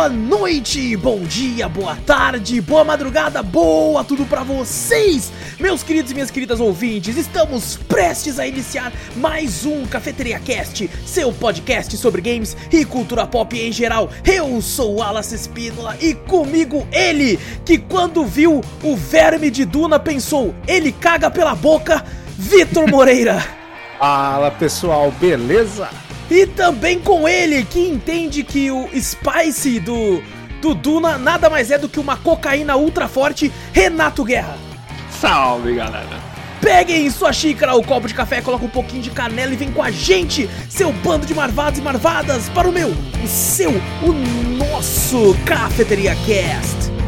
boa noite, bom dia, boa tarde, boa madrugada, boa tudo pra vocês, meus queridos e minhas queridas ouvintes. Estamos prestes a iniciar mais um Cafeteria Cast, seu podcast sobre games e cultura pop em geral. Eu sou o Alas Espínola e comigo ele, que quando viu o verme de Duna pensou, ele caga pela boca, Vitor Moreira. Fala pessoal, beleza? E também com ele, que entende que o Spice do, do Duna nada mais é do que uma cocaína ultra forte, Renato Guerra. Salve, galera. Peguem sua xícara, o copo de café, coloca um pouquinho de canela e vem com a gente, seu bando de marvados e marvadas, para o meu, o seu, o nosso Cafeteria Cast.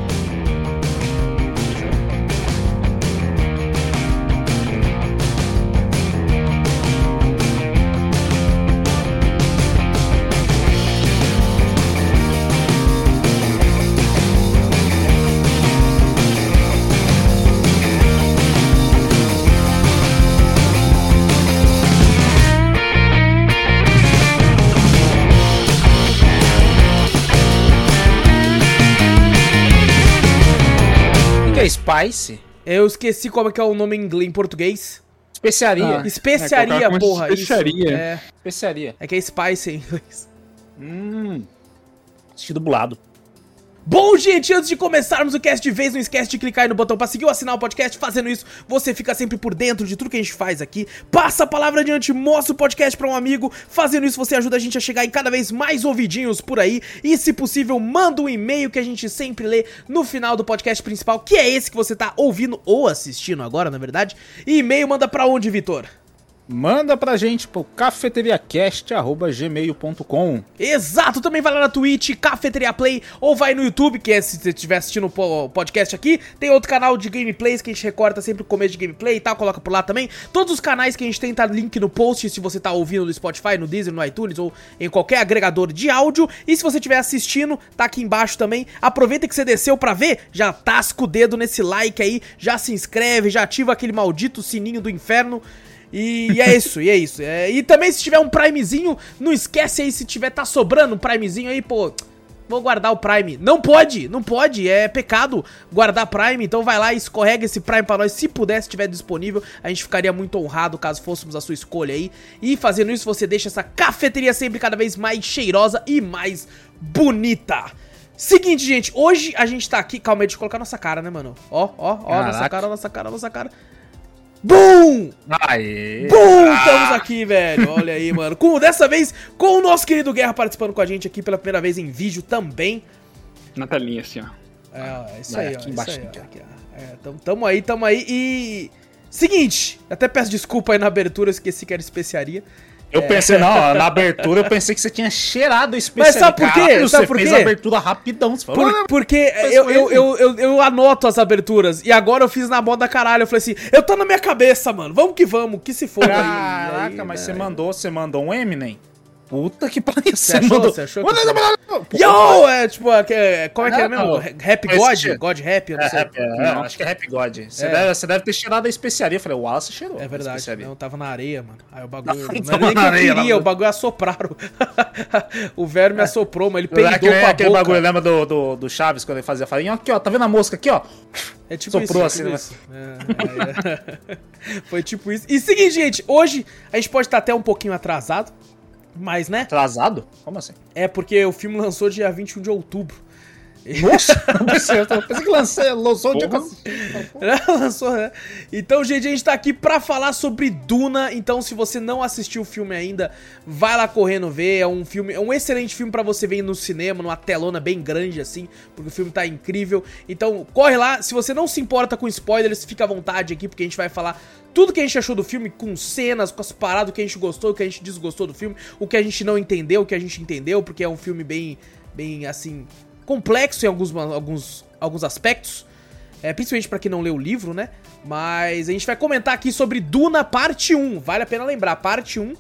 Spice? Eu esqueci como é que é o nome em inglês, em português. Especiaria. Ah. Especiaria, É, porra. isso. especiaria. É, Especiaria. é que é Spice em inglês. Hum. Assisti dublado. Bom, gente, antes de começarmos o cast de vez, não esquece de clicar aí no botão pra seguir ou assinar o podcast. Fazendo isso, você fica sempre por dentro de tudo que a gente faz aqui. Passa a palavra adiante, mostra o podcast pra um amigo. Fazendo isso, você ajuda a gente a chegar em cada vez mais ouvidinhos por aí. E, se possível, manda um e-mail que a gente sempre lê no final do podcast principal, que é esse que você tá ouvindo ou assistindo agora, na verdade. E e-mail manda pra onde, Vitor? Manda pra gente pro cafeteriacast.gmail.com Exato, também vai lá na Twitch, Cafeteria Play, ou vai no YouTube, que é se você estiver assistindo o po- podcast aqui, tem outro canal de gameplays que a gente recorta sempre o começo de gameplay e tal, coloca por lá também. Todos os canais que a gente tem tá link no post, se você tá ouvindo no Spotify, no Deezer, no iTunes ou em qualquer agregador de áudio. E se você estiver assistindo, tá aqui embaixo também. Aproveita que você desceu pra ver, já tasca o dedo nesse like aí, já se inscreve, já ativa aquele maldito sininho do inferno. E, e é isso, e é isso. É, e também se tiver um Primezinho, não esquece aí, se tiver, tá sobrando um Primezinho aí, pô. Vou guardar o Prime. Não pode, não pode, é pecado guardar Prime. Então vai lá e escorrega esse Prime pra nós. Se puder, se estiver disponível, a gente ficaria muito honrado caso fôssemos a sua escolha aí. E fazendo isso, você deixa essa cafeteria sempre cada vez mais cheirosa e mais bonita. Seguinte, gente, hoje a gente tá aqui. Calma aí, deixa eu colocar nossa cara, né, mano? Ó, ó, ó, nossa Caraca. cara, nossa cara, nossa cara. BUM! Aê! Bum! Estamos aqui, velho. Olha aí, mano. Com, dessa vez, com o nosso querido Guerra participando com a gente aqui pela primeira vez em vídeo também. Na telinha, assim, ó. É, é isso Vai aí, aqui ó. embaixo, isso aí, ó. aqui, ó. Aqui, ó. É, tamo, tamo aí, tamo aí. E. Seguinte, até peço desculpa aí na abertura, eu esqueci que era especiaria. Eu pensei, não, ó, na abertura eu pensei que você tinha cheirado o especiaria. sabe por quê? Caralho, Sabe você por fez quê? a abertura rapidão. Você falou, Por- "Ah, porque mas eu, eu, ele." eu, eu, eu anoto as aberturas. E agora eu fiz na moda caralho. Eu falei assim, eu tô na minha cabeça, mano. Vamos que vamos, que se for. Caraca, mas você mandou, você mandou um Eminem? Puta que pariu, Você você, achou? mandou. Você achou que eu- Yo! É tipo, é, como é que é mesmo? não. Rap God? cheiro. God Rap? Eu não É, sei. rap, é, acho que é Rap God. Você, É. deve, você deve ter cheirado a especiaria. Eu falei, o Wallace cheirou. É verdade. Não, tava na areia, mano. Aí o bagulho. Não, Não, era nem que na eu areia, queria, o bagulho assopraram. o verme assoprou, mas ele Não é peidou aquele, com a aquele boca. bagulho, lembra do, do, do Chaves, quando ele fazia farinha? Aqui, ó, tá vendo a mosca aqui, ó? É tipo Soprou isso. é assim, tipo isso. É, é. Foi tipo isso. E seguinte, gente, hoje a gente pode estar até um pouquinho atrasado, mas né? Atrasado? Como assim? É porque o filme lançou dia 21 de outubro. Nossa, pensei que lançou o dia que assisti. Lançou, né? Então, gente, a gente tá aqui pra falar sobre Duna. Então, se você não assistiu o filme ainda, vai lá correndo ver. É um filme, é um excelente filme pra você ver no cinema, numa telona bem grande assim, porque o filme tá incrível. Então, corre lá. Se você não se importa com spoilers, fica à vontade aqui, porque a gente vai falar tudo que a gente achou do filme, com cenas, com as paradas, o que a gente gostou, o que a gente desgostou do filme, o que a gente não entendeu, o que a gente entendeu, porque é um filme bem, bem assim, complexo em alguns, alguns, alguns aspectos. É, principalmente pra quem não leu o livro, né? Mas a gente vai comentar aqui sobre Duna Parte 1. Vale a pena lembrar, parte 1,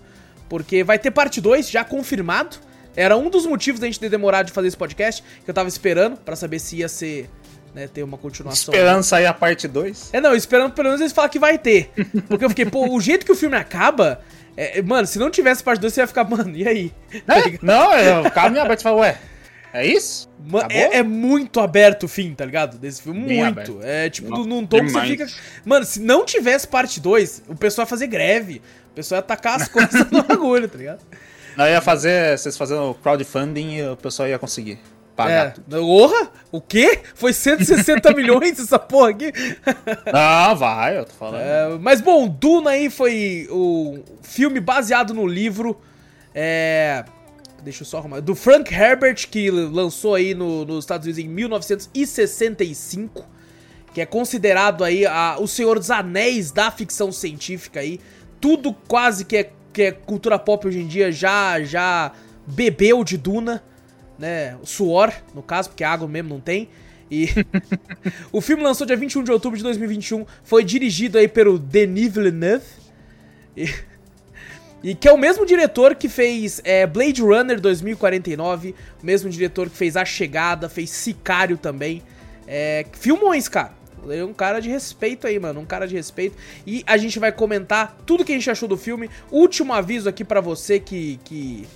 porque vai ter parte 2 já confirmado. Era um dos motivos da gente ter demorado de fazer esse podcast, que eu tava esperando pra saber se ia ser, né, ter uma continuação. Esperando sair a parte 2. É, não, esperando pelo menos eles falar que vai ter. Porque eu fiquei, pô, o jeito que o filme acaba, é, mano, se não tivesse parte 2, você ia ficar, mano, e aí? Tá ligado? Não, eu ficava me aberto e falava, ué. É isso? Acabou? É, é muito aberto o fim, tá ligado? Desse filme. Bem muito. aberto. É tipo, Nossa, num tom que você fica. Mano, se não tivesse parte 2, o pessoal ia fazer greve. O pessoal ia tacar as coisas no bagulho, tá ligado? Eu ia fazer, vocês fazendo crowdfunding e o pessoal ia conseguir pagar É. Orra? O quê? Foi 160 milhões essa porra aqui? Não, vai, eu tô falando. É, mas bom, Duna aí foi o filme baseado no livro. É. Deixa eu só arrumar. Do Frank Herbert, que lançou aí no- nos Estados Unidos em 1965. Que é considerado aí a- o Senhor dos Anéis da ficção científica aí. Tudo quase que é, que é cultura pop hoje em dia já, já bebeu de Duna. Né? Suor, no caso, porque água mesmo não tem. E o filme lançou dia 21 de outubro de 2021, foi dirigido aí pelo Denis Villeneuve. E, e que é o mesmo diretor que fez é, Blade Runner 2049, o mesmo diretor que fez A Chegada, fez Sicário também. É, filmões, cara. É um cara de respeito aí, mano. Um cara de respeito. E a gente vai comentar tudo que a gente achou do filme. Último aviso aqui pra você que, que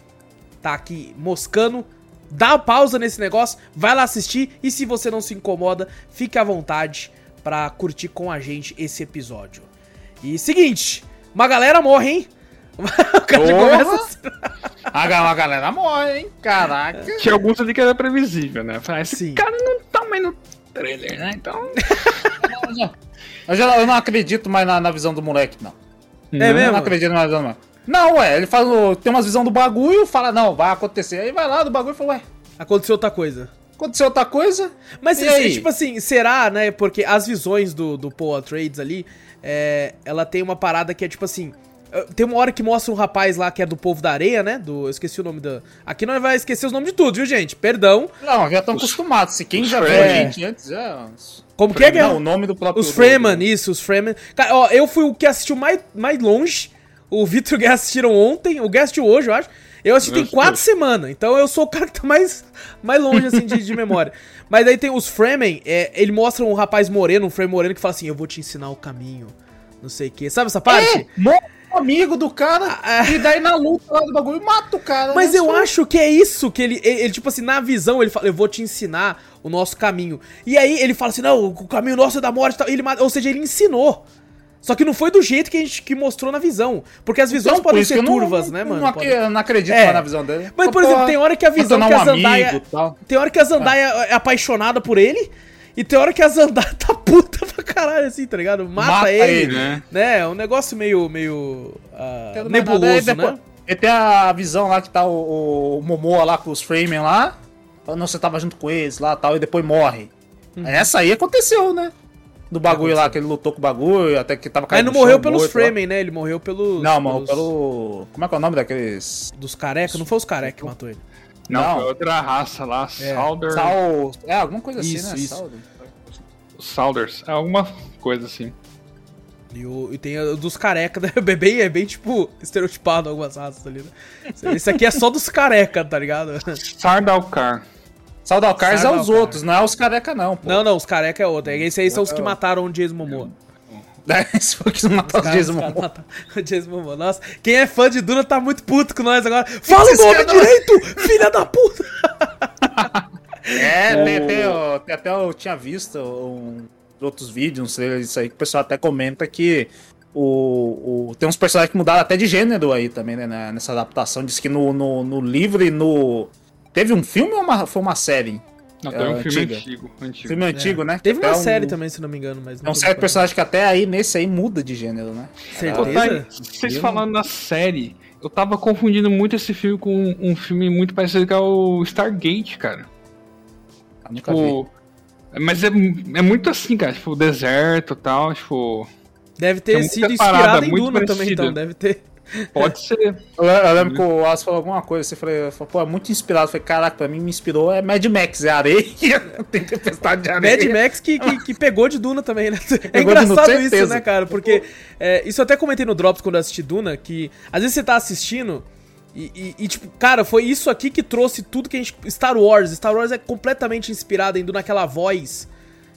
tá aqui moscando. Dá uma pausa nesse negócio, vai lá assistir. E se você não se incomoda, fique à vontade pra curtir com a gente esse episódio. E seguinte, uma galera morre, hein? O cara já Porra! começa assim. A, ga- a galera morre, hein? Caraca. Tinha alguns ali que era previsível, né? Falei, esse Sim. cara não tá mais no trailer, né? Então. Eu, já, eu não acredito mais na, na visão do moleque, não. É Eu mesmo? não acredito mais na visão do moleque. Não, ué, ele fala, tem umas visão do bagulho, fala, não, vai acontecer. Aí vai lá do bagulho e fala, ué, Aconteceu outra coisa. aconteceu outra coisa? Mas, E se- aí? tipo assim, será, né? Porque as visões do, do Paul Trades ali, é, ela tem uma parada que é tipo assim. Eh, Tem uma hora que mostra um rapaz lá que é do povo da areia, né? Do, eu esqueci o nome da. Aqui nós vai esquecer os nomes de tudo, viu, gente? Perdão. Não, já estão acostumados. Se quem já viu É. a gente antes, já... Como que é que é? Não, o nome do próprio... Os Freeman, isso, os Freeman. Cara, ó, eu fui o que assistiu mais, mais longe. O Vitor e o Guest assistiram ontem, o Guest hoje, eu acho. Eu assisti tem quatro semanas, então eu sou o cara que tá mais, mais longe, assim, de, de memória. Mas aí tem os Fremen, é, ele mostra um rapaz moreno, um Fremen moreno, que fala assim, eu vou te ensinar o caminho, não sei o que. Sabe essa parte? É, morre um amigo do cara Ah, e daí na luta lá do bagulho mata o cara. Mas né? eu acho que é isso que ele, ele, ele, tipo assim, na visão, ele fala, eu vou te ensinar o nosso caminho. E aí ele fala assim, não, o caminho nosso é da morte e tal. Ele, ou seja, ele ensinou. Só que não foi do jeito que a gente que mostrou na visão. Porque as visões Então, podem ser eu não- turvas, né, não mano? ac- Podem- Eu não acredito É. na visão dele. Mas, por exemplo, tem hora que a visão que a um Zandaia. amigo e tal. Tem hora que a Zandaia é apaixonada por ele. E tem hora que a Zandaia tá puta pra caralho, assim, tá ligado? Mata, Mata ele, ele, né? né? É um negócio meio. meio. Aí nebuloso, depois- né? E tem a visão lá que tá o, o Momoa lá com os Freeman lá. Falando, Não, você tava junto com eles lá tal, e depois morre. Uhum. Essa aí aconteceu, né? Do bagulho lá, que ele lutou com o bagulho, até que tava Mas caindo não no morreu pelos morto lá. Fremen, né? Ele morreu pelos. Não, morreu pelos- pelo. Como é que é o nome daqueles. Dos careca? Não foi os careca que matou ele. Não, Não. foi outra raça lá, É. Salder. Sal. É, alguma coisa assim, Isso, né? isso. Sal- Salders. É alguma coisa assim. E, o, e tem o dos careca, né? É bem, é bem, tipo, estereotipado algumas raças ali, né? Esse aqui é só dos careca, tá ligado? Sardalcar. Saldalcars é os outros, não é os careca, não, pô. Não, não, os careca é outro. Esse aí são os que mataram o Jason Momoa. Esse foi que matou os Caras- Jason Momoa. o Jason Momoa. Nossa, quem é fã de Duna tá muito puto com nós agora. Fala o nome direito, filha da puta! É, tem, tem, ó, tem até eu tinha visto um, outros vídeos, não sei, isso aí, que o pessoal até comenta que o, o- tem uns personagens que mudaram até de gênero aí também, né, nessa adaptação. Diz que no, no, no livro e no. Teve um filme ou uma, foi uma série? Não, É, um filme antiga. antigo. antigo. Filme antigo, né? Teve uma Até um- série também, se não me engano, mas É um certo personagem que até aí, nesse aí, muda de gênero, né? Pô, tá Certeza? vocês falando na série, eu tava confundindo muito esse filme com um filme muito parecido que é o Stargate, cara. Eu nunca vi. Tipo. Mas é, é muito assim, cara. Tipo, deserto e tal, tipo. Deve ter sido parada inspirado em Duna também, então. Deve ter. Pode ser. Eu, eu lembro que o Wallace falou alguma coisa, você falou, falou, pô, é muito inspirado. Eu falei, caraca, pra mim me inspirou é Mad Max, é areia. Tem tempestade de areia. Mad Max que, que, que pegou de Duna também, né? É Pegou de Duna, engraçado isso, né, cara? Porque é, isso eu até comentei no Drops quando eu assisti Duna, que às vezes você tá assistindo e, e- e, tipo, cara, foi isso aqui que trouxe tudo que a gente. Star Wars. Star Wars é completamente inspirado em Duna, aquela voz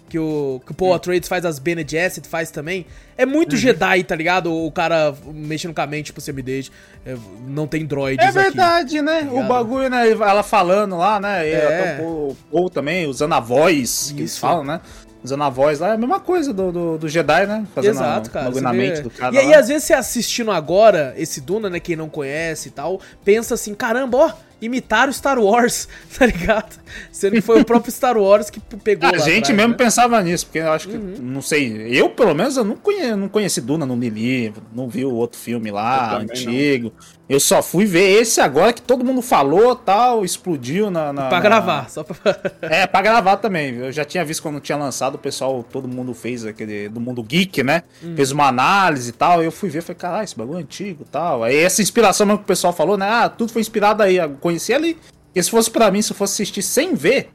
que o, que o Paul Atreides faz, as Bene Gesserit faz também. É muito Jedi, tá ligado? O cara mexendo com a mente, tipo, você me deixa. é, não tem droids É aqui. verdade, né? ligado? O bagulho, né? Ela falando lá, né? É. o Paul também, usando a voz, que eles Isso. falam, né? Usando a voz lá, é a mesma coisa do, do, do Jedi, né? Fazendo Exato, a, cara. você na mente do cara. e aí, às vezes, você assistindo agora esse Duna, né? Quem não conhece e tal, pensa assim: caramba, ó, imitaram Star Wars, tá ligado? Sendo que foi o próprio Star Wars que pegou A lá gente atrás, mesmo né? pensava nisso, porque eu acho que, Uhum. não sei, eu pelo menos eu não, conhe, não conheci Duna, não li livro, não vi o outro filme lá, Eu também não. antigo. Eu só fui ver esse agora que todo mundo falou, tal, explodiu na... na Pra na- gravar, só pra. É, pra gravar também. Eu já tinha visto quando tinha lançado, o pessoal, todo mundo fez aquele do mundo geek, né? Hum. Fez uma análise e tal. Eu fui ver, falei, caralho, esse bagulho é antigo e tal. Aí essa inspiração mesmo que o pessoal falou, né? Ah, tudo foi inspirado aí. Conheci ali. Se fosse pra mim, se eu fosse assistir sem ver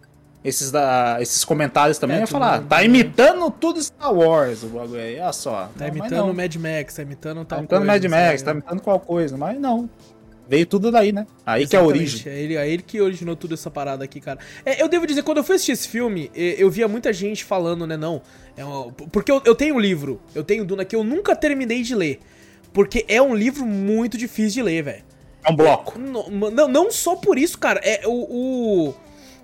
esses, da, esses comentários também, É, eu ia tudo falar, tá né? imitando tudo Star Wars o bagulho aí. Olha só. Tá Não, imitando Mad Max, tá imitando tal Tá imitando coisa, Mad Max, sei, tá né? imitando qual coisa. Mas não. Veio tudo daí, né? Aí que é a Exatamente, origem. É ele, é ele que originou toda essa parada aqui, cara. É, eu devo dizer, quando eu fui assistir esse filme, eu via muita gente falando, né, não. É uma- porque eu, eu tenho um livro, eu tenho Duna que eu nunca terminei de ler. Porque é um livro muito difícil de ler, velho. É um bloco. Não, não, não só por isso, cara. É o,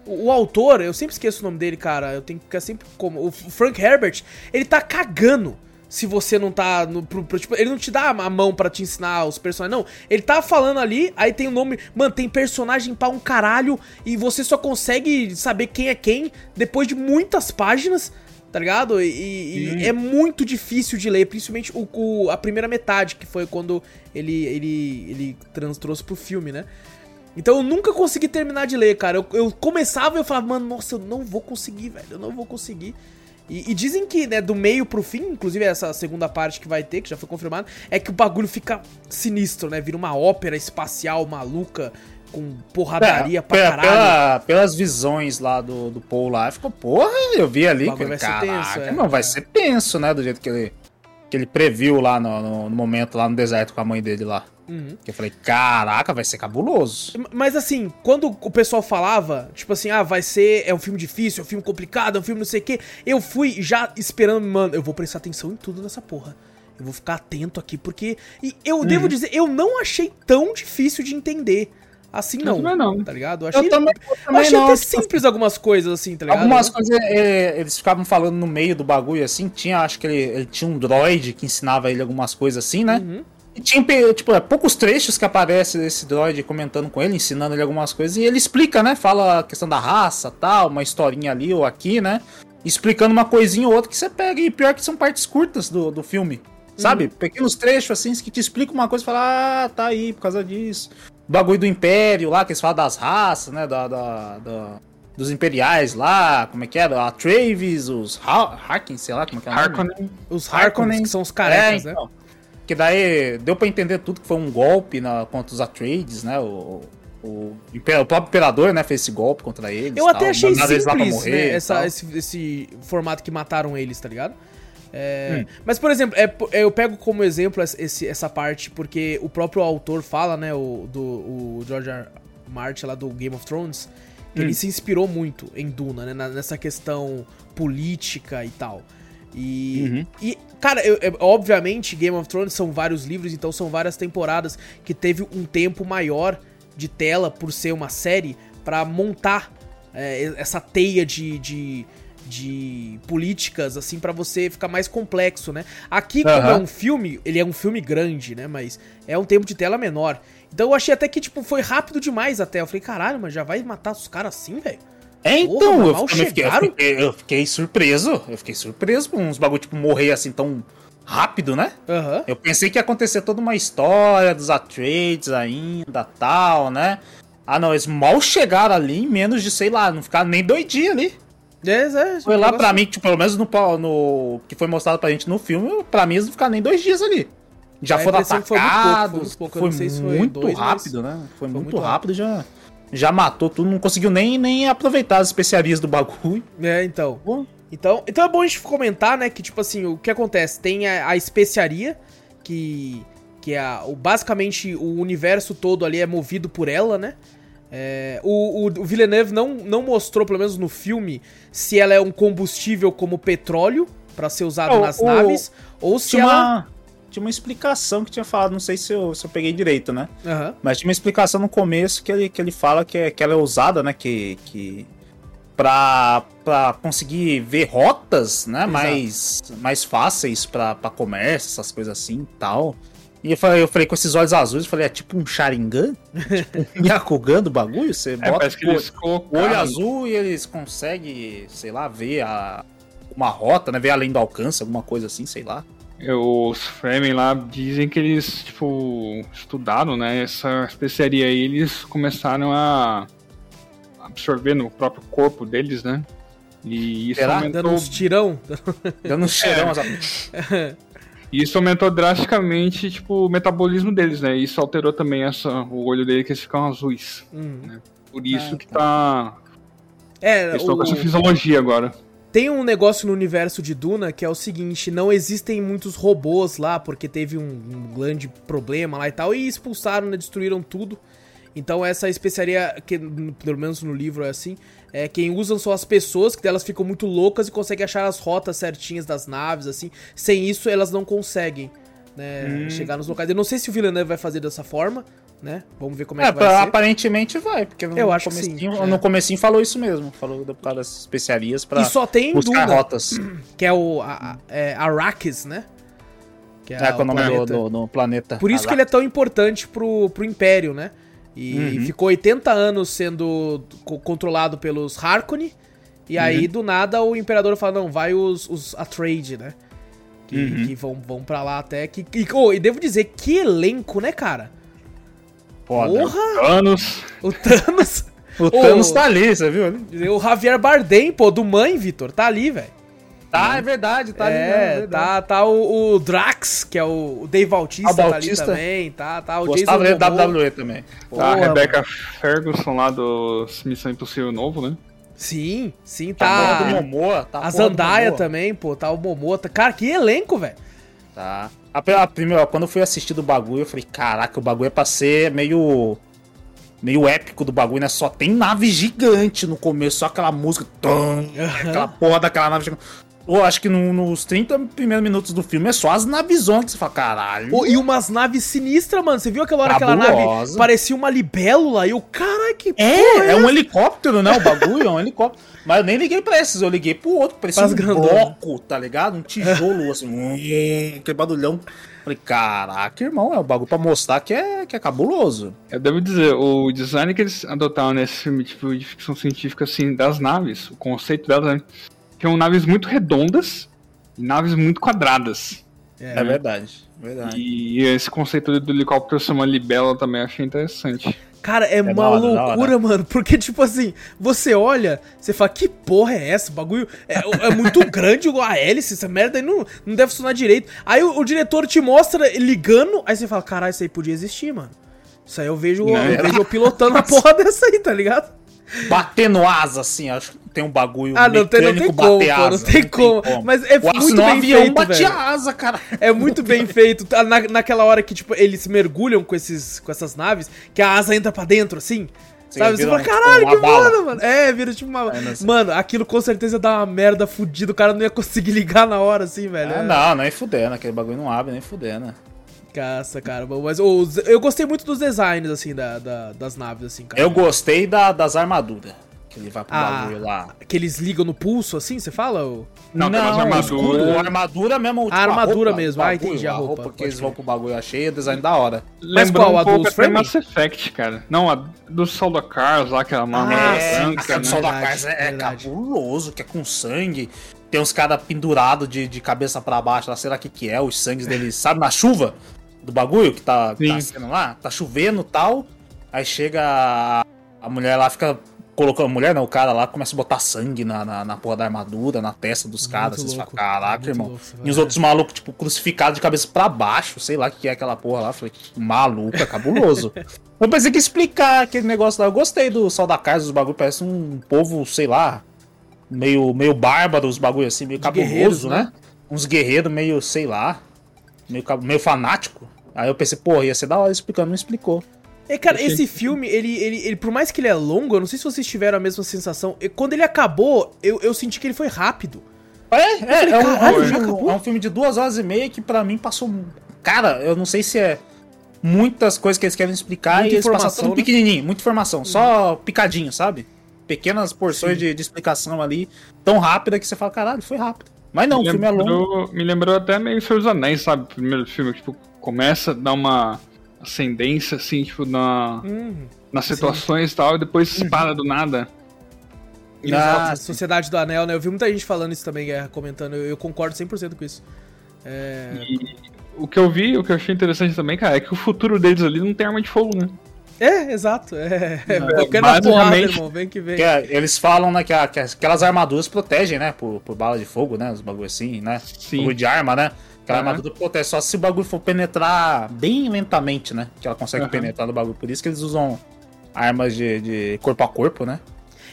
o, o autor, eu sempre esqueço o nome dele, cara. Eu tenho que ficar sempre como. O Frank Herbert, ele tá cagando se você não tá. No, pro- pro- tipo, ele não te dá a mão pra te ensinar os personagens. Não. Ele tá falando ali, aí tem o nome. Mano, tem personagem pra um caralho. E você só consegue saber quem é quem depois de muitas páginas. Tá ligado? E, e- é muito difícil de ler, principalmente o, o- a primeira metade, que foi quando ele, ele, ele trans, trouxe pro filme, né? Então eu nunca consegui terminar de ler, cara. Eu, eu começava e eu falava, mano, nossa, eu não vou conseguir, velho. Eu não vou conseguir. E, e dizem que, né, do meio pro fim, inclusive essa segunda parte que vai ter, que já foi confirmado, é que o bagulho fica sinistro, né? Vira uma ópera espacial maluca, com porradaria pra É, caralho. pela- pelas visões lá do, do Paul lá, ficou, porra, eu vi ali, O falei, vai ser caraca, tenso, é. não, vai É. ser tenso, né, do jeito que ele, que ele previu lá no, no- no momento, lá no deserto com a mãe dele lá. Uhum. Que eu falei, caraca, vai ser cabuloso. Mas assim, quando o pessoal falava, tipo assim, ah, vai ser, é um filme difícil, é um filme complicado, é um filme não sei o quê, eu fui já esperando, mano, eu vou prestar atenção em tudo nessa porra. Eu vou ficar atento aqui, porque. E eu devo dizer, eu não achei tão difícil de entender. Assim não. também não. Tá ligado? Eu achei, Eu também, eu eu também achei não, até tipo, simples algumas coisas, assim, tá ligado? Algumas coisas é, eles ficavam falando no meio do bagulho assim. Tinha, acho que ele, ele tinha um droid que ensinava ele algumas coisas assim, né? Uhum. E tinha, tipo, é, poucos trechos que aparece esse droid comentando com ele, ensinando ele algumas coisas. E ele explica, né? Fala a questão da raça tal, uma historinha ali ou aqui, né? Explicando uma coisinha ou outra que você pega. E pior que são partes curtas do, do filme. Sabe? Uhum. Pequenos trechos assim que te explicam uma coisa e fala, ah, tá aí por causa disso. Bagulho do Império lá, que eles falam das raças, né? Da, da, da- dos imperiais lá, como é que era? A Travis, os ha Harkin, sei lá como é que é nome. Harkonnen. Os Harkonnens, que são os carecas, É, né? então. Que daí deu pra entender tudo que foi um golpe na, contra os Atreides, né? O, o, o próprio imperador, né, fez esse golpe contra eles. Eu tal, até achei simples, morrer né, essa- esse, esse formato que mataram eles, tá ligado? É, Hum. Mas, por exemplo, é, eu pego como exemplo esse- essa parte porque o próprio autor fala, né, o, do, o George R. Martin lá do Game of Thrones, que Hum. ele se inspirou muito em Duna, né, nessa questão política e tal. E, Uhum. e cara, eu- eu- obviamente Game of Thrones são vários livros, então são várias temporadas que teve um tempo maior de tela por ser uma série pra montar é, essa teia de, de, de políticas, assim, pra você ficar mais complexo, né? Aqui, como Aham. é um filme, ele é um filme grande, né? Mas é um tempo de tela menor. Então eu achei até que, tipo, foi rápido demais até. Eu falei, caralho, mas já vai matar os caras assim, velho? É, Porra, então, mas eu, mal fiquei, eu, chegaram? fiquei, eu fiquei surpreso. Eu fiquei surpreso com uns bagulho, tipo, morrer assim tão rápido, né? Aham. Eu pensei que ia acontecer toda uma história dos Atreides ainda, tal, né? Ah, não, eles mal chegaram ali em menos de, sei lá, não ficaram nem dois dias ali. É, é, Foi lá pra mim, tipo, pelo menos no, no que foi mostrado pra gente no filme, pra mim eles não ficaram nem dois dias ali. Já foram foi pouco, atacados, foi muito pouco, foi se foi muito dois, rápido, né? Foi, muito, muito rápido, já, já matou tudo, não conseguiu nem, nem aproveitar as especiarias do bagulho. É, então. Pô, Então, então é bom a gente comentar, né, que tipo assim, o que acontece? Tem a, a especiaria, que, que é a, o, basicamente o universo todo ali é movido por ela, né? É, o, o, Villeneuve não, não mostrou, pelo menos no filme, se ela é um combustível como petróleo para ser usado Oh, nas o- naves, ou se Tinha ela. uma, tinha uma explicação que tinha falado, não sei se eu, se eu peguei direito, né? Aham. Mas tinha uma explicação no começo que ele, que ele fala que, é- que ela é usada, né? Que, que pra, pra conseguir ver rotas, né? Mais, mais fáceis pra comércio, essas coisas assim e tal. E eu falei, eu falei com esses olhos azuis, eu falei, é tipo um Sharingan? tipo um Yakugan do bagulho? Você É, bota parece que o- eles o colocaram... olho azul e eles conseguem, sei lá, ver a, uma rota, né? Ver além do alcance, alguma coisa assim, sei lá. Os Fremen lá dizem que eles, tipo, estudaram, né, essa especiaria aí, eles começaram a absorver no próprio corpo deles, né? E isso Será? aumentou, Dando uns tirão. Dando um cheirão. sabe? e isso aumentou drasticamente, tipo, o metabolismo deles, né? E isso alterou também essa, o olho dele que eles ficam azuis. Hum. Por isso Ah, que tá... É, Eles estão o- com essa fisiologia agora. Tem um negócio no universo de Duna que é o seguinte: não existem muitos robôs lá, porque teve um, um grande problema lá e tal, e expulsaram, né, destruíram tudo. Então essa especiaria, que pelo menos no livro é assim, é quem usam são as pessoas, que elas ficam muito loucas e conseguem achar as rotas certinhas das naves, assim. Sem isso, elas não conseguem, né, chegar nos locais. Eu não sei se o Villeneuve vai fazer dessa forma, né? Vamos ver como é, É, que vai pra- ser. aparentemente vai, porque no, Eu acho que comecinho, sim, é. no comecinho falou isso mesmo. Falou do- causa das especiarias pra E só tem em buscar Duna, rotas. que é o a, é Arrakis, né? Que É, com o nome do, planeta. do- do planeta. Por isso que ele é tão importante pro, pro Império, né? E Uhum. ficou 80 anos sendo co- controlado pelos Harkonnen. E aí, Uhum. do nada, o Imperador fala, não, vai os, os Atreides, né? Que, Uhum. que vão, vão pra lá até. Que, e, oh, e devo dizer, que elenco, né, cara? Foda. Porra! Anos... O Thanos... O Thanos tá ali, você viu? o Javier Bardem, pô, do Mãe, Vitor, tá ali, velho. Tá, é verdade, tá ali. mesmo, é, verdade. tá, tá o, o Drax, que é o, o Dave Bautista, tá ali também, tá, tá o Gostava Jason Momoa. WWE também. Porra, a Rebecca Ferguson lá do Missão Impossível Novo, né? Sim, sim, Tá. tá. a Momoa, tá a Zandaia Momoa. também, pô, tá o Momota. Cara, que elenco, velho. Tá. A primeira, quando eu fui assistir do bagulho, eu falei, caraca, o bagulho é pra ser meio. Meio épico do bagulho, né? Só tem nave gigante no começo, só aquela música. tum, aquela porra daquela nave gigante. Eu acho que no- nos 30 primeiros minutos do filme é só as navezonas que você fala, caralho. Pô, e umas naves sinistras, mano. Você viu aquela hora que aquela nave parecia uma libélula? E o cara que porra É, é um helicóptero, né? O bagulho é um helicóptero. Mas eu nem liguei pra esses, eu liguei pro outro, parecia Pras um grandonas. bloco, tá ligado? Um tijolo, assim, um, aquele barulhão. Falei, caraca, irmão, é um bagulho pra mostrar que é, que é cabuloso. Eu devo dizer, o design que eles adotaram nesse filme tipo, de ficção científica, assim, das naves, o conceito delas, né? São naves muito redondas e naves muito quadradas. É, verdade, verdade. E esse conceito do helicóptero ser uma libela também achei interessante. Cara, é, uma da hora, loucura, mano. Porque, tipo assim, você olha, você fala, que porra é essa? O bagulho é, é muito grande a hélice, essa merda aí não, não deve funcionar direito. Aí o, o diretor te mostra ligando, aí você fala, caralho, isso aí podia existir, mano. Isso aí eu vejo, Não, eu é. vejo eu pilotando a porra dessa aí, tá ligado? Batendo asa, assim, acho que tem um bagulho Ah, não tem, não tem como, bater pô, não asa, tem como. Mas é Ué, muito o bem avião feito, batia velho. asa, cara. É muito bem feito. Tá Na, naquela hora que, tipo, eles mergulham com, esses, com essas naves, que a asa entra pra dentro, assim. Sim, sabe? Você fala, tipo caralho, uma que bala." mano. É, vira tipo uma. É, não. Mano, aquilo com certeza dá uma merda fudida. O cara não ia conseguir ligar na hora, assim, velho. Ah, É. não, nem fudendo, aquele bagulho não abre, nem fudendo. Caça, cara. Mas os- eu gostei muito dos designs, assim, da, da- das naves, assim, cara. Eu gostei da- das armaduras. Que ele vai pro Ah, bagulho lá. Que eles ligam no pulso, assim, você fala? ou- Não, tem umas o armaduras. escudo, a armadura mesmo. tipo, A armadura roupa, mesmo, ah, bagulho, entendi a roupa, que eles vão pro bagulho, eu achei o design da hora. Lembrou qual, a um do pouco até Framing? Mass Effect, cara. Não, a do Sol da Cars lá, aquela Ah, marmota sim, branca, aquele né? sol da casa é, é cabuloso, que é com sangue. Tem uns caras pendurados de, de cabeça pra baixo lá, sei lá o que que é, os sangues deles, sabe, na chuva do bagulho que tá, tá sendo lá? Tá chovendo e tal. Aí chega a, a mulher lá, fica colocando. A mulher não, o cara lá começa a botar sangue na, na, na porra da armadura, na testa dos caras. Vocês falam, caraca, irmão. louco, e os outros malucos, tipo, crucificados de cabeça pra baixo, sei lá o que é aquela porra lá. Falei, maluco, é cabuloso. Eu pensei que explicar aquele negócio lá. Eu gostei do Sol da Casa, os bagulho parece um povo, sei lá, meio, meio bárbaro, os bagulho assim, meio cabuloso, né? né? Uns guerreiros meio, sei lá, meio, meio fanático. Aí eu pensei, pô, ia ser da hora explicando, não explicou. É, cara, Achei- esse filme, ele, ele, ele, por mais que ele é longo, eu não sei se vocês tiveram a mesma sensação. e Quando ele acabou, eu, eu senti que ele foi rápido. É, é, falei, é, um, caralho, é um já filme- acabou? é um filme de duas horas e meia que pra mim passou. Cara, eu não sei se é muitas coisas que eles querem explicar Muita e eles informação, tudo né? pequenininho, muita informação, só picadinho, sabe? Pequenas porções de, de explicação ali, tão rápida que você fala, caralho, foi rápido. Mas não, o me, filme é longo. lembrou, me lembrou até meio Senhor dos Anéis, sabe? O primeiro filme, tipo, começa a dar uma ascendência, assim, tipo, na, Hum, nas situações e tal, e depois Uhum. se para do nada. Ah, a Sociedade do Anel, né? Eu vi muita gente falando isso também, Guerra, comentando. Eu, eu concordo 100% com isso. É... E o que eu vi, o que eu achei interessante também, cara, é que o futuro deles ali não tem arma de fogo, né? É, exato. É, é, qualquer na porrada, irmão. Vem que vem. Que é, eles falam, né, que, a- que aquelas armaduras protegem, né, por, por bala de fogo, né, os bagulho assim, né? Sim. Bagulho de arma, né? Aquela Aham. armadura protege, só se o bagulho for penetrar bem lentamente, né? Que ela consegue Aham. penetrar no bagulho. Por isso que eles usam armas de, de corpo a corpo, né?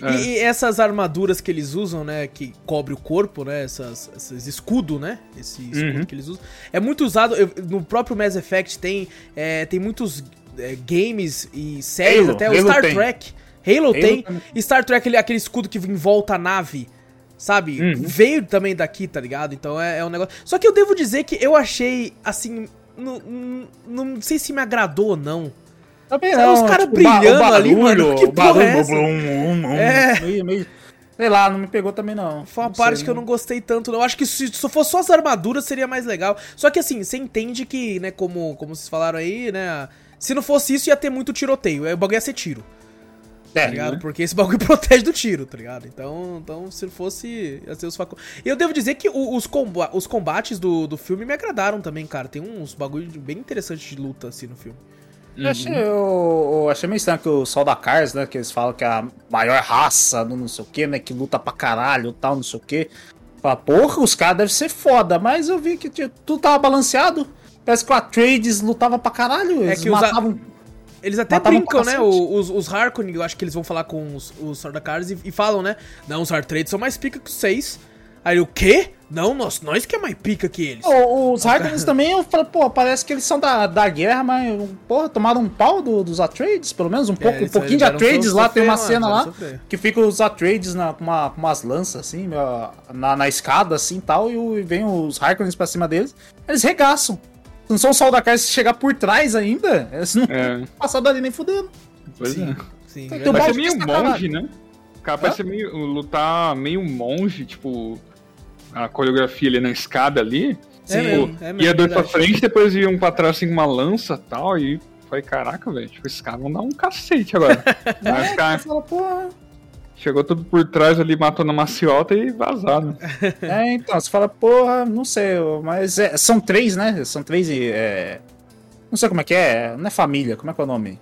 É. E, e essas armaduras que eles usam, né, que cobre o corpo, né, essas, esses escudo, né, esse escudo Uhum. que eles usam, é muito usado, eu- no próprio Mass Effect tem, é, tem muitos é, games e séries, Halo, até o Halo Star tem. Trek, Halo, tem, também. Star Trek, aquele, aquele escudo que envolta a nave, sabe, Uhum. veio também daqui, tá ligado, então é, é um negócio, só que eu devo dizer que eu achei, assim, não, não, não sei se me agradou ou não, Também Sabe, os caras tipo, brilhando ali, mano, que porra barulho, é essa? blum, blum, É. Meio, meio, sei lá, não me pegou também não. Foi uma Não parte sei, que eu não gostei tanto, não. Eu acho que se, se fosse só as armaduras seria mais legal. Só que assim, você entende que, né, como, como vocês falaram aí, né? Se não fosse isso, ia ter muito tiroteio. Aí o bagulho ia ser tiro, tá É, ligado? né? Porque esse bagulho protege do tiro, tá ligado? Então, então se não fosse, ia ser os facões. E eu devo dizer que os, comba os combates do, do filme me agradaram também, cara. Tem uns bagulho bem interessantes de luta, assim, no filme. Eu achei, eu, eu achei meio estranho que o Sol da Cars, né? Que eles falam que é a maior raça do não sei o que, né? Que luta pra caralho tal, não sei o que. Fala, porra, os caras devem ser foda, mas eu vi que tinha- tudo tava balanceado. Parece que o Atreides lutava pra caralho. Eles que os a- matavam. Eles até Matavam brincam, né? Os, os Harkonnen, eu acho que eles vão falar com os, os e, e falam, né? Não, os Artrades são mais pica que os seis. Aí o quê? Não, nós, nós que é mais pica que eles. O- Os Harkonnens também, eu falei, pô, parece que eles são da, da guerra, mas, porra, tomaram um pau do- dos Atreides, pelo menos um, pouco, um pouquinho de Atreides so- lá, tem uma sofrer, cena mano, lá, sofrer. que fica os Atreides na, com, uma, com umas lanças, assim, na, na escada, assim, tal, e, e vem os Harkonnens pra cima deles, eles regaçam. Não são só o da cara se chegar por trás ainda, eles não É, passam dali nem fudendo. pois Sim, é. sim. Balde ser meio monge, né? O cara ser meio. lutar meio monge, tipo. A coreografia ali na escada ali. É tipo, mesmo, é mesmo, ia dois pra frente, depois ia um pra trás assim com uma lança e tal. E foi, caraca, velho. Tipo, esses caras vão dar um cacete agora. Aí os Você caras fala, porra. Chegou tudo por trás ali, matou na maciota e vazaram. É, então, você fala, porra, não sei, mas é, são três, né? São três e. É, não sei como é que é, não é família, como é que é o nome?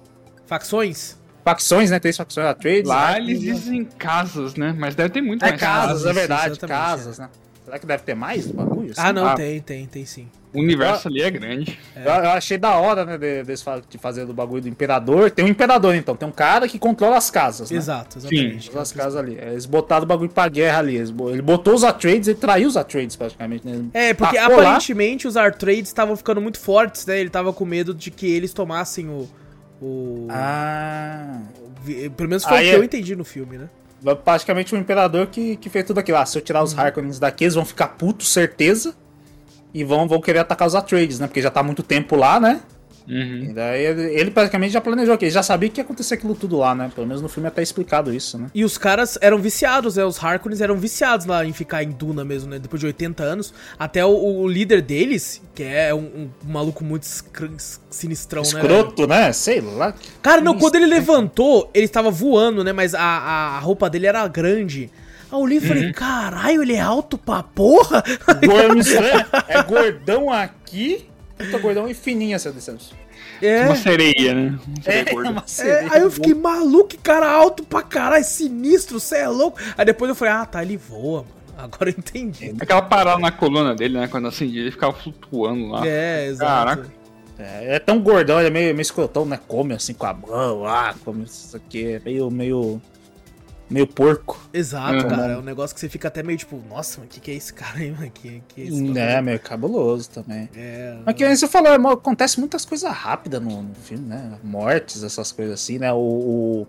Facções? Facções, né? Três facções, a Trades. Lá né? eles dizem casas, né? Mas deve ter muito É mais casas, casas, é verdade, casas, né? Será que deve ter mais bagulho? assim? Ah, não, Ah. tem, tem, tem sim. O universo ali é grande. Eu, eu achei da hora, né, de, de fazer do bagulho do imperador. Tem um imperador, então. Tem um cara que controla as casas, né? Exato, exatamente. Controla as casas ali. Eles botaram o bagulho pra guerra ali. Ele botou os Atreides, ele traiu os Atreides praticamente, né? É, porque Tacou lá. aparentemente os Artrades estavam ficando muito fortes, né? Ele tava com medo de que eles tomassem o. o Ah... pelo menos foi Aí o que é- eu entendi no filme, né? Praticamente o imperador que, que fez tudo aquilo. Ah, se eu tirar os Harkonnens daqui, eles vão ficar putos, certeza. E vão, vão querer atacar os Atreides, né? Porque já tá muito tempo lá, né? Uhum. E daí ele, praticamente já planejou aqui. Ele já sabia que ia acontecer aquilo tudo lá, né? Pelo menos no filme é até explicado isso, né? E os caras eram viciados, né? Os Harkonnens eram viciados lá em ficar em Duna mesmo, né? Depois de 80 anos. Até o, o líder deles, que é um, um maluco muito sinistrão, né? Escroto, né? Sei lá. Cara, não, quando ele né? levantou, ele estava voando, né? Mas a, a, roupa dele era grande. Aí eu olhei e Uhum. falei, caralho, ele é alto pra porra? Gordo, é, é gordão aqui. Puta gordão e fininho essa distância. É. Uma sereia, né? Uma sereia gorda. uma É, sereia. aí eu fiquei maluco, cara alto pra caralho, sinistro, cê é louco. Aí depois eu falei, ah, tá, ele voa, mano. Agora eu entendi. Aquela parada na coluna dele, né? Quando acendia, ele ficava flutuando lá. É, exato. Caraca. É, é tão gordão, ele é meio, meio escrotão, né? Come assim com a mão, ah, come isso aqui. É meio, meio. Meio porco. Exato, Uhum. cara. É um negócio que você fica até meio tipo, nossa, mas o que, que é esse cara aí, mano? Que, que é esse É, meio cabuloso também. É, Mas que nem você falou, é, acontece muitas coisas rápidas no, no filme, né? Mortes, essas coisas assim, né? O, o-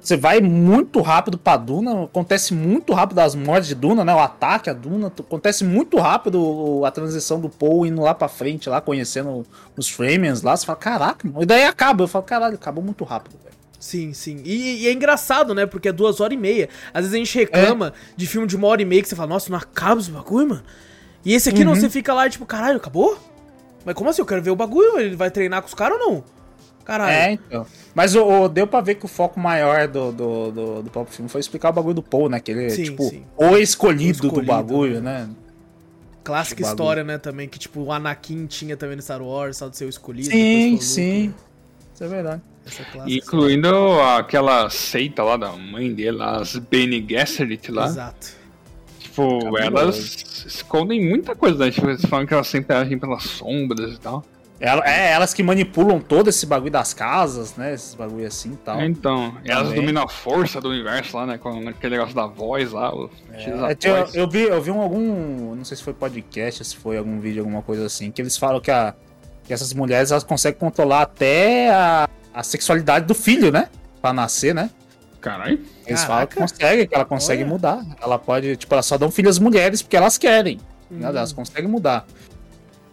Você vai muito rápido pra Duna, acontece muito rápido as mortes de Duna, né? O ataque a Duna, acontece muito rápido a transição do Paul indo lá pra frente, lá conhecendo os Fremen lá. Você fala, caraca, mano. E daí acaba. Eu falo, caralho, acabou muito rápido, velho. Sim, sim. E, e é engraçado, né? Porque é duas horas e meia. Às vezes a gente reclama de filme de uma hora e meia que você fala, nossa, não acaba esse bagulho, mano. E esse aqui não, Uhum. você fica lá e tipo, caralho, acabou? Mas como assim? Eu quero ver o bagulho. Ele vai treinar com os caras ou não? Caralho. É, então. Mas o, o- deu pra ver que o foco maior do, do, do, do próprio filme foi explicar o bagulho do Paul, né? Que ele é, Sim, tipo, sim. o escolhido, O escolhido, do bagulho, né? Clássica Bagulho. história, né? Também, que tipo, o Anakin tinha também no Star Wars, só de ser o escolhido. Sim, sim. né? Isso é verdade. Essa clássica Incluindo aquela seita lá da mãe dele, as Bene Gesserit lá. Exato. Tipo, Cabuloso. elas escondem muita coisa, né? Tipo, eles falam que elas sempre agem pelas sombras e tal. Ela- é elas que manipulam todo esse bagulho das casas, né? Esses bagulho assim e tal. Então, elas Também. dominam a força do universo lá, né? Com aquele negócio da voz lá, o É, tinha- voz. eu vi, eu vi um, algum. Não sei se foi podcast, se foi algum vídeo, alguma coisa assim, que eles falam que, a, que essas mulheres elas conseguem controlar até a, a sexualidade do filho, né? Pra nascer, né? Caralho. Eles Caraca. falam que consegue, que ela consegue Olha. mudar. Ela pode, tipo, elas só dão filho às mulheres porque elas querem. né? Hum. Elas conseguem mudar.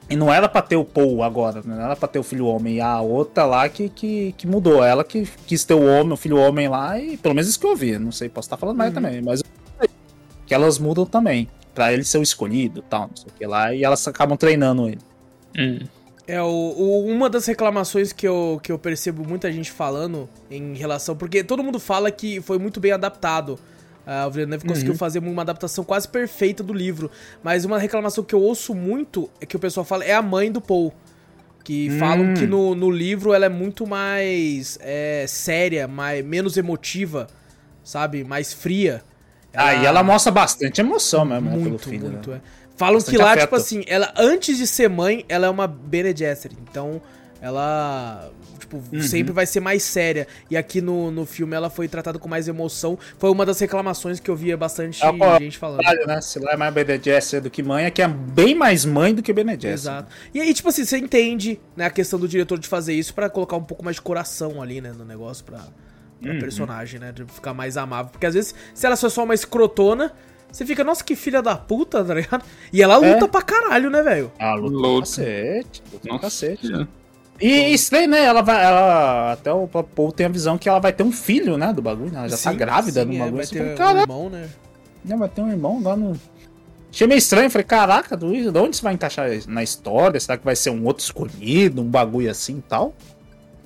E não era pra ter o Paul agora, né? não era pra ter o filho homem. E a outra lá que, que, que mudou. Ela que quis ter o homem, o filho homem lá, e pelo menos isso que eu vi. Não sei, posso estar falando mais Uhum. também, mas eu sei que elas mudam também. Pra ele ser o escolhido e tal, não sei o que lá. E elas acabam treinando ele. Hum. É, o, o- uma das reclamações que eu, que eu percebo muita gente falando em relação. Porque todo mundo fala que foi muito bem adaptado. Ah, o Villeneuve conseguiu Uhum. fazer uma adaptação quase perfeita do livro. Mas uma reclamação que eu ouço muito é que o pessoal fala é a mãe do Paul. Que falam Hum. que no, no livro ela é muito mais é, séria, mais, menos emotiva, sabe? Mais fria. Aí ela mostra bastante emoção mesmo, né, pelo Muito, filho. muito, né? é. Falam que lá, afeto. tipo assim, ela antes de ser mãe, ela é uma Bene Gesserit. Então, ela, tipo, Uhum. sempre vai ser mais séria. E aqui no, no filme ela foi tratada com mais emoção. Foi uma das reclamações que eu via bastante É gente falando. Né? Se lá é mais Bene Gesserit do que mãe, aqui é bem mais mãe do que Bene Gesserit. Exato. E aí, tipo assim, você entende, né, a questão do diretor de fazer isso pra colocar um pouco mais de coração ali, né, no negócio pra, pra Uhum. personagem, né, de ficar mais amável. Porque às vezes, se ela for só uma escrotona, você fica, nossa, que filha da puta, tá ligado? E ela luta É. pra caralho, né, velho? Ah, luta Luta. pra cacete. Luta Nossa. cacete. Senhora. E estranho, né? Ela vai. Ela, até o Paul tem a visão que ela vai ter um filho, né? Do bagulho. né? Ela já tá Sim, grávida sim, no é, bagulho. Vai Você ter fala, um Caraca, irmão, né? né, vai ter um irmão lá no. Achei meio estranho. Falei, caraca, do- de onde você vai encaixar na história? Será que vai ser um outro escolhido? Um bagulho assim e tal?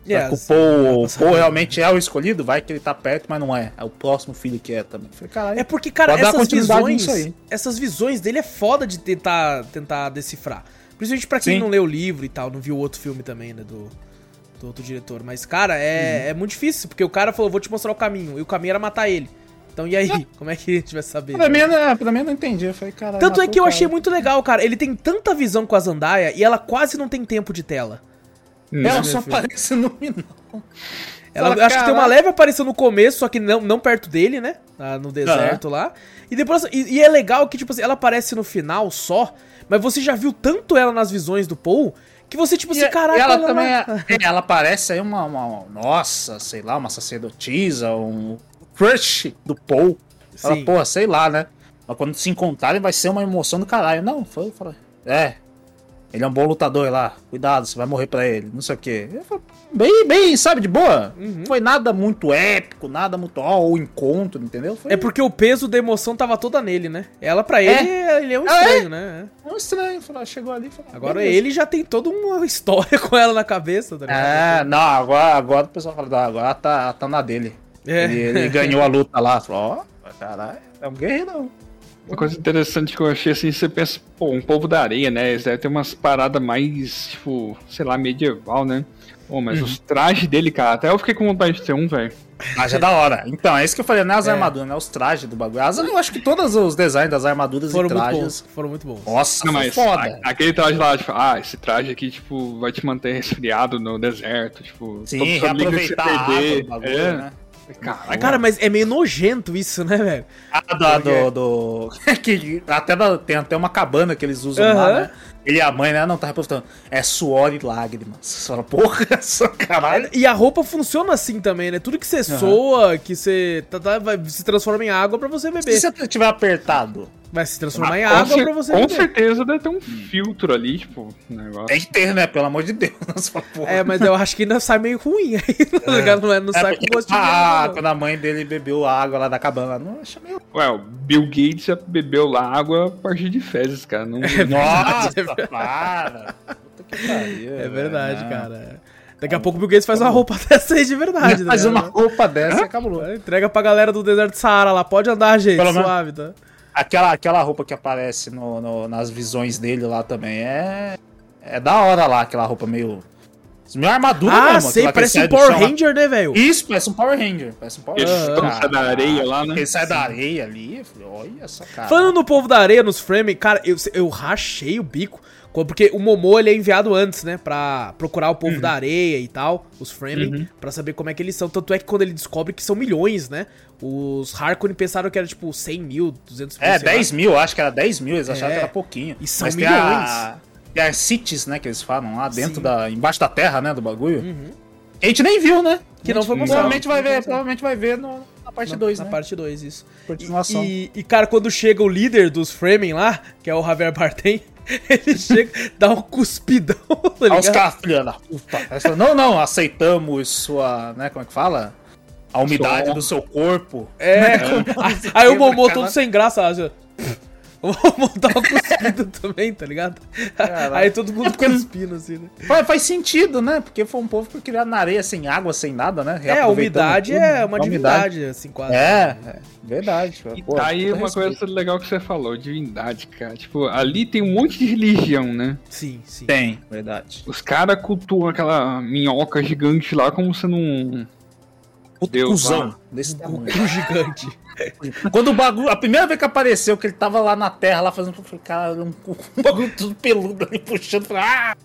Que o Paul, o Paul realmente é o escolhido? Vai que ele tá perto, mas não é. É o próximo filho que é também. Falei, caralho. É porque, cara, essas visões. Essas visões dele é foda de tentar, tentar decifrar. Principalmente pra quem Sim. não leu o livro e tal, não viu o outro filme também, né? Do, do outro diretor. Mas, cara, é, Uhum. é muito difícil, porque o cara falou, vou te mostrar o caminho. E o caminho era matar ele. Então, e aí? Como é que a gente vai saber? Pra mim, né, pra mim eu não entendi. Eu falei, caralho. Tanto é que eu cara. achei muito legal, cara. Ele tem tanta visão com a Zandaia e ela quase não tem tempo de tela. Ela Hum, só filho. aparece no final. Ela, Fala, acho que tem uma "Caralho." leve aparição no começo, só que não, não perto dele, né? Ah, no deserto lá. E depois. E, e é legal que, tipo assim, ela aparece no final só, mas você já viu tanto ela nas visões do Paul que você, tipo assim, E- caraca. ela ela- também é, é, ela parece aí uma, uma- Nossa, sei lá, uma sacerdotisa, um crush do Paul. Ela, Sim. porra, sei lá, né? Mas quando se encontrarem vai ser uma emoção do caralho. Não, foi, foi. É. Ele é um bom lutador lá. Cuidado, você vai morrer pra ele. Não sei o quê. Bem, bem, sabe, de boa. Uhum. Não foi nada muito épico, nada muito. Ó, o encontro, entendeu? Foi É porque o peso da emoção tava toda nele, né? Ela, pra ele, ele é um Ah, é? estranho, né? um estranho. Falou, chegou ali e falou. Agora beleza. ele já tem toda uma história com ela na cabeça, tá ligado? É, não, agora, agora o pessoal fala, "Não, agora tá, tá na dele. É. Ele, ele ganhou a luta lá. Falou, ó, caralho, é um guerreiro. Uma coisa interessante que eu achei assim, você pensa, pô, um povo da areia, né? Eles devem ter umas paradas mais, tipo, sei lá, medieval, né? Pô, mas os trajes dele, cara, até eu fiquei com vontade de ter um, velho. Mas é da hora. Então, é isso que eu falei, não é as É. armaduras, né? Os trajes do bagulho. As, eu acho que todos os designs das armaduras Foram e muito trajes. bons. Foram muito bons. Nossa, Não, mas foda. a- aquele traje lá, tipo, ah, esse traje aqui, tipo, vai te manter resfriado no deserto, tipo, Sim, reaproveitar a água perder. do bagulho, é, né? Caraca, Cara, mas é meio nojento isso, né, velho? Ah, do. do, do- que até da- tem até uma cabana que eles usam lá, Aham. né? Ele e a mãe, né? Não, tá reportando. É suor e lágrimas. Você fala, porra, essa caralho. E a roupa funciona assim também, né? Tudo que você soa, que você tá, tá- vai, se transforma em água pra você beber. Se você tiver apertado, Vai se transformar em com, água cer- pra você com beber. certeza deve ter um filtro ali, tipo, um negócio. tem que ter, né? Pelo amor de Deus. É, mas eu acho que ainda sai meio ruim aí, tá ligado? Não, é, não É sai com gosto de ah, não. quando a mãe dele bebeu a água lá da cabana, não acha meio. Ué, o Bill Gates já bebeu lá água a partir de fezes, cara. Não, Nossa, é para! Puta que pariu, É verdade, não. cara. Daqui a pouco o Bill Gates faz uma roupa dessa aí de verdade, Faz né? uma roupa dessa e acabou. Entrega pra galera do deserto do Saara lá. Pode andar, gente, Pelo suave, tá? Aquela, aquela roupa que aparece no, no- nas visões dele lá também é. É da hora lá, aquela roupa meio. Meio armadura Ah, mesmo. sei, parece um Power chão lá. Ranger, né, velho? Isso, parece um Power Ranger. Parece um Power Ele Ranger. sai da areia lá, né? Ele sai da areia ali. falei, Olha essa cara. Falando no povo da areia, nos frame, cara, eu, eu rachei o bico. Porque o Momô, ele é enviado antes, né? Pra procurar o povo Uhum. da areia e tal, os frame, pra saber como é que eles são. Tanto é que quando ele descobre que são milhões, né? Os Harkonnen pensaram que era tipo 100 mil, 200 mil. É, sei lá. 10 mil, acho que era 10 mil, eles acharam É. que era pouquinho. E são Mas tem a, tem as cities, né, que eles falam lá dentro Sim. Uhum. da. embaixo da terra, né, do bagulho. A gente nem viu, né? Que não foi mostrado. Provavelmente vai ver, provavelmente vai ver no- na parte 2, Na né? parte 2, isso. Continuação. E, e, cara, quando chega o líder dos Fremen lá, que é o Javier Bardem, ele chega, dá um cuspidão, tá Aí os ligado? caras, filha da puta. Essa- Não, não, aceitamos sua. né, como é que fala? A umidade do seu corpo. É, aí o Momô todo sem graça, assim, o Momô dá uma cuspida também, tá ligado? Caralho. Aí todo mundo É porque- cuspindo, assim, né? Faz, faz sentido, né? Porque foi um povo que criado na areia, sem água, sem nada, né? É, a umidade tudo. é uma A divindade, assim, quase. É, é verdade. E Pô, tá aí uma respeito. coisa legal que você falou, divindade, cara. Tipo, ali tem um monte de religião, né? Sim, sim. Tem, verdade. Os caras cultuam aquela minhoca gigante lá como sendo um. Puta Deus, cuzão lá. desse tamanho. Um gigante. Quando o bagulho. A primeira vez que apareceu, que ele tava lá na terra, lá fazendo. Eu falei, cara, um, um bagulho tudo peludo ali puxando. Falei, ah!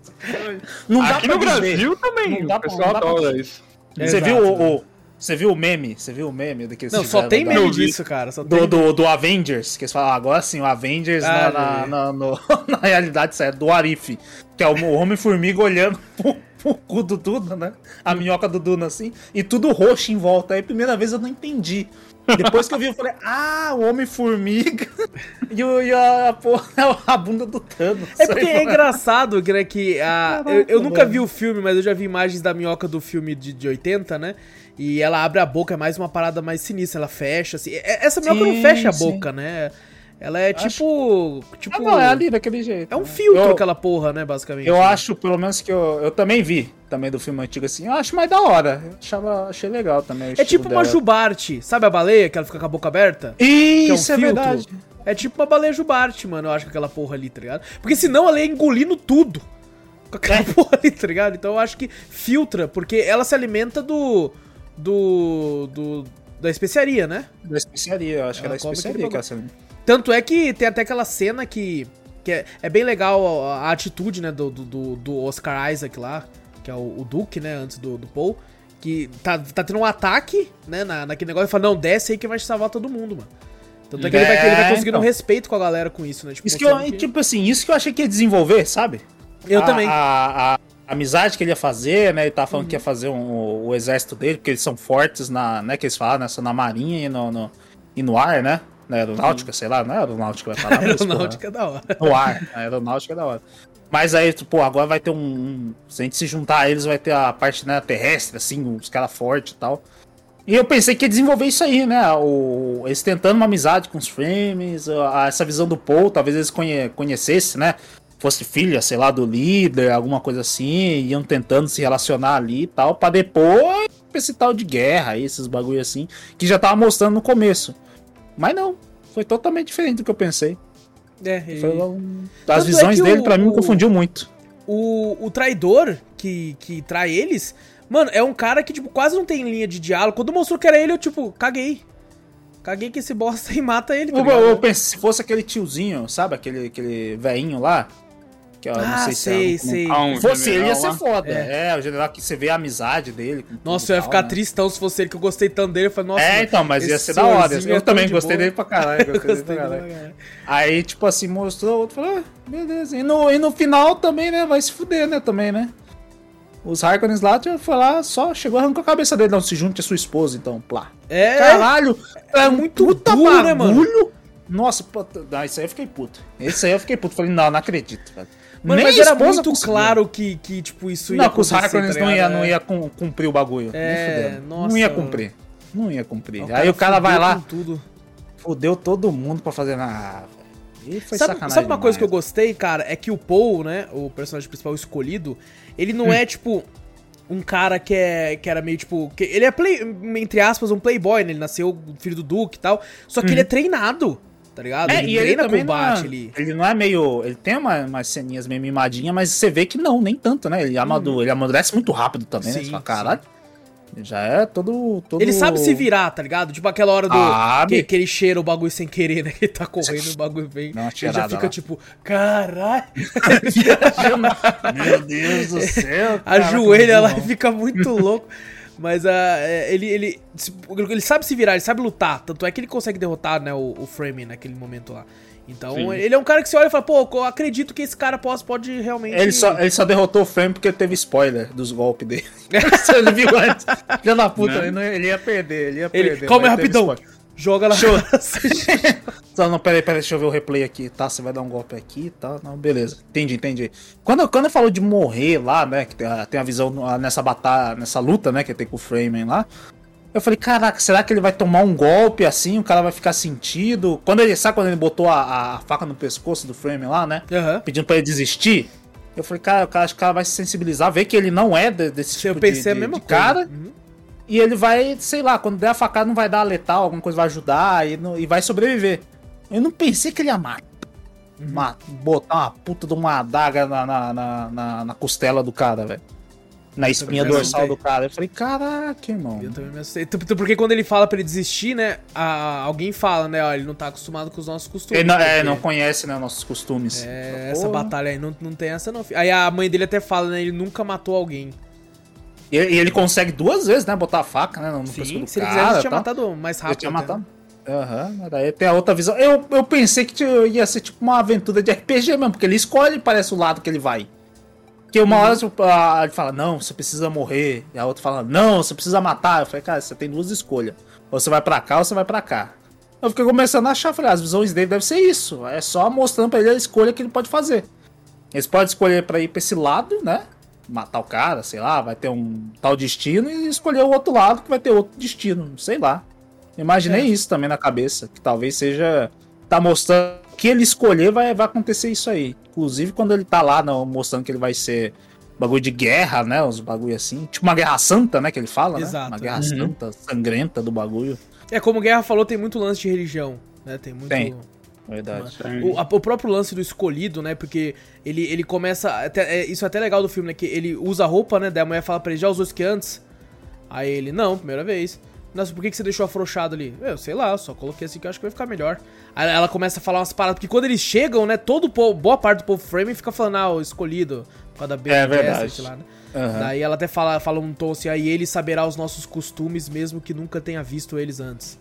Não dá Aqui pra no dizer. Brasil também, Não dá o pessoal não dá pra- isso. Você Exato, viu o, o- Você viu o meme? Você viu o meme do que eles Não, só tem da- meme vi. disso, cara. Só tem Do, do, do Avengers, que eles falam, ah, agora sim, o Avengers Ah, na, na, na- no- na realidade séria, do Arif, que é o Homem-Formiga olhando pro, pro cu do Duna, né? A minhoca do Duna assim, e tudo roxo em volta. Aí, primeira vez eu não entendi. Depois que eu vi, eu falei, ah, o Homem-Formiga e, o- e a, porra, a bunda do Thanos. É porque é engraçado que, né, que a, eu, eu nunca vi o filme, mas eu já vi imagens da minhoca do filme de, de 80, né? E ela abre a boca, é mais uma parada mais sinistra, ela fecha, assim. É- Essa minhoca não Sim, fecha a sim. boca, né? Ela é Acho- tipo. Tipo. Ah, não, é ali daquele jeito. é um né? filtro Eu- aquela porra, né, basicamente. Eu né? acho, pelo menos que eu, eu também vi, também do filme antigo assim, eu acho mais da hora. Eu achava, achei legal também. É tipo uma dela. jubarte, sabe a baleia que ela fica com a boca aberta? Que é um Isso, é, filtro. verdade. É tipo uma baleia jubarte, mano, eu acho que aquela porra ali, tá ligado? Porque senão ela ia engolindo tudo. Com aquela É. porra ali, tá ligado? Então eu acho que filtra, porque ela se alimenta do. do. do da especiaria, né? Da especiaria, eu acho que Ela era da come especiaria que ela se- Tanto é que tem até aquela cena que. que é, é bem legal a, a atitude, né, do, do- do, Oscar Isaac lá, que é o, o Duke, né, antes do, do Paul. Que tá, tá tendo um ataque, né, na, naquele negócio e fala, não, desce aí que vai salvar todo mundo, mano. Tanto é que ele vai, que ele vai É, conseguindo um então. respeito com a galera com isso, né? Tipo, Isso que eu, mostrando tipo assim, isso que eu achei que ia desenvolver, sabe? Eu A- também. A, a amizade que ele ia fazer, né? Ele tava Uhum. falando que ia fazer um- o, o exército dele, porque eles são fortes na, né, que eles falam, né, são na marinha e no, no, e no ar, né? Na aeronáutica, sei lá, não é aeronáutica vai falar, Aeronáutica é da hora. porra, no ar, a aeronáutica é da hora. Mas aí, tipo, agora vai ter um, um- Se a gente se juntar a eles, vai ter a parte né, terrestre, assim, os caras fortes e tal. E eu pensei que ia desenvolver isso aí, né? O, eles tentando uma amizade com os frames, essa visão do Paul, talvez eles conhe, conhecessem, né? Fosse filha, sei lá, do líder, alguma coisa assim, iam tentando se relacionar ali e tal, pra depois esse tal de guerra aí, esses bagulho assim, que já tava mostrando no começo. Mas não, foi totalmente diferente do que eu pensei. É, e- um- As é visões que dele, o- pra mim, me confundiu muito. o, o traidor que, que trai eles, mano, é um cara que, tipo, quase não tem linha de diálogo. Quando mostrou que era ele, eu, tipo, caguei. Caguei que esse bosta e mata ele, tá Eu, eu pensei, se fosse aquele tiozinho, sabe? Aquele, aquele velhinho lá. Que eu não Ah, sei, sei, se é sei. Ah, um Se fosse ele, ia ser foda. É. o general que você vê a amizade dele. Nossa, eu ia tal, ficar né? tristão se fosse ele, que eu gostei tanto dele. Eu falei, nossa. É, então, mas ia ser da hora. senhorzinho Eu é também de gostei boa. dele pra caralho. Gostei dele Gostei pra dele caralho. pra caralho. Aí, tipo assim, mostrou, o outro falou, ah, beleza. E no, e no final também, né, vai se fuder, né, também, né? Os Harkonnens lá, foi lá, só chegou, arrancou a cabeça dele, não, se junte a sua esposa, então, plá. É, Caralho, é muito muito puta duro, né, mano? bagulho. Nossa, puta, não, isso aí eu fiquei puto. Isso aí eu fiquei puto. Falei, não, não acredito, velho. Mano, Nem mas era muito conseguiu. claro que, que, tipo, isso ia Não, que os Harkonnens tá não, ia, não É. ia cum- cumprir o bagulho. É, nossa, Não ia cumprir. Não ia cumprir. Aí o cara vai lá, com Tudo. fudeu todo mundo pra fazer na. E foi Sabe, sacanagem. sabe uma coisa que eu demais. gostei, cara? É que o Paul, né? O personagem principal escolhido, ele não Hum. é, tipo, um cara que, é, que era meio, tipo... Ele é, play, entre aspas, um playboy, né? Ele nasceu filho do Duke e tal. Só que ele é treinado, tá ligado? É, ele e ele também combate não é, ali. Ele não é meio. Ele tem uma, umas ceninhas meio mimadinhas, mas você vê que não, nem tanto, né? Ele, amadu, ele amadurece muito rápido também, né? Sim, Você fala, caralho. Já é todo, todo. Ele sabe se virar, tá ligado? Tipo aquela hora do. Sabe. Que, que ele cheira o bagulho sem querer, né? Que ele tá correndo e o bagulho vem. Uma ele já fica lá. tipo, caralho. Meu Deus do céu. ajoelha lá não. e fica muito louco. Mas é, ele, ele, ele sabe se virar, ele sabe lutar. Tanto é que ele consegue derrotar né, o, o Framing naquele momento lá. Então Sim. ele é um cara que você olha e fala, pô, eu acredito que esse cara pode, pode realmente. Ele só, ele só derrotou o Frame porque teve spoiler dos golpes dele. ele viu antes. Filha da puta, ele, não- ele ia perder, ele ia Ele- perder. calma aí, rapidão. spoiler. Joga lá. Show. Não, não, peraí, peraí, deixa eu ver o replay aqui, tá? Você vai dar um golpe aqui e tá? Não, beleza. Entendi, entendi. Quando, quando eu falo de morrer lá, né? Que tem a, tem a visão nessa batalha, nessa luta, né? Que tem com o Freeman lá. Eu falei, caraca, será que ele vai tomar um golpe assim? O cara vai ficar sentido? Quando ele, sabe quando ele botou a, a faca no pescoço do Freeman lá, né? Aham. Pedindo pra ele desistir. Eu falei, cara, o cara, acho que o cara vai se sensibilizar, ver que ele não é de- desse tipo Eu de, pensei a de- mesma de coisa. cara. Uhum. E ele vai, sei lá, quando der a facada não vai dar letal, alguma coisa vai ajudar e, não- e vai sobreviver. Eu não pensei que ele ia matar. Uhum. botar uma puta de uma adaga na, na, na, na- na costela do cara, velho. Na espinha dorsal do cara. Eu falei, caraca, irmão. Eu também me assustei. Tu- tu- Porque quando ele fala pra ele desistir, né? a- alguém fala, né? Ó, ele não tá acostumado com os nossos costumes. Ele não, é, porque- não conhece, né, nossos costumes. É, essa batalha aí não, não tem essa não. Aí a mãe dele até fala, né? Ele nunca matou alguém. E, e ele consegue duas vezes, né, botar a faca, né, no Sim, se ele cara, quisesse, ele tinha matado mais rápido. tinha até. matado. Aham, mas daí tem a outra visão. Eu, eu pensei que tinha- ia ser tipo uma aventura de RPG mesmo, porque ele escolhe, parece, o lado que ele vai. Que uma hora tipo, ah, ele fala, não, você precisa morrer. E a outra fala, não, você precisa matar. Eu falei, cara, você tem duas escolhas. Ou você vai pra cá ou você vai pra cá. Eu fiquei começando a achar, falei, as visões dele devem ser isso. É só mostrando pra ele a escolha que ele pode fazer. Eles podem escolher pra ir pra esse lado, né? Matar o cara, sei lá, vai ter um tal destino, e escolher o outro lado que vai ter outro destino, sei lá. Imaginei É. isso também na cabeça, que talvez seja. Tá mostrando que ele escolher vai, vai acontecer isso aí. Inclusive quando ele tá lá não, mostrando que ele vai ser bagulho de guerra, né? Os bagulho assim. Tipo uma guerra santa, né? Que ele fala, Exato. né? Uma guerra Uhum. santa, sangrenta do bagulho. É, como o Guerra falou, tem muito lance de religião, né? Tem muito... Tem. Verdade. O, a- o próprio lance do escolhido, né? Porque ele, ele começa. até- é, isso é até legal do filme, né? Que ele usa a roupa, né? Daí a mulher fala pra ele, já usou isso que antes? Aí ele, não, primeira vez. Nossa, por que, que você deixou afrouxado ali? Eu sei lá, só coloquei assim que eu acho que vai ficar melhor. Aí ela começa a falar umas paradas, porque quando eles chegam, né? Todo o povo, boa parte do povo frame fica falando, ah, o escolhido, por causa da Bene É verdade. Lá, né? Aham. Daí ela até fala, fala um tom assim, aí ele saberá os nossos costumes, mesmo que nunca tenha visto eles antes.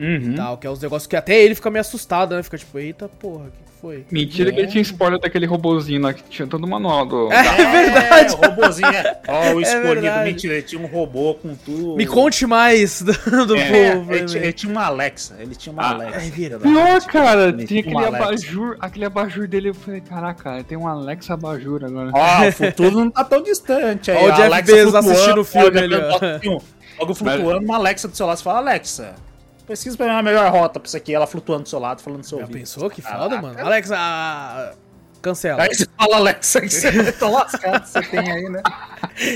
Uhum. Tal, que é os negócios que até ele fica meio assustado, né? Fica tipo, eita porra, o que foi? Mentira que ele tinha spoiler daquele robozinho lá que tinha todo o manual do. É verdade. É, o robozinho é. Ó, o escolhido, verdade. mentira, ele tinha um robô com tudo. Me conte mais do, do É, povo. ele, tinha, ele tinha uma Alexa. Ele tinha uma Ah, Alexa. é verdade. Pior, cara, Ele tinha tinha aquele Alexa. abajur, aquele abajur dele, eu falei, caraca, tem um Alexa abajur agora. Ó, o futuro não tá tão distante. Aí, Ó o Jeff Alexa Bezos flutuando, assistindo o filme ali, ó, Logo flutuando, uma Alexa do seu lado. Você fala, Alexa, pesquisa pra mim a melhor rota pra isso aqui. Ela flutuando do seu lado, falando do seu Já ouvido. pensou? Que Caraca. foda, mano. Alex, ah, cancela. Aí você fala, Alexa, que você tô lascado, você tem aí, né?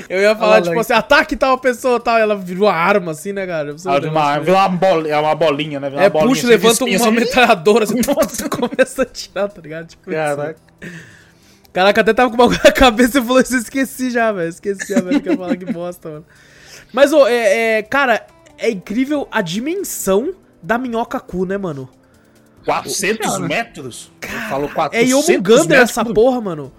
Eu ia falar, Fala, tipo Alex. assim, ataque tal pessoa tal. E ela virou uma arma, assim, né, cara? Ah, uma, vira uma, bolinha, uma bolinha, né? Vira uma É, bolinha, puxa, de levanta espinha, uma assim, metralhadora, assim, começa a tirar, tá ligado? Tipo, Caraca. assim. Caraca, até tava com uma coisa na cabeça e falou isso, eu esqueci já, velho. Esqueci velho, que eu ia falar que bosta, mano. Mas, ô, é, é, cara, é incrível a dimensão da minhoca cu, né, mano? 400 Cara. metros? Ele falou 400 É Yomugander metros. essa porra, mano.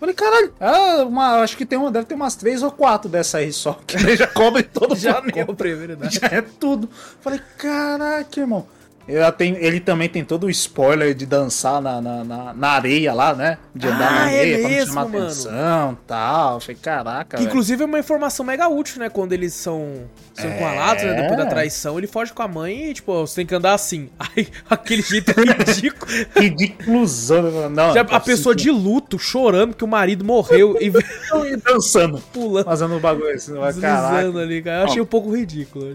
Falei, caralho, ah, uma, acho que tem uma, deve ter umas três ou quatro dessa aí só, que já cobre todo o Já planeta. comprei, é verdade. Já é tudo. Falei, caraca, irmão. Ele, tem, ele também tem todo o spoiler de dançar na, na, na, na areia lá, né? De andar Ah, na é areia pra não mesmo, chamar mano. atenção e tal. Falei, caraca, Que inclusive é uma informação mega útil, né? Quando eles são, são É. né? Depois da traição, ele foge com a mãe e, tipo, você tem que andar assim. Aí, aquele jeito ridículo. Ridiculosão. né? Não, Já tá a pessoa de luto, chorando que o marido morreu e dançando, pulando, fazendo o bagulho assim. Deslizando ali, cara. Eu achei um pouco ridículo.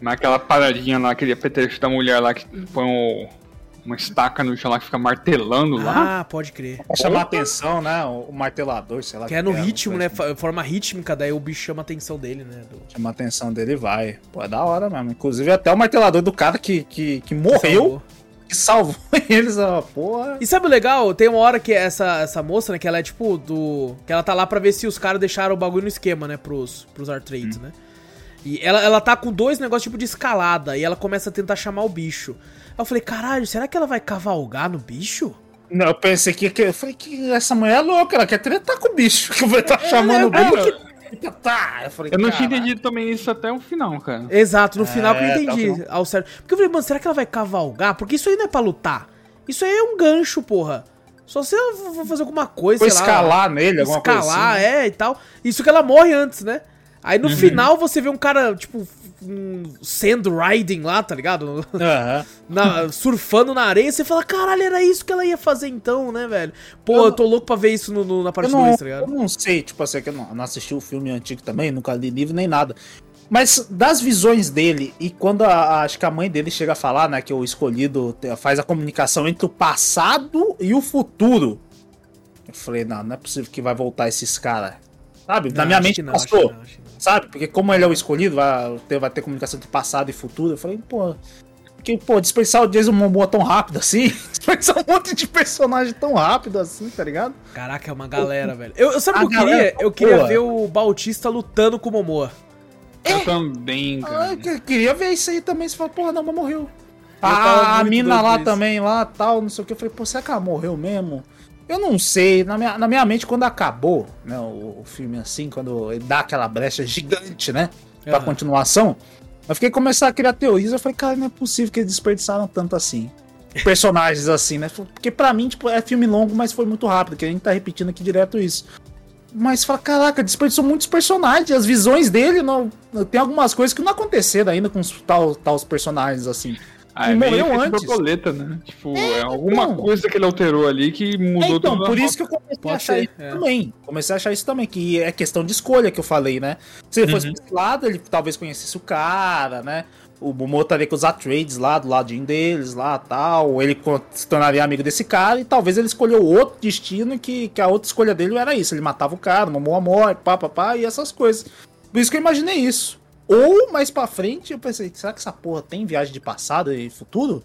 Naquela paradinha lá, aquele apetrecho da mulher lá que põe o- uma estaca no chão lá que fica martelando lá. Ah, pode crer. Pra chamar atenção, né? O, martelador, sei lá. Que é no uma ritmo, coisa né? Fa- Forma rítmica, daí o bicho chama a atenção dele, né? Do... Chama a atenção dele e vai. Pô, é da hora mesmo. Inclusive, até o martelador do cara que, que, que morreu, que salvou eles, ó, porra. E sabe o legal? Tem uma hora que essa, essa moça, né, que ela é tipo do. Que ela tá lá pra ver se os caras deixaram o bagulho no esquema, né, pros, pros Artrades, né? E ela, ela tá com dois negócios tipo de escalada e ela começa a tentar chamar o bicho. Aí eu falei, caralho, será que ela vai cavalgar no bicho? Não, eu pensei que, que. Eu falei que essa mulher é louca, ela quer tretar com o bicho. Que vai estar chamando o é, bicho. Tá, eu falei, Eu não tinha entendido também isso até o final, cara. Exato, no final que eu É, tá entendi bom. ao certo. Porque eu falei, mano, será que ela vai cavalgar? Porque isso aí não é pra lutar. Isso aí é um gancho, porra. Só se ela for fazer alguma coisa, Foi sei lá. escalar nele, alguma escalar, coisa assim. é, e tal. Isso que ela morre antes, né? Aí Uhum. no final você vê um cara, tipo, um sand riding lá, tá ligado? Aham. Na- surfando na areia, você fala, caralho, era isso que ela ia fazer então, né, velho? Pô, eu, tô louco pra ver isso no, no- na Eu parte não, 2, tá eu ligado? não sei, tipo assim, que eu não, não assisti o filme antigo também, nunca li livro nem nada. Mas das visões dele, e quando a, acho que a mãe dele chega a falar, né, que o escolhido faz a comunicação entre o passado e o futuro. Eu falei, não, não é possível que vai voltar esses caras. Sabe? Na Não, minha acho mente não, acho passou. que não, acho que não. Sabe? Porque como ele é o escolhido, vai ter, vai ter comunicação entre passado e futuro. Eu falei, pô. Porque, pô, dispensar o Jason Momoa tão rápido assim, dispensar um monte de personagem tão rápido assim, tá ligado? Caraca, é uma galera, velho. Eu, eu sabe o que eu queria? tá Eu queria ver o Bautista lutando com o Momoa. Eu também, Ah, cara. eu que- queria ver isso aí também. Você fala, porra, não, mas morreu. tava A, mina lá também, lá tal, não sei o que. Eu falei, pô, será que ela morreu mesmo? Eu não sei. Na minha, na minha mente, quando acabou, né, o, o filme assim, quando ele dá aquela brecha gigante, né? Pra Aham. continuação, eu fiquei começar a criar teorias. Eu falei, cara, não é possível que eles desperdiçaram tanto assim. Personagens assim, né? Porque pra mim, tipo, é filme longo, mas foi muito rápido, que a gente tá repetindo aqui direto isso. Mas fala, caraca, desperdiçou muitos personagens, as visões dele, não, tem algumas coisas que não aconteceram ainda com os tal, tal os personagens, assim. Ah, é morreu antes. borboleta, né? Tipo, é, alguma então. coisa que ele alterou ali que É, mudou então, toda a por isso que eu comecei Pode a achar ser, isso é. também. Comecei a achar isso também, que é questão de escolha que eu falei, né? Se ele fosse Uhum. pra esse lado, ele talvez conhecesse o cara, né? O Momo estaria com os Atreides lá, do ladinho deles, lá tal. Ele se tornaria amigo desse cara e talvez ele escolheu outro destino que, que a outra escolha dele era isso. Ele matava o cara, o Momo morre, pá, pá, pá, e essas coisas. Por isso que eu imaginei isso. Ou mais pra frente, eu pensei, será que essa porra tem viagem de passado e futuro?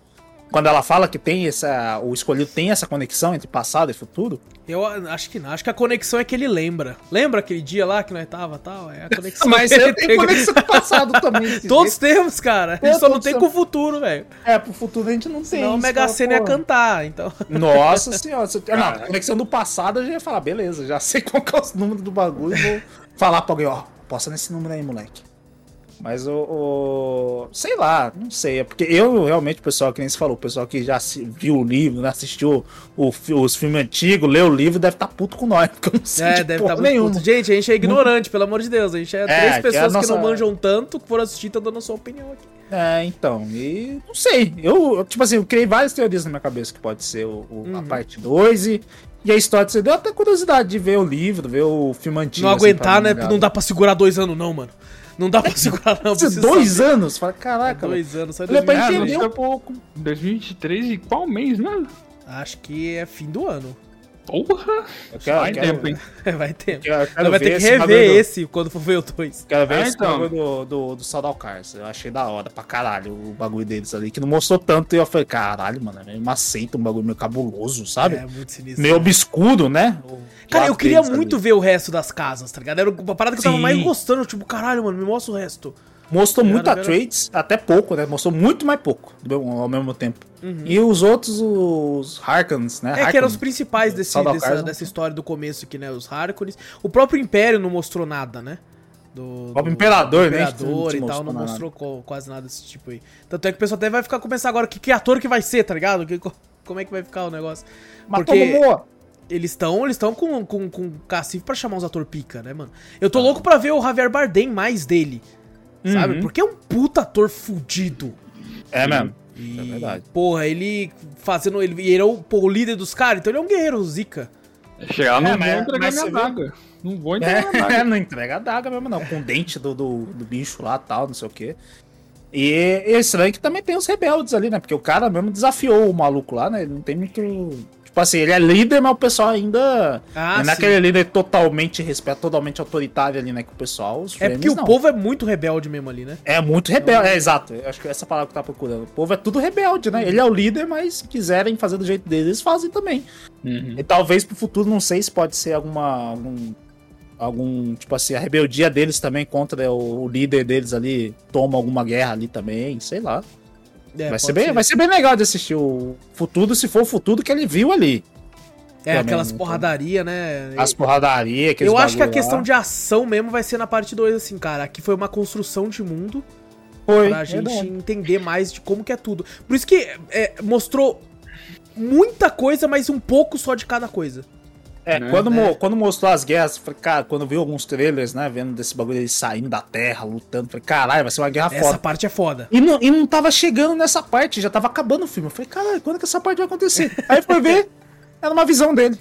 Quando ela fala que tem essa. O escolhido tem essa conexão entre passado e futuro? Eu acho que não. Acho que a conexão é que ele lembra. Lembra aquele dia lá que nós tava tal? É a conexão. Mas ele tenho conexão com o passado também. Todos jeito. temos, cara. A É, gente só não tem com o futuro, velho. É, pro futuro a gente não tem. Senão o Mega Sena ia cantar, então. Nossa senhora. Não, a conexão do passado eu já ia falar, beleza, já sei qual que é os números do bagulho, vou falar pra alguém, ó, posta nesse número aí, moleque. Mas o, o- Sei lá, não sei. É porque eu realmente, o pessoal que nem se falou, o pessoal que já viu o livro, né, assistiu o, os filmes antigos, leu o livro, deve estar puto com nós, porque eu não sei É, de deve estar muito nenhuma. puto. Gente, a gente é ignorante, pelo amor de Deus. A gente é, É, três que é pessoas a que não nossa- manjam tanto, que foram assistir, estão dando a sua opinião aqui. É, então, e não sei. Eu, tipo assim, eu criei várias teorias na minha cabeça que pode ser o, o- a Uhum. parte 2 e, e a história. Você deu até curiosidade de ver o livro, ver o filme antigo. não assim, aguentar, pra né? Não dá pra segurar dois anos, não, mano. Não dá pra segurar, não. Isso, precisa dois saber. anos? Fala, caraca, velho. Dois anos, é pra 2023. entender um é pouco. 2023 e qual mês, né? Acho que é fim do ano. Porra! Eu quero, Faz quero- tempo, hein? Vai eu quero Ela vai ter que esse rever bagulho do- esse quando for ver o 2. Quero ver É, esse então. do, do, do Saudal Cars. Eu achei da hora pra caralho o bagulho deles ali. Que não mostrou tanto. E eu falei, caralho, mano, é meio maceita, um bagulho meio cabuloso, sabe? É, muito sinistro. meio obscuro, né? O Cara, eu queria muito ali. ver o resto das casas, tá ligado? Era uma parada que eu tava Sim. mais gostando. Tipo, caralho, mano, me mostra o resto. Mostrou Era, muito a. Trades, até pouco, né? Mostrou muito mais pouco do ao mesmo tempo. E os outros, os Harkons, né? Uhum. É, que eram os Harkons. principais desse, dessa, dessa história do começo aqui, né? Os Harkonnen. O próprio Império não mostrou nada, né? Do, próprio Imperador, né, Imperador e tal, não nada. mostrou quase nada desse tipo aí. Tanto é que o pessoal até vai ficar começar agora que, que ator que vai ser, tá ligado? Que, co- como é que vai ficar o negócio? Matou Porque Momoa. eles estão eles estão com, com, com cacife pra chamar os ator pica, né, mano? Eu tô louco pra ver o Javier Bardem mais dele, sabe? Uhum. Porque é um puta ator fudido. É mesmo. E, É verdade. Porra, ele fazendo. Ele, ele é o, pô, o líder dos caras, então ele é um guerreiro, o Zica. Chegar, não É, vou mas- entregar mas minha daga. Não vou entregar minha É, daga. não entrega a daga mesmo, não. Com o dente do, do, do bicho lá tal, não sei o quê. E é estranho que também tem os rebeldes ali, né? Porque o cara mesmo desafiou o maluco lá, né? Ele não tem muito. Tipo assim, ele é líder, mas o pessoal ainda. Ah, não é aquele líder totalmente respeito, totalmente autoritário ali, né? Que o pessoal. Os É porque o não. povo é muito rebelde mesmo ali, né? É muito rebelde, é exato. Eu acho que é essa palavra que eu tava procurando. O povo é tudo rebelde, né? Ele é o líder, mas se quiserem fazer do jeito deles, eles fazem também. Uhum. E talvez pro futuro, não sei se pode ser alguma. Algum, algum. Tipo assim, a rebeldia deles também contra o, o líder deles ali toma alguma guerra ali também, sei lá. É, vai, ser bem, vai ser bem legal de assistir o futuro, se for o futuro que ele viu ali. É, também, aquelas então. porradaria, né? As porradarias, aqueles Eu acho que a bagulho questão lá. de ação mesmo vai ser na parte 2, assim, cara. Aqui foi uma construção de mundo Foi, pra gente verdade. entender mais de como que é tudo. Por isso que é, mostrou muita coisa, mas um pouco só de cada coisa. É, né? quando, É. quando mostrou as guerras, falei, cara, quando eu vi alguns trailers, né, vendo desse bagulho eles saindo da terra, lutando, falei, caralho, vai ser uma guerra Essa foda. parte é foda. E não, e não tava chegando nessa parte, já tava acabando o filme. Eu falei, caralho, quando que essa parte vai acontecer? Aí foi ver, era uma visão dele.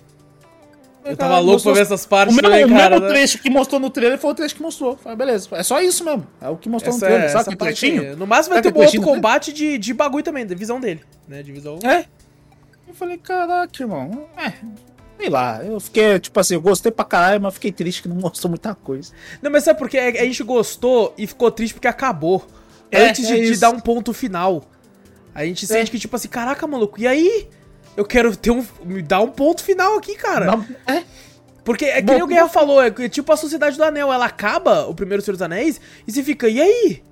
Eu tava louco pra ver essas O partes mesmo, também, o cara. mesmo né? trecho que mostrou no trailer foi o trecho que mostrou. Falei, beleza, é só isso mesmo. É o que mostrou Essa, no trailer, essa sabe que trechinho? aí. No máximo vai ter um outro combate de, de bagulho também, da visão dele. Né? De visão. É. Eu falei, caraca, irmão. É, sei lá, eu fiquei, tipo assim, eu gostei pra caralho, mas fiquei triste que não mostrou muita coisa. Não, mas sabe por quê? É- A gente gostou e ficou triste porque acabou. É, Antes é de, dar um ponto final. A gente sente que, tipo assim, caraca, maluco, e aí? Eu quero ter um. Me dar um ponto final aqui, cara. Não- é, Porque é que nem o Guerra falou, é que, tipo a Sociedade do Anel, ela acaba, o primeiro Senhor dos Anéis, e você fica, e aí?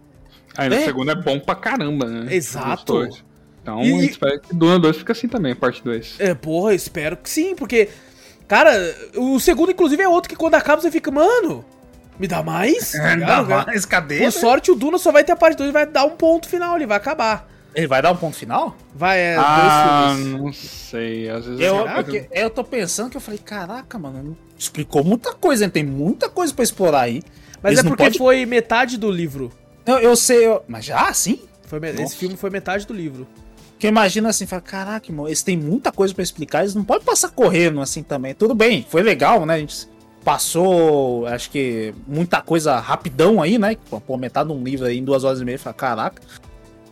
Aí no É. segundo é bom pra caramba, né? Exato. Então, E- espero que Duna 2 fique assim também, parte 2. É, porra, eu espero que sim, porque. Cara, o segundo, inclusive, é outro que quando acaba você fica, mano, me dá mais? ainda ligado, cara? mais, cadê? Por né? sorte, o Duna só vai ter a parte 2 e vai dar um ponto final ali, vai acabar. Ele vai dar um ponto final? Vai, é, ah, dois filmes. não sei. Às vezes Eu, porque eu tô pensando que eu falei, caraca, mano, explicou muita coisa, hein? tem muita coisa pra explorar aí. Mas Eles é porque pode- foi metade do livro. Eu, eu sei, eu- mas já sim? Foi me- Nossa. Esse filme foi metade do livro. Porque imagina assim, fala, caraca, irmão, eles têm muita coisa pra explicar, eles não podem passar correndo assim também. Tudo bem, foi legal, né? A gente passou, acho que, muita coisa rapidão aí, né? Pô, metade de um livro aí em duas horas e meia, fala, caraca.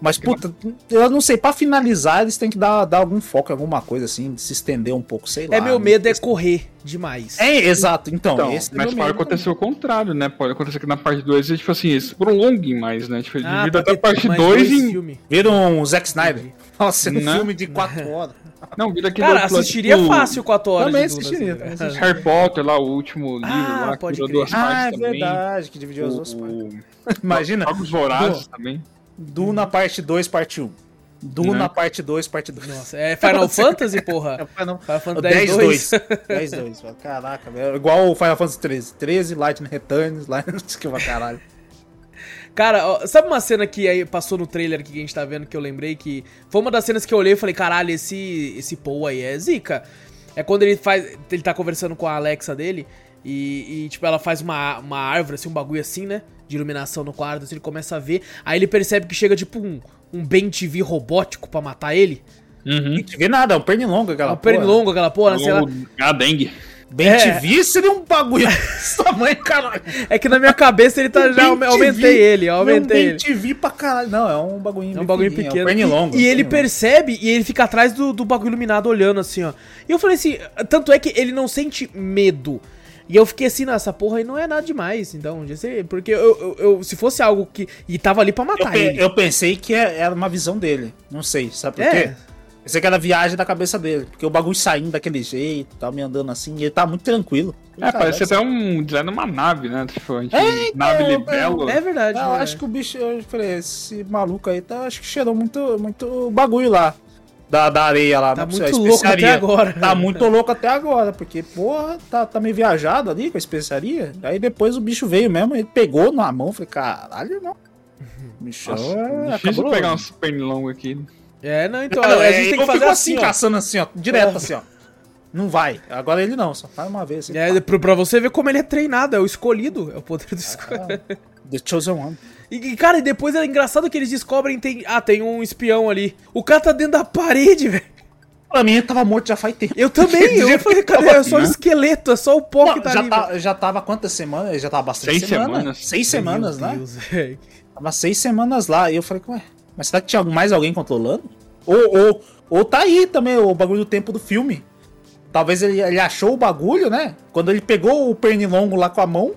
Mas, puta, eu não sei, pra finalizar, eles têm que dar, dar algum foco, alguma coisa assim, se estender um pouco, sei lá. É, meu medo é correr demais. É, exato, então, Então, esse é mas pode acontecer o contrário, né? Pode acontecer que na parte 2, tipo assim, eles prolonguem mais, né? Tipo, Ah, divida até a parte mais 2 dois em. Vira um Zack Snyder. Nossa, um Né? filme de quatro horas. Não, vira aquele Cara, lá, assistiria tipo, fácil 4 horas Também assistiria, assim, cara. assistiria. Harry Potter lá, o último livro Ah, lá, que pode virou crer. duas Ah, é partes também. verdade, que dividiu as duas partes. Imagina, Jogos Vorazes também. Duna parte 2, parte 1. Duna Né? parte 2, parte 2. Nossa, é Final Fantasy, porra? É Final Final Fantasy 10 10 2. 10 2. Caraca, velho. Igual o Final Fantasy 13. 13, Lightning Returns, Lightning que vai caralho. Cara, ó, sabe uma cena que aí passou no trailer aqui que a gente tá vendo que eu lembrei que foi uma das cenas que eu olhei e falei, caralho, esse esse Paul aí é zica. É quando ele faz, ele tá conversando com a Alexa dele e, e, tipo ela faz uma, uma árvore assim, um bagulho assim, né, de iluminação no quarto, assim, ele começa a ver, aí ele percebe que chega tipo um um Ben TV robótico pra matar ele. Uhum. Não te vê nada, é um pernilongo aquela É um pernilongo aquela porra, sei lá. A dengue. Bem É. TV seria um bagulho desse tamanho, caralho. É que na minha cabeça ele tá já aumentei ele, eu aumentei Não. Bem TV pra caralho. Não, é um bagulhinho É um bagulho pequeno. É um pernilongo. e, e ele pernilongo. percebe e ele fica atrás do, do bagulho iluminado olhando assim, ó. E eu falei assim, tanto é que ele não sente medo. E eu fiquei assim, nessa porra aí não é nada demais. Então, sei, porque eu, eu, eu- se fosse algo que. E tava ali pra Eu, matar pe- ele. eu pensei que é- era uma visão dele. Não sei, sabe por É. quê? Pensei que era viagem da cabeça dele, porque o bagulho saindo daquele jeito, tá me andando assim, e ele tá muito tranquilo. É, parece até um design de uma nave, né? Tipo, a gente, é, nave é, libelo. É verdade. Eu acho que o bicho, eu falei, esse maluco aí tá, acho que cheirou muito, muito bagulho lá. Da, da areia lá, tá muito louco até agora. Tá muito louco até agora, porque, porra, tá, tá meio viajado ali com a especiaria. Aí depois o bicho veio mesmo, ele pegou na mão, falei, caralho, não. O bichão é. Difícil pegar um super longo aqui. É, não, então. Não, a gente é, tem que fazer assim, assim caçando assim, ó. Direto, assim, ó. Não vai. Agora ele não, só faz uma vez. Assim, é, pra, pra, você ver como ele é treinado, é o escolhido. É o poder do escolhido. Ah, the Chosen One. E, cara, e depois é engraçado que eles descobrem tem. Ah, tem um espião ali. O cara tá dentro da parede, velho. Pra mim, ele tava morto já faz tempo. Eu também, eu falei, cadê? É só o esqueleto, é só o pó não, que tá já ali. Tá, já tava quantas semanas? Já tava bastante seis semanas. semanas. Seis semanas, Meu né? Deus, véio. Tava seis semanas lá. E eu falei, ué, mas será que tinha mais alguém controlando? Ou, ou, ou tá aí também o bagulho do tempo do filme. Talvez ele, ele achou o bagulho, né? Quando ele pegou o pernilongo lá com a mão.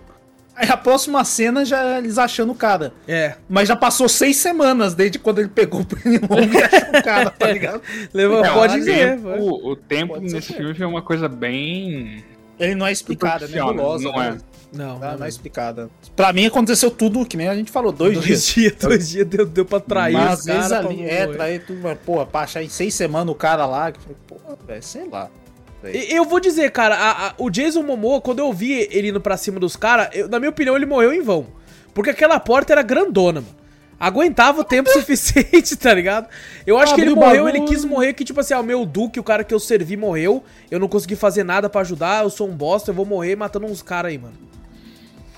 Aí a próxima cena já é eles achando o cara. É. Mas já passou seis semanas desde quando ele pegou o pernilongo e achou o cara, tá ligado? Levou, é, pode ser. O, o tempo nesse filme foi uma coisa bem. Ele não é explicado, é nebulosa. Não né? é. Não, não, não é explicada. Pra mim aconteceu tudo, que nem a gente falou, dois, dois dias. dias. Dois dias deu, deu pra trair mas, os caras. Ali, é, trair tudo, mas, porra, pra achar em seis semanas o cara lá, que foi, porra, velho, sei lá. Eu vou dizer, cara, a, a, o Jason Momoa, quando eu vi ele indo pra cima dos caras, na minha opinião, ele morreu em vão. Porque aquela porta era grandona, mano. Aguentava o tempo suficiente, tá ligado? Eu acho que ele morreu, ele quis morrer que, tipo assim, ah, o meu Duque, o cara que eu servi, morreu. Eu não consegui fazer nada para ajudar, eu sou um bosta, eu vou morrer matando uns caras aí, mano.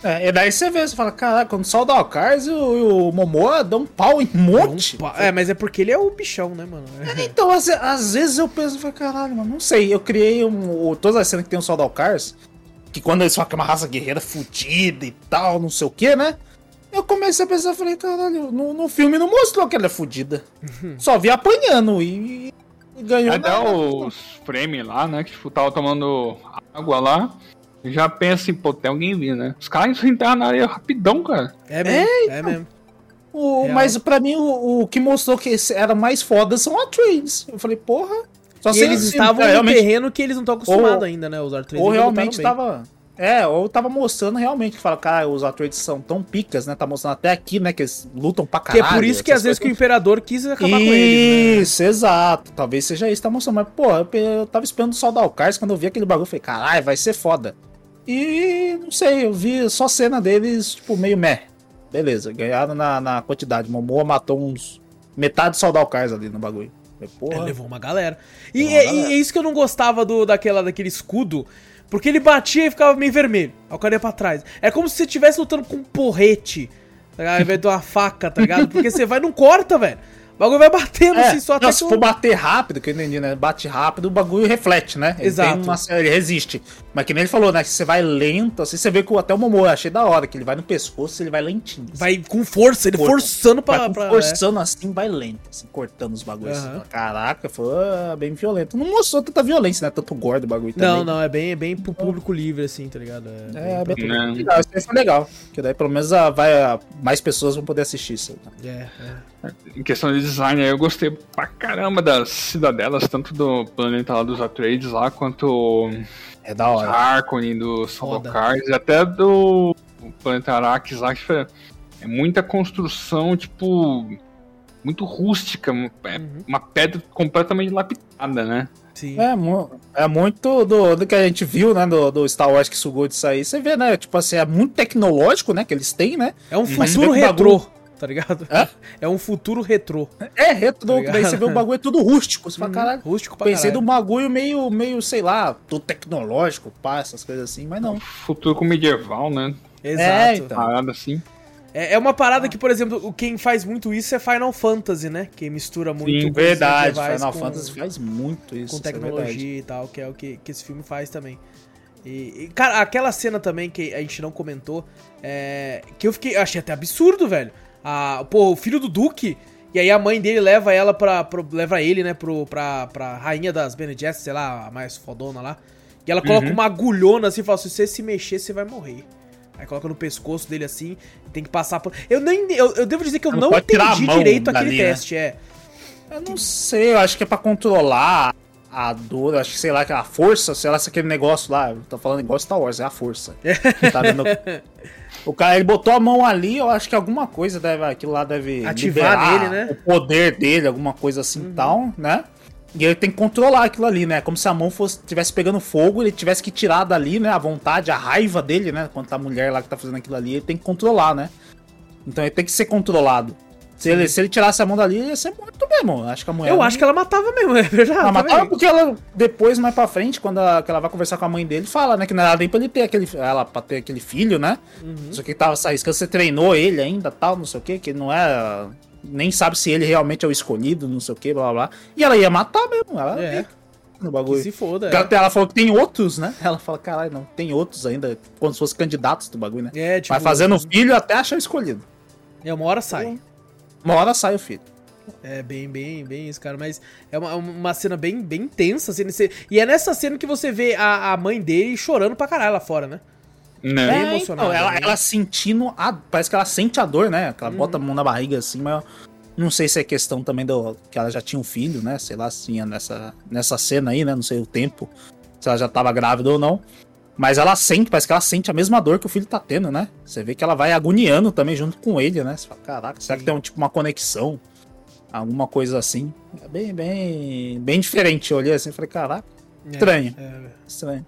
É, e daí você vê, você fala, caraca, quando só o Dalcars e o, o Momoa dão um pau em monte. Um É, mas é porque ele é o bichão, né, mano? É, então, às, às, vezes eu penso, falo, caralho, mano, não sei. Eu criei um, todas as cenas que tem o Sol Dalcars, que quando eles falam que é uma raça guerreira fudida e tal, não sei o que, né? Eu comecei a pensar, falei, caralho, no, no filme não mostrou que ela é fudida. Uhum. Só vi apanhando e, e ganhou. Até os frames lá, né? Que tipo, tava tomando água lá já pensa assim, pô, tem alguém vindo, né? Os caras entraram na areia rapidão, cara. É mesmo, é, é mesmo. O, mas pra mim, o, o, que mostrou que era mais foda são a Trades. Eu falei, porra. Só e eles assim, estavam em um terreno que eles não estão acostumados ainda, né? Os Artrades. Ou realmente tava. É, ou tava mostrando realmente que fala, cara, os Atreides são tão picas, né? Tá mostrando até aqui, né? Que eles lutam pra caralho. Que é por isso que às vezes que o Imperador quis acabar isso, com eles. Né? Isso, exato. Talvez seja isso, tá mostrando. Mas, pô, eu, eu tava esperando o Sol da Alcars, quando eu vi aquele bagulho, eu falei, caralho, vai ser foda. E não sei, eu vi só cena deles, tipo, meio meh. Beleza, ganharam na, na quantidade. Momoa matou uns. Metade só o Cars ali no bagulho. Porra. Ele levou uma galera. E, uma é, galera. e é isso que eu não gostava do, daquela, daquele escudo. Porque ele batia e ficava meio vermelho. Aí o cara ia pra trás. É como se você estivesse lutando com um porrete. Tá ao invés de uma faca, tá ligado? Porque você vai e não corta, velho. O bagulho vai batendo é, assim só até. Não, se for bater rápido, que eu entendi, né? Bate rápido, o bagulho reflete, né? Ele Exato. Uma, ele resiste. Mas que nem ele falou, né? Que você vai lento, assim, você vê que até o Momoa achei da hora, que ele vai no pescoço, ele vai lentinho. Assim. Vai com força, ele forçando pra. Pra, forçando é. assim, vai lento, assim, cortando os bagulhos. Uhum. Assim. Caraca, foi ah, bem violento. Não mostrou tanta violência, né? Tanto gordo o bagulho também. Não, não, é bem, é bem pro público livre, assim, tá ligado? É, é bem, bem legal. Isso foi legal. Que daí pelo menos ah, vai, ah, mais pessoas vão poder assistir isso. Né? É, é. Em questão de design, eu gostei pra caramba das cidadelas, tanto do planeta lá dos Atreides lá, quanto é da hora. Harkonnen, do Sandokars, e até do planeta Arrakis lá, que foi, é muita construção, tipo, muito rústica, é uhum. uma pedra completamente lapidada, né? Sim. É, é muito do, do que a gente viu, né, do, do Star Wars que sugou disso aí. Você vê, né, tipo assim, é muito tecnológico, né, que eles têm, né? É um futuro retrô. Tá ligado? É? é um futuro retrô. É, retrô, tá daí você vê o bagulho é tudo rústico. Você fala, uhum. caralho. Rústico pra Pensei caralho. bagulho meio, meio, sei lá, tudo tecnológico, pá, essas coisas assim, mas não. Futuro com medieval, né? Exato. É, então. Parada assim. É, é uma parada que, por exemplo, quem faz muito isso é Final Fantasy, né? Quem mistura muito. Sim, verdade. Final com, Fantasy faz muito isso. Com é tecnologia é e tal, que é o que, que esse filme faz também. E, e, cara, aquela cena também que a gente não comentou, é, que eu fiquei. Achei até absurdo, velho a, pô, o filho do Duque. E aí a mãe dele leva ela pra. Pro, leva ele, né, pro, pra, pra rainha das Bene Gesserit, sei lá, a mais fodona lá. E ela coloca uhum. uma agulhona assim e fala: se você se mexer, você vai morrer. Aí coloca no pescoço dele assim, tem que passar por. Eu nem. Eu, eu devo dizer que eu não, não entendi direito aquele né? teste, é. Eu não sei, eu acho que é pra controlar a dor, eu acho que sei lá, que a força, sei lá, se aquele negócio lá, eu tô falando igual Star Wars, é a força. tá vendo? O cara, ele botou a mão ali, eu acho que alguma coisa deve, aquilo lá deve Ativar né? o poder dele, alguma coisa assim e tal, né? E ele tem que controlar aquilo ali, né? Como se a mão fosse tivesse pegando fogo, ele tivesse que tirar dali, né? A vontade, a raiva dele, né? Quanto a mulher lá que tá fazendo aquilo ali, ele tem que controlar, né? Então ele tem que ser controlado. Se ele, se ele tirasse a mão dali, ia ser morto mesmo. Acho que a mulher. Eu acho que ela matava mesmo, é verdade. Ela matava também. porque ela, depois, mais pra frente, quando ela, que ela vai conversar com a mãe dele, fala, né? Que não era nem pra ele ter aquele. Ela pra ter aquele filho, né? Uhum. Só que tava se arriscando, você treinou ele ainda, tal, não sei o que, que não é. Nem sabe se ele realmente é o escolhido, não sei o que, blá blá blá. E ela ia matar mesmo. Ela É. no Que bagulho. se foda. Porque É, Ela, ela falou que tem outros, né? Ela fala, caralho, não, tem outros ainda, como se fossem candidatos do bagulho, né? é tipo. Vai fazendo filho até achar o escolhido. É, uma hora sai. Uma hora sai o filho. É bem, bem, bem isso, cara. Mas é uma, uma cena bem, bem intensa. Assim, nesse- E é nessa cena que você vê a, a mãe dele chorando pra caralho lá fora, né? Bem É, emocionada, então, ela, né? ela sentindo a. Parece que ela sente a dor, né? Que ela Uhum. bota a mão na barriga assim, mas não sei se é questão também do. Que ela já tinha um filho, né? Sei lá se tinha nessa, nessa cena aí, né? Não sei o tempo. Se ela já tava grávida ou não. Mas ela sente, parece que ela sente a mesma dor que o filho tá tendo, né? Você vê que ela vai agoniando também junto com ele, né? Você fala, caraca, será que Sim. tem um, tipo uma conexão? Alguma coisa assim. É bem, bem, bem diferente. Eu olhei assim e falei, caraca, É, Estranho. é. estranho.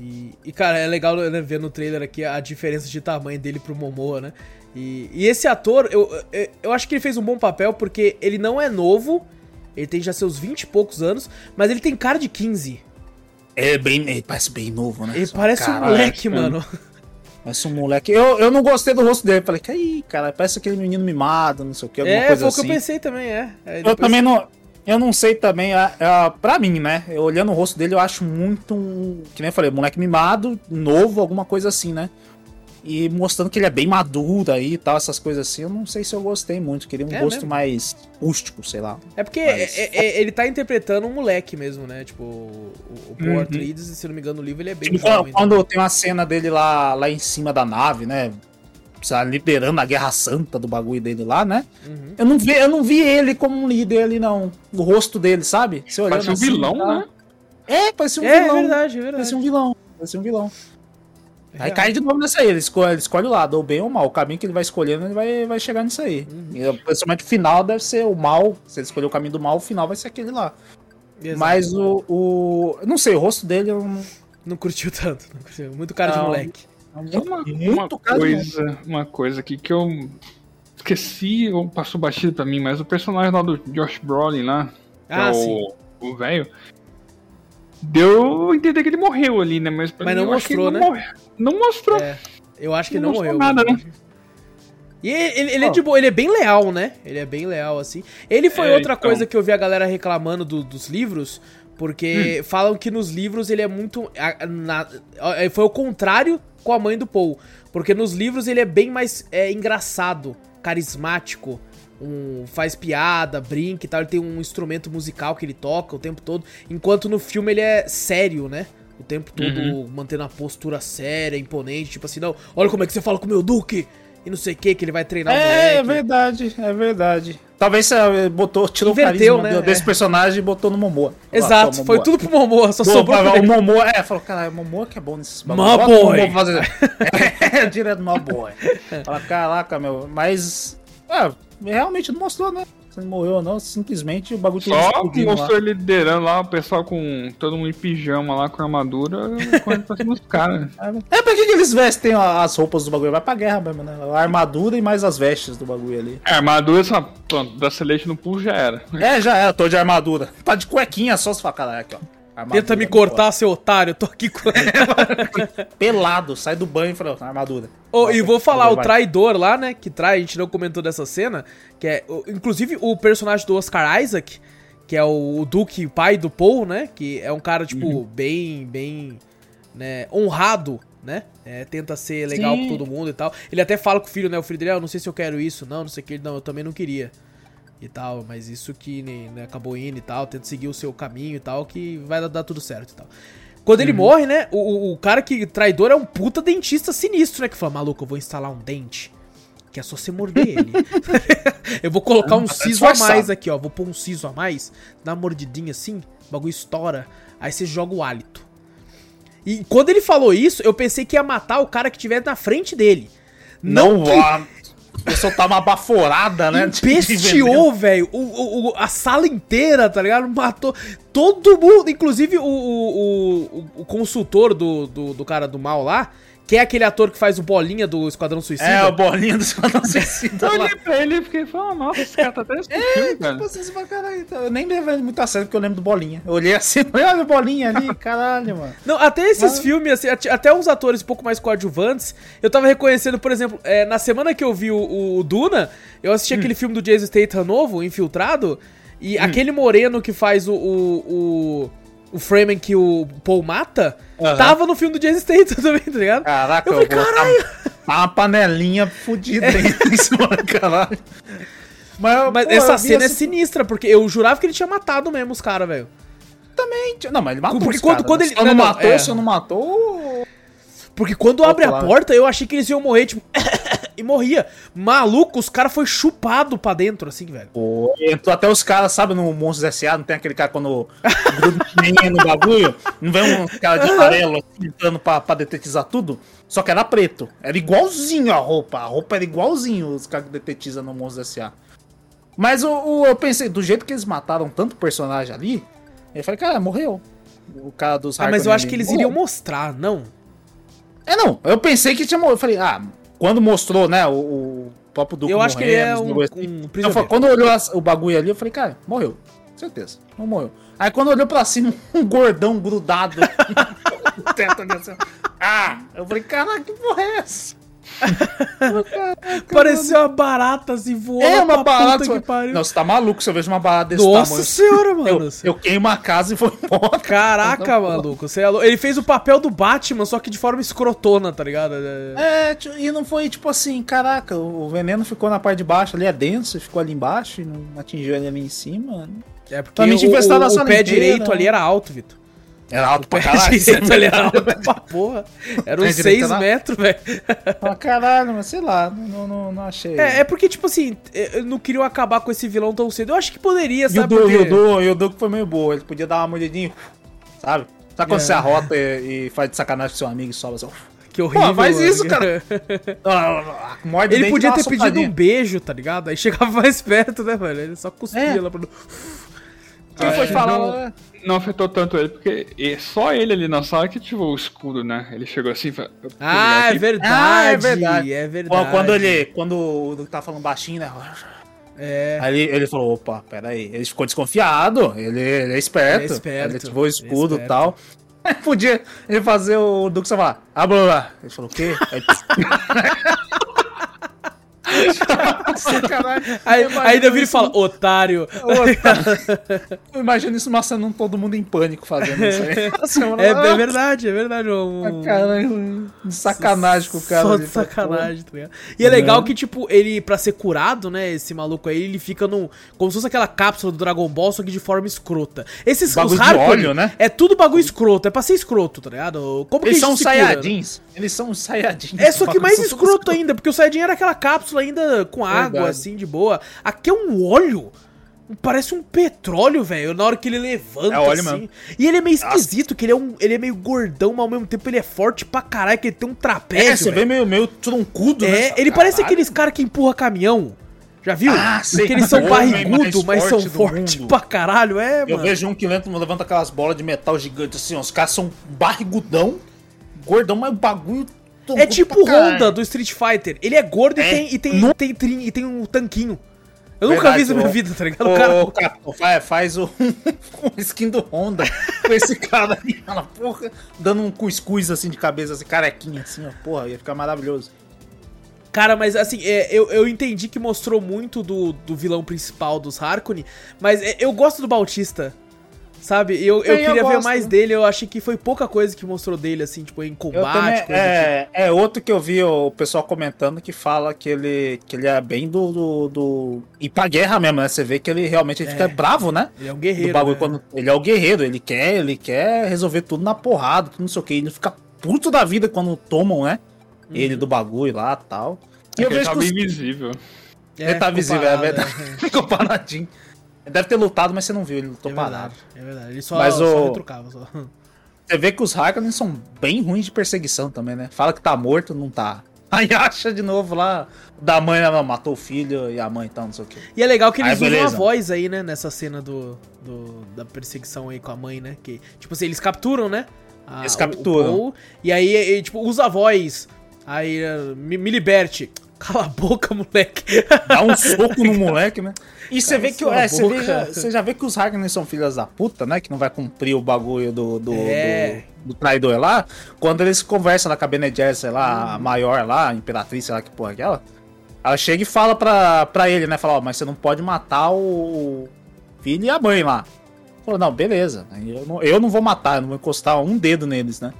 E, e, cara, é legal né, ver no trailer aqui a diferença de tamanho dele pro Momoa, né? E, e esse ator, eu, eu, eu acho que ele fez um bom papel porque ele não é novo, ele tem já seus 20 e poucos anos, mas ele tem cara de 15. É bem. Ele parece bem novo, né? Ele Só, parece um moleque, cara. mano. Parece um moleque. Eu, eu não gostei do rosto dele. Falei, que aí, cara, parece aquele menino mimado, não sei o que, alguma É, coisa foi o assim. que eu pensei também, é. Aí Eu depois- também não. Eu não sei também, é, é, pra mim, né? Eu, olhando o rosto dele, eu acho muito. um- Que nem eu falei, moleque mimado, novo, alguma coisa assim, né? E mostrando que ele é bem maduro aí e tal, essas coisas assim. Eu não sei se eu gostei muito. Queria um É rosto mesmo? mais rústico, sei lá. É porque Mas- é- é- ele tá interpretando um moleque mesmo, né? Tipo, o, o Paul Uhum. Atreides, se não me engano, no livro ele é bem Tipo, jovem. quando, quando tem uma cena dele lá, lá em cima da nave, né? Liderando a Guerra Santa do bagulho dele lá, né? Uhum. Eu não vi, eu não vi ele como um líder ali, não. O rosto dele, sabe? Você olhando Parece um assim, vilão, tá? né? É, parece um É, é vilão. verdade, é verdade. Parece um vilão. Parece um vilão. Aí real. cai de novo nessa aí. Ele escolhe, ele escolhe o lado, ou bem ou mal. O caminho que ele vai escolhendo, ele vai, vai chegar nisso aí. Uhum. E, principalmente o final deve ser o mal. Se ele escolher o caminho do mal, o final vai ser aquele lá. Exato. Mas o, o. Não sei, o rosto dele eu não. Não curtiu tanto, não curtiu. Muito cara de Não. moleque. é uma, muito uma cara de coisa, uma coisa aqui que eu esqueci ou passou batido pra mim, mas o personagem lá do Josh Brolin lá, que Ah, é o velho, deu a entender que ele morreu ali, né? Mas, Mas mim, não mostrou, ele né? Não, morreu. não mostrou. É, eu acho que Não não morreu. nada, né? E ele, ele- ele é de boa, ele é bem leal, né? Ele é bem leal, assim. Ele foi É, outra então. coisa que eu vi a galera reclamando do- dos livros, porque Hum. falam que nos livros ele é muito. na- a- foi o contrário com a mãe do Paul. Porque nos livros ele é bem mais é, engraçado, carismático. Um- faz piada, brinca e tal. Ele tem um instrumento musical que ele toca o tempo todo. Enquanto no filme ele é sério, né? O tempo todo Uhum. mantendo a postura séria, imponente. Tipo assim, não, olha como é que você fala com o meu Duque. E não sei o que, que ele vai treinar o É, é moleque. verdade, é verdade. Talvez você botou, tirou Inverteu, o carisma né? desse É. personagem e botou no Momoa. Exato, foi Momoa. tudo pro Momoa, só Pô, sobrou o pra ele. Momoa, é, falou, cara, o Momoa que é bom nesses o boy. Momoa fazer. é, direto my boy. Fala, caraca, meu, mas. É, realmente não mostrou, né? Se ele morreu ou não, simplesmente o bagulho Só lá. mostrou ele liderando lá, o pessoal com todo mundo em pijama lá, com armadura, correndo pra cima dos caras. É, pra que, que eles vestem as roupas do bagulho? Vai pra guerra mesmo, né? A armadura e mais as vestes do bagulho ali. A armadura, só, pronto, da Celeste no pulo já era. É, já era, tô de armadura. Tá de cuequinha só se fala, caralho, aqui, ó. Tenta me não cortar, seu otário, eu tô aqui com. pode. Pelado, sai do banho e fala, ó, armadura. Oh, e vou falar, o traidor lá, né? Que trai, a gente não comentou dessa cena. Que é. Inclusive, o personagem do Oscar Isaac, que é o, o Duque, pai do Paul, né? Que é um cara, tipo, Uhum. bem, bem. Né, honrado, né? É, tenta ser legal Sim. com todo mundo e tal. Ele até fala com o filho, né? O filho dele, ah, eu não sei se eu quero isso, não, não sei o que. Não, eu também não queria. E tal, mas isso que né, acabou indo e tal, tenta seguir o seu caminho e tal, que vai dar, tudo certo e tal. Quando Uhum. ele morre, né? O, o- cara que traidor é um puta dentista sinistro, né? Que fala, maluco, eu vou instalar um dente que é só você morder ele. eu vou colocar um siso a mais aqui, ó. Vou pôr um siso a mais, dá uma mordidinha assim, o bagulho estoura, aí você joga o hálito. E quando ele falou isso, eu pensei que ia matar o cara que estiver na frente dele. Não, que a pessoa tá uma baforada, né? Empesteou, velho, o- o- a sala inteira, tá ligado? Matou todo mundo, inclusive o, o, o- o consultor do, do, do cara do mal lá, que é aquele ator que faz o bolinha do Esquadrão Suicida. É, o bolinho do Esquadrão Suicida Eu olhei pra ele e fiquei falando, nossa, esse cara tá até É, cara. tipo assim, fala, caralho, então, eu nem levei ele muito a sério porque eu lembro do Bolinha. Eu olhei assim, olha o Bolinha ali, caralho, mano. Não, até esses Mas- filmes, assim, at- até uns atores um pouco mais coadjuvantes, eu tava reconhecendo, por exemplo, é, na semana que eu vi o, o Duna, eu assisti aquele filme do Jason Statham novo, Infiltrado, e aquele moreno que faz o, o, o, o Freeman que o Paul mata, Aham. tava no filme do Jason Statham também, tá ligado? Caraca, Eu falei, caralho! Tá uma panelinha fudida aí em cima caralho. Mas, Mas pô, essa cena é sinistra, porque eu jurava que ele tinha matado mesmo os caras, velho. também. Não, mas ele matou Porque os quando- caras, quando né? ele- Se não, não, matou, é. se não matou... Porque quando abre a porta, eu achei que eles iam morrer, tipo, e morria. Maluco, os caras foi chupado pra dentro, assim, velho. Pô, entrou até os caras, sabe, no Monstros S.A., não tem aquele cara quando gruda no bagulho, não vem um cara de amarelo assim, entrando pra, pra detetizar tudo? Só que era preto. Era igualzinho a roupa. A roupa era igualzinho os caras que detetizam no Monstros S.A. Mas o, o- eu pensei, do jeito que eles mataram tanto personagem ali, eu falei, cara, morreu. O cara dos Ah, mas eu acho que eles morreu. iriam mostrar, não? É, não. Eu pensei que tinha morrido. Eu falei, ah, quando mostrou, né, o, o próprio Duque Eu acho que ele é um, assim, um eu falei, quando olhou as- o bagulho ali, eu falei, cara, morreu. Certeza, não morreu. Aí quando olhou pra cima, um gordão grudado no teto ali, assim. Ah! Eu falei, caraca, que porra é essa? Pareceu uma barata, assim, voando É uma barata. puta que pariu. Não, você tá maluco se eu vejo uma barata desse Nossa tamanho. senhora, mano. Eu, eu queimo a casa e vou embora. Caraca, maluco. Você é lou- Ele fez o papel do Batman, só que de forma escrotona, tá ligado? É- É, tio, e não foi tipo assim, caraca, o veneno ficou na parte de baixo ali, é denso, ficou ali embaixo e não atingiu ele ali em cima. É porque o, o, sala pé inteira, direito né? ali era alto, Vitor. Era alto pra caralho. era alto pra porra. Era uns direito 6 era- metros, velho. Pra caralho, mas sei lá, não, não, não achei. É, é porque, tipo assim, eu não queriam acabar com esse vilão tão cedo. Eu acho que poderia, e o sabe? e o do, e o do que foi meio boa, ele podia dar uma mordidinha, sabe? Sabe quando É. você arrota e, e faz de sacanagem com seu amigo e sobe assim? Que horrível. Pô, faz isso, cara. ah, Morde Ele podia ter pedido um beijo, tá ligado? Aí chegava mais perto, né, velho? Ele só cuspia É. lá pra... Quem foi É, falar? Não- afetou tanto ele, porque só ele ali na sala que ativou o escudo, né? Ele chegou assim e falou. "Eu vou Ah, é aqui." verdade. Ah, é verdade. É verdade. Quando, quando ele. Quando o Duque tava falando baixinho, né? É. Aí ele, ele falou, opa, peraí. Ele ficou desconfiado. Ele, ele é esperto. Ele é esperto, Ele ativou o ele é escudo e tal. Aí podia ele fazer o Duque falar, ah, blá, blá. Ele falou, o quê? Aí, Sacanagem. Aí, Eu Davi isso fala, otário. Eu imagino isso mostrando todo mundo em pânico fazendo isso aí. É, é verdade, é verdade. Um, Ah, Caralho, de sacanagem com o cara. Só de pô. sacanagem, tá ligado? E é legal que, tipo, ele, pra ser curado, né, esse maluco aí, ele fica num. Como se fosse aquela cápsula do Dragon Ball, só que de forma escrota. Esses Bagulho os de Harkonnen óleo, né? É tudo bagulho escroto, é pra ser escroto, tá ligado? Como Eles são? Saiyajins. Eles são Saiyajins. É, só que mais escroto ainda, porque o Saiyajin era aquela cápsula ainda com água, Verdade. assim, de boa. Aqui é um óleo. Parece um petróleo, velho, na hora que ele levanta, É óleo assim. mesmo. E ele é meio esquisito, que ele é, um, ele é meio gordão, mas ao mesmo tempo ele é forte pra caralho, que ele tem um trapézio, É, você vê meio, meio troncudo, né? É, ele parece aqueles caras que empurra caminhão. Já viu? Ah, sei. que eles são barrigudos, mas são fortes pra caralho, é, Eu mano. vejo um que levanta aquelas bolas de metal gigantes assim, ó, os caras são barrigudão, gordão, mas o bagulho... É tipo o. Honda do Street Fighter. Ele é gordo É. e tem, e tem, No- tem, trin- e tem um tanquinho. Eu nunca Verdade, vi isso na minha o- vida, tá ligado? O cara... Ô, Capo, faz, faz o, o skin do Honda com esse cara aí, aquela porra, dando um cuscuz assim de cabeça, assim, carequinha, assim, ó, porra, ia ficar maravilhoso. Cara, mas assim, é, eu, eu entendi que mostrou muito do, do vilão principal dos Harkonnen, mas é, eu gosto do Bautista, sabe? Eu, eu Sim, eu queria ver mais dele, eu achei que foi pouca coisa que mostrou dele, assim, tipo, em combate, também, coisa do tipo. é, é outro que eu vi o pessoal comentando que fala que ele, que ele é bem do, do, do... Ir pra guerra mesmo, né? Você vê que ele realmente ele É. fica bravo, né? Ele é um do guerreiro, bagulho né? quando ele é o guerreiro, ele quer, ele quer resolver tudo na porrada, tudo não sei o que, ele fica puto da vida quando tomam, né? Uhum. Ele do bagulho lá, tal. E É eu que ele que tava os... invisível. ele tá visível, é verdade. Ficou paradinho. Deve ter lutado, mas você não viu, ele lutou É parado. verdade, é verdade. Ele só, Mas só o- retrucava. Só. Você vê que os Harkonnen são bem ruins de perseguição também, né? Fala que tá morto, não tá. Aí acha de novo lá da mãe, ela matou o filho e a mãe então, não sei o quê. E é legal que eles Aí, usam a voz aí, né? Nessa cena do, do- da perseguição aí com a mãe, né? Que, tipo assim, eles capturam, né? a- Eles o- capturam. o Paul, e aí, e, tipo, usa a voz. Aí, eh, me, me liberte. Cala a boca, moleque. Dá um soco no moleque, né? E você vê que é, você, vê já- você já vê que os Harkonnen são filhas da puta, né? Que não vai cumprir o bagulho do, do, É. do, do traidor lá. Quando eles conversam lá com a Bene Gesserit lá, a Uhum. maior lá, a imperatriz, sei lá que porra é aquela. Ela chega e fala pra, pra ele, né? Fala, ó, mas você não pode matar o filho e a mãe lá. Falou, não, beleza. Eu não, eu não vou matar, eu não vou encostar um dedo neles, né?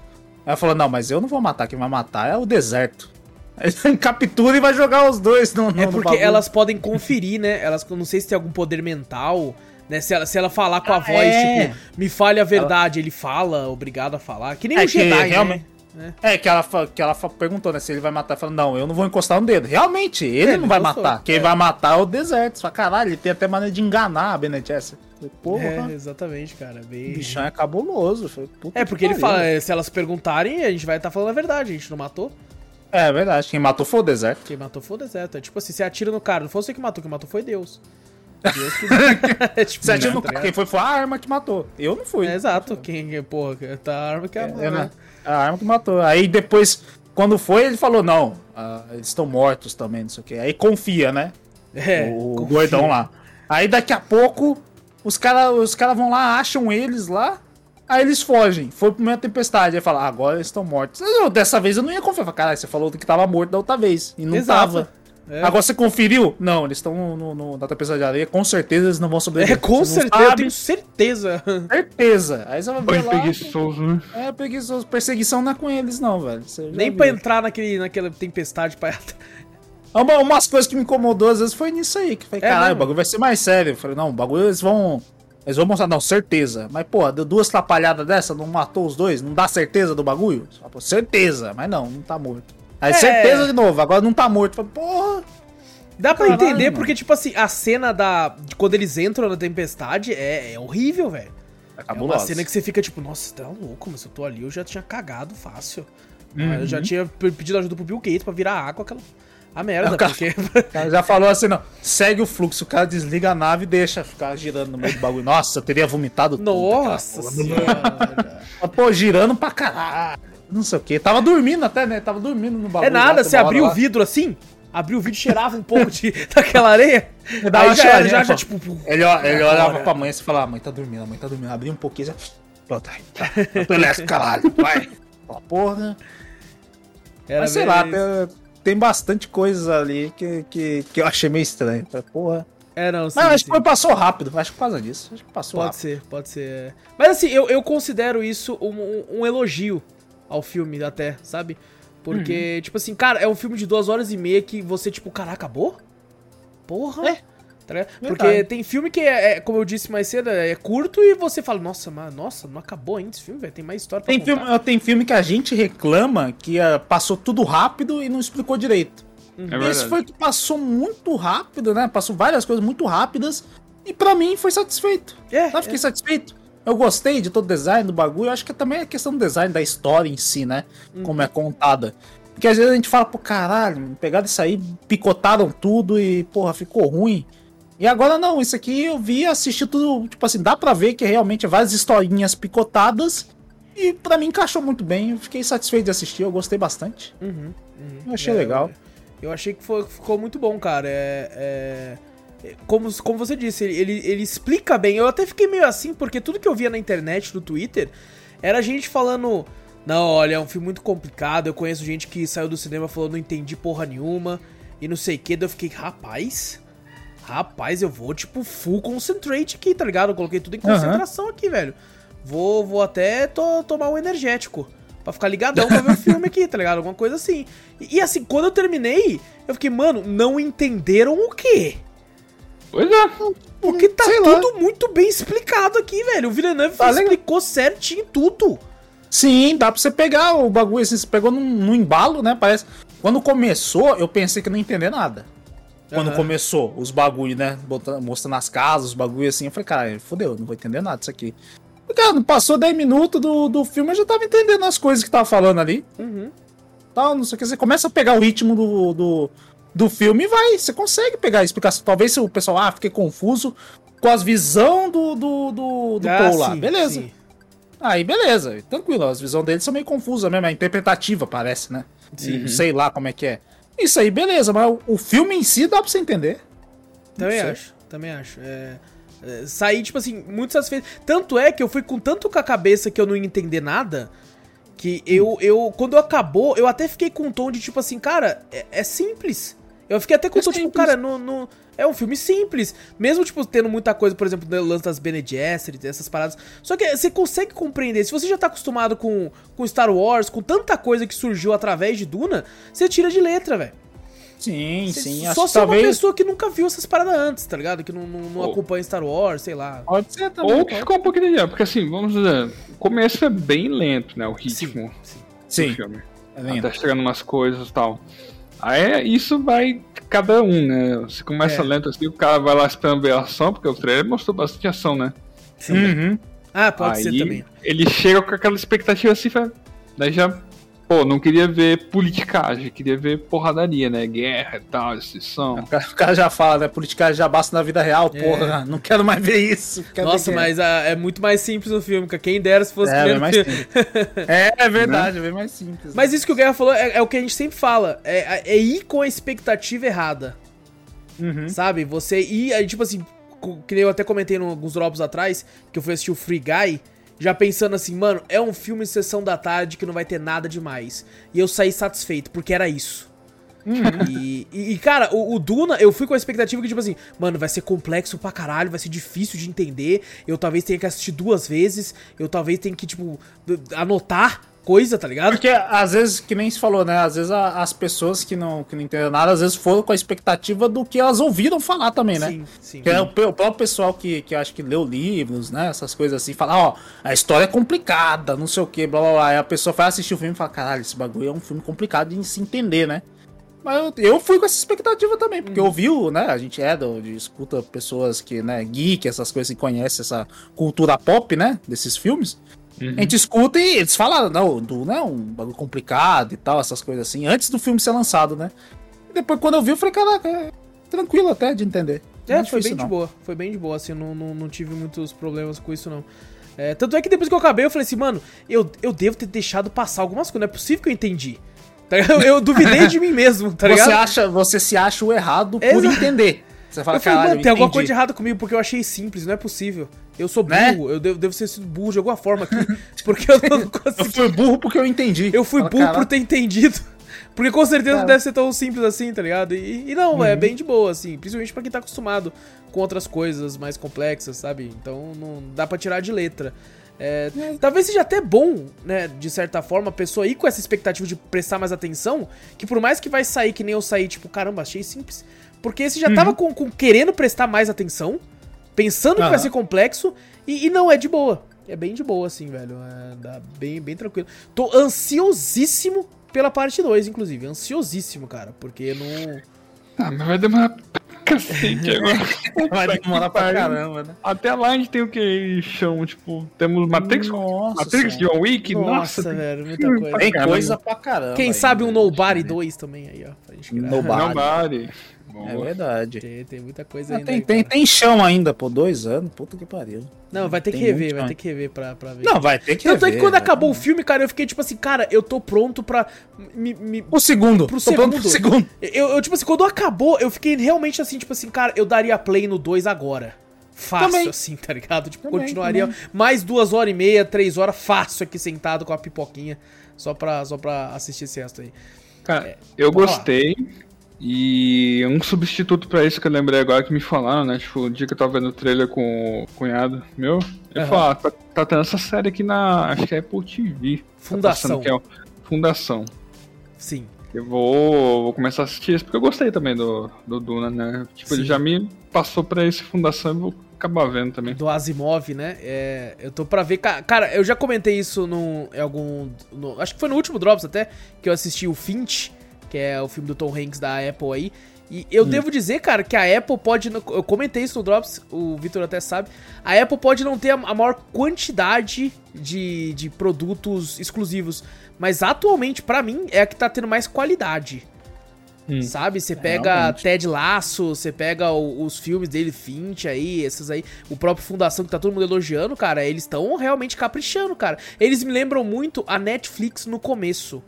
Ela falou, não, mas eu não vou matar, quem vai matar é o deserto. Captura e vai jogar os dois no, no É no porque bagulho. elas podem conferir, né? Elas, eu não sei se tem algum poder mental, né? Se ela, se ela falar com a Ah, voz, é. tipo, me fale a verdade, ele fala, obrigado a falar. Que nem É o que Jedi, realmente- né? É, que ela, que ela perguntou, né? Se ele vai matar. Falando, não, eu não vou encostar um dedo. Realmente, ele É, não ele vai encostou, matar. Quem é. vai matar é o deserto. Só caralho, ele tem até maneira de enganar a Bene Porra, É, exatamente, cara. o Bem... bichão é cabuloso. É, que porque ele fala, se elas perguntarem, a gente vai estar falando a verdade, a gente não matou. É verdade, quem matou foi o deserto. Quem matou foi o deserto. É tipo assim, você atira no cara, não foi você que matou, quem matou foi Deus. Deus que. é tipo, Você atira tá no cara, ligado? quem foi foi a arma que matou. Eu não fui. É, exato, quem, porra, tá a arma que é a É, né? A arma que matou. Aí depois, quando foi, ele falou, não, ah, eles estão mortos também, não sei o quê. Aí confia, né? É, o confia. gordão lá. Aí daqui a pouco, os caras os cara vão lá, acham eles lá, aí eles fogem. Foi pro meio da tempestade. Aí fala, ah, agora eles estão mortos. Eu, dessa vez eu não ia confiar. Falei, Caralho, você falou que tava morto da outra vez. E não Exato. tava. É. Agora você conferiu? Não, eles estão no, no- na tempestade de areia. Com certeza eles não vão sobreviver. É, com Você certeza, eu tenho certeza. certeza. Aí você vai Foi ver lá. preguiçoso, né? É, preguiçoso. Perseguição não é com eles, não, velho. Nem viu. pra entrar naquele, naquela tempestade pra. Uma, umas coisas que me incomodou às vezes foi nisso aí. Que eu falei, É caralho, o bagulho vai ser mais sério. Eu falei, não, o bagulho eles vão. Eles vão mostrar, não, certeza. Mas, porra, deu duas trapalhadas dessa, não matou os dois, não dá certeza do bagulho? Você fala, pô, certeza, mas não, não tá morto. Aí, É. certeza de novo, agora não tá morto. Falei, porra. Dá pra Caralho, entender mano. porque, tipo assim, a cena da. de quando eles entram na tempestade é, é horrível, velho. É É uma cena que você fica tipo, nossa, você tá louco, mas eu tô ali, eu já tinha cagado fácil. Uhum. Eu já tinha pe- pedido ajuda pro Bill Gates pra virar água, aquela. A merda, É, o cara- porque. Cara já falou assim, não, segue o fluxo, o cara desliga a nave e deixa ficar girando no meio do bagulho. Nossa, eu teria vomitado tudo, Nossa porra. senhora. Pô, girando pra caralho. Não sei o que. Tava dormindo até, né? Tava dormindo no bagulho. É nada, lá, você abriu o vidro assim, abriu o vidro, cheirava um pouco de, daquela areia. dá Aí já, era, já, já, tipo. Ele, ele olhava pra mãe e falava, "Ah, mãe tá dormindo, a mãe tá dormindo. Abria um pouquinho já. Pronto, aí, tá. Eu tô elétrico, caralho. Vai. Fala, Porra. Era Mas sei bem lá. Tem, bastante coisas ali que, que, que eu achei meio estranho. Falei, Porra. É, não, sim, Mas acho sim. que passou rápido. Acho que por causa disso. Acho que passou Pode rápido. ser, pode ser. é. Mas assim, eu, eu considero isso um, um- um elogio ao filme, até, sabe? Porque, Uhum. tipo assim, cara, é um filme de duas horas e meia que você, tipo, caraca, acabou? Porra! É. Tá? Verdade. Porque tem filme que é, é, como eu disse mais cedo, é curto e você fala, nossa, mas, nossa, não acabou ainda esse filme, velho. Tem mais história pra Tem contar. filme, tem filme que a gente reclama que ah, passou tudo rápido e não explicou direito. É Esse foi que passou muito rápido, né? Passou várias coisas muito rápidas. E pra mim foi satisfeito. É, Tá? Fiquei satisfeito. Eu gostei de todo o design do bagulho. Eu acho que também é questão do design da história em si, né? Como é contada. Porque às vezes a gente fala, pô, caralho, pegaram isso aí, picotaram tudo e, porra, ficou ruim. E agora não, isso aqui eu vi, assisti tudo, tipo assim, dá pra ver que realmente é várias historinhas picotadas. E pra mim encaixou muito bem. Eu fiquei satisfeito de assistir, eu gostei bastante. Uhum, uhum. Eu achei É, legal. Eu achei que foi- ficou muito bom, cara. É, é- é- como, como você disse, ele, ele, ele explica bem. Eu até fiquei meio assim, porque tudo que eu via na internet, no Twitter, era gente falando. Não, olha, é um filme muito complicado. Eu conheço gente que saiu do cinema falando não entendi porra nenhuma. E não sei o que. Daí eu fiquei, rapaz. Rapaz, eu vou, tipo, full concentrate aqui, tá ligado? Eu coloquei tudo em concentração aqui, velho. Vou, vou até to- tomar um energético. Pra ficar ligadão pra ver o filme aqui, tá ligado? Alguma coisa assim. E, e assim, quando eu terminei, eu fiquei, mano, não entenderam o quê? Pois é. Porque tá Sei lá. tudo muito bem explicado aqui, velho. O Villeneuve Tá legal. explicou certinho tudo. Sim, dá pra você pegar o bagulho, assim, você pegou num, num embalo, né? Parece. Quando começou, eu pensei que não ia entender nada. Quando Aham. começou os bagulho, né? botando- mostrando as casas, os bagulho assim, eu falei, cara, fodeu, não vou entender nada disso aqui. Cara, não passou 10 minutos do, do filme, eu já tava entendendo as coisas que tava falando ali. Uhum. Tal, não sei o que. Você começa a pegar o ritmo do, do, do filme e vai. Você consegue pegar a explicação. Talvez se o pessoal, ah, fiquei confuso com as visão do, do, do, do Ah, Paul lá. sim, Beleza. sim. Aí, beleza. Tranquilo. As visões deles são meio confusas mesmo. É interpretativa, parece, né? Sim. Sei lá como é que é. Isso aí, beleza. Mas o, filme em si dá pra você entender. Também acho, também acho. É, é, saí, tipo assim, muito satisfeito. Tanto é que eu fui com tanto com a cabeça que eu não ia entender nada. Que eu, eu quando acabou, eu até fiquei com um tom de tipo assim, cara, é, é simples. Eu fiquei até com um É tom, tipo, simples. cara, no, no- é um filme simples. Mesmo, tipo, tendo muita coisa, por exemplo, no lance das Bene Gesserit, essas paradas. Só que você consegue compreender. Se você já tá acostumado com, com Star Wars, com tanta coisa que surgiu através de Duna, você tira de letra, velho. Sim, Cê- sim. Só Acho que se é uma talvez. pessoa que nunca viu essas paradas antes, tá ligado? Que não, não, não acompanha Star Wars, sei lá. Pode ser também. Ou que ficou um pouquinho de porque assim, vamos dizer, o começo é bem lento, né? O ritmo sim. do Sim, filme. é lindo. Até chegando umas coisas e tal. Aí isso vai cada um, né? Você começa É. lento assim, o cara vai lá esperando ver a ação, porque o trailer mostrou bastante ação, né? Sim. Uhum. Ah, pode Aí ser também. ele chega com aquela expectativa assim, fala- daí já, pô, não queria ver politicagem, queria ver porradaria, né? Guerra e tal, destruição. O cara, o cara já fala, né? Politicagem já basta na vida real, É. porra. Não quero mais ver isso. quero Nossa, ver mas ah, é muito mais simples o filme, cara. Quem dera se fosse É, primeiro mais filme. simples. É, é verdade, é bem mais simples. Mas isso que o Guerra falou é, é o que a gente sempre fala. É, é ir com a expectativa errada. Uhum. Sabe? Você ir, aí, tipo assim, que nem eu até comentei em alguns drops atrás, que eu fui assistir o Free Guy, já pensando assim, mano, é um filme sessão da tarde que não vai ter nada demais. E eu saí satisfeito, porque era isso. E, e- e, cara, o, o Duna, eu fui com a expectativa que, tipo assim, mano, vai ser complexo pra caralho, vai ser difícil de entender. Eu talvez tenha que assistir duas vezes. Eu talvez tenha que, tipo, anotar coisa, tá ligado? Porque às vezes, que nem se falou, né? Às vezes a- as pessoas que não, que não entendem nada, às vezes foram com a expectativa do que elas ouviram falar também, né? Sim, sim. Que é o, o próprio pessoal que, que acho que leu livros, né? Essas coisas assim, fala, ó, a história é complicada, não sei o que, blá blá blá. Aí a pessoa vai assistir o filme e fala, caralho, esse bagulho é um filme complicado de se entender, né? Mas eu, eu fui com essa expectativa também, porque eu vi, né? A gente é do, de escuta pessoas que, né, geek, essas coisas que conhecem essa cultura pop, né? Desses filmes. A gente escuta e eles falaram, não, do, né, um bagulho complicado e tal, essas coisas assim, antes do filme ser lançado, né? E depois, quando eu vi, eu falei, caraca, é tranquilo até de entender. É, Não foi bem de não. boa. Foi bem de boa, assim, não, não, não tive muitos problemas com isso, não. É, tanto é que depois que eu acabei, eu falei assim, mano, eu, eu devo ter deixado passar algumas coisas, não é possível que eu entendi. Tá? Eu, eu duvidei de mim mesmo, tá ligado? você, acha, você se acha o errado por Exato. entender. Você fala, eu falei, caralho, mano, tem alguma coisa de entendi." errado comigo, porque eu achei simples, não é possível. Eu sou Né? burro, eu devo, devo ser sido burro de alguma forma aqui, porque eu não Eu consegui. fui burro porque eu entendi. Eu fui Fala, burro "Caralho." por ter entendido. Porque com certeza não Cara. deve ser tão simples assim, tá ligado? E, e não, Uhum. é bem de boa, assim. Principalmente pra quem tá acostumado com outras coisas mais complexas, sabe? Então não dá pra tirar de letra. É, talvez seja até bom, né, de certa forma, a pessoa ir com essa expectativa de prestar mais atenção, que por mais que vai sair que nem eu saí, tipo, caramba, achei simples. Porque você já Uhum. tava com, com querendo prestar mais atenção, pensando que vai ser complexo, e, e não é de boa. É bem de boa, assim, velho. É dá bem, bem tranquilo. Tô ansiosíssimo pela parte 2, inclusive. Ansiosíssimo, cara. Porque não. Ah, mas vai demorar pra cacete agora. Vai demorar pra caramba, né? Até lá a gente tem o que chamam, tipo, temos Matrix, Nossa Matrix. John Wick, Nossa, nossa, tem velho, muita coisa. Tem coisa pra caramba. Quem ainda, sabe um? Nobody 2 também aí, ó. Pra gente criar. Nobody. Nobody. É verdade. Tem, tem muita coisa Ah, ainda. tem, aí, tem, tem chão ainda, pô, dois anos, puta que pariu. Não, vai ter que tem rever, muito vai ter que rever pra, pra ver. Não, vai ter que Tanto é que rever, quando acabou o filme, cara, eu fiquei tipo assim, cara, eu tô pronto pra. Me, me- O segundo, Pro tô pronto pro segundo. Eu, eu, tipo assim, quando acabou, eu fiquei realmente assim, tipo assim, cara, eu daria play no 2 agora. Fácil, Também. assim, tá ligado? Tipo, Também, continuaria também. mais duas horas e meia, três horas, fácil aqui sentado com a pipoquinha, só pra, só pra assistir esse resto aí. Cara, eu pode falar. E um substituto pra isso que eu lembrei agora que me falaram, né? Tipo, o dia que eu tava vendo o trailer com o cunhado meu, ele Aham. falou, ah, tá, tá tendo essa série aqui na. Acho que é Apple TV. Tá Fundação. passando, que é Fundação. Sim. Eu vou, vou começar a assistir isso, porque eu gostei também do, do Duna, né? Tipo, Sim. ele já me passou pra esse Fundação e vou acabar vendo também. Do Asimov, né? É, eu tô pra ver. ca- Cara, eu já comentei isso no, em algum. no- acho que foi no último Drops até, que eu assisti o Finch, que é o filme do Tom Hanks da Apple aí. E eu Hum. devo dizer, cara, que a Apple pode. Eu comentei isso no Drops, o Vitor até sabe. A Apple pode não ter a, maior quantidade de, de produtos exclusivos. Mas atualmente, pra mim, é a que tá tendo mais qualidade. Hum. Sabe? Você pega realmente. Ted Laço, você pega o- os filmes dele, Finch aí, esses aí. O próprio Fundação que tá todo mundo elogiando, cara. Eles estão realmente caprichando, cara. Eles me lembram muito a Netflix no começo.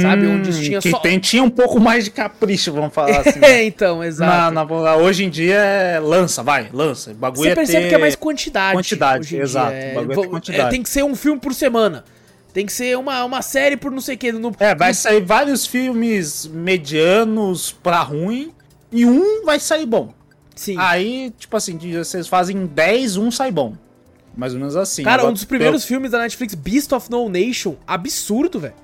Sabe, onde tinha Hum, que só- tem, tinha um pouco mais de capricho, vamos falar assim. né? É, então, exato. Na- na- hoje em dia é lança, vai, lança. O bagulho Você é percebe ter- que é mais quantidade. quantidade, exato. é Vo- ter quantidade. tem que ser um filme por semana. Tem que ser uma, uma série por não sei o que. No, É, vai sair vários filmes medianos pra ruim e um vai sair bom. Sim. Aí, tipo assim, vocês fazem 10, um sai bom. Mais ou menos assim. Cara, Agora, um dos primeiros filmes da Netflix, Beast of No Nation, absurdo, velho.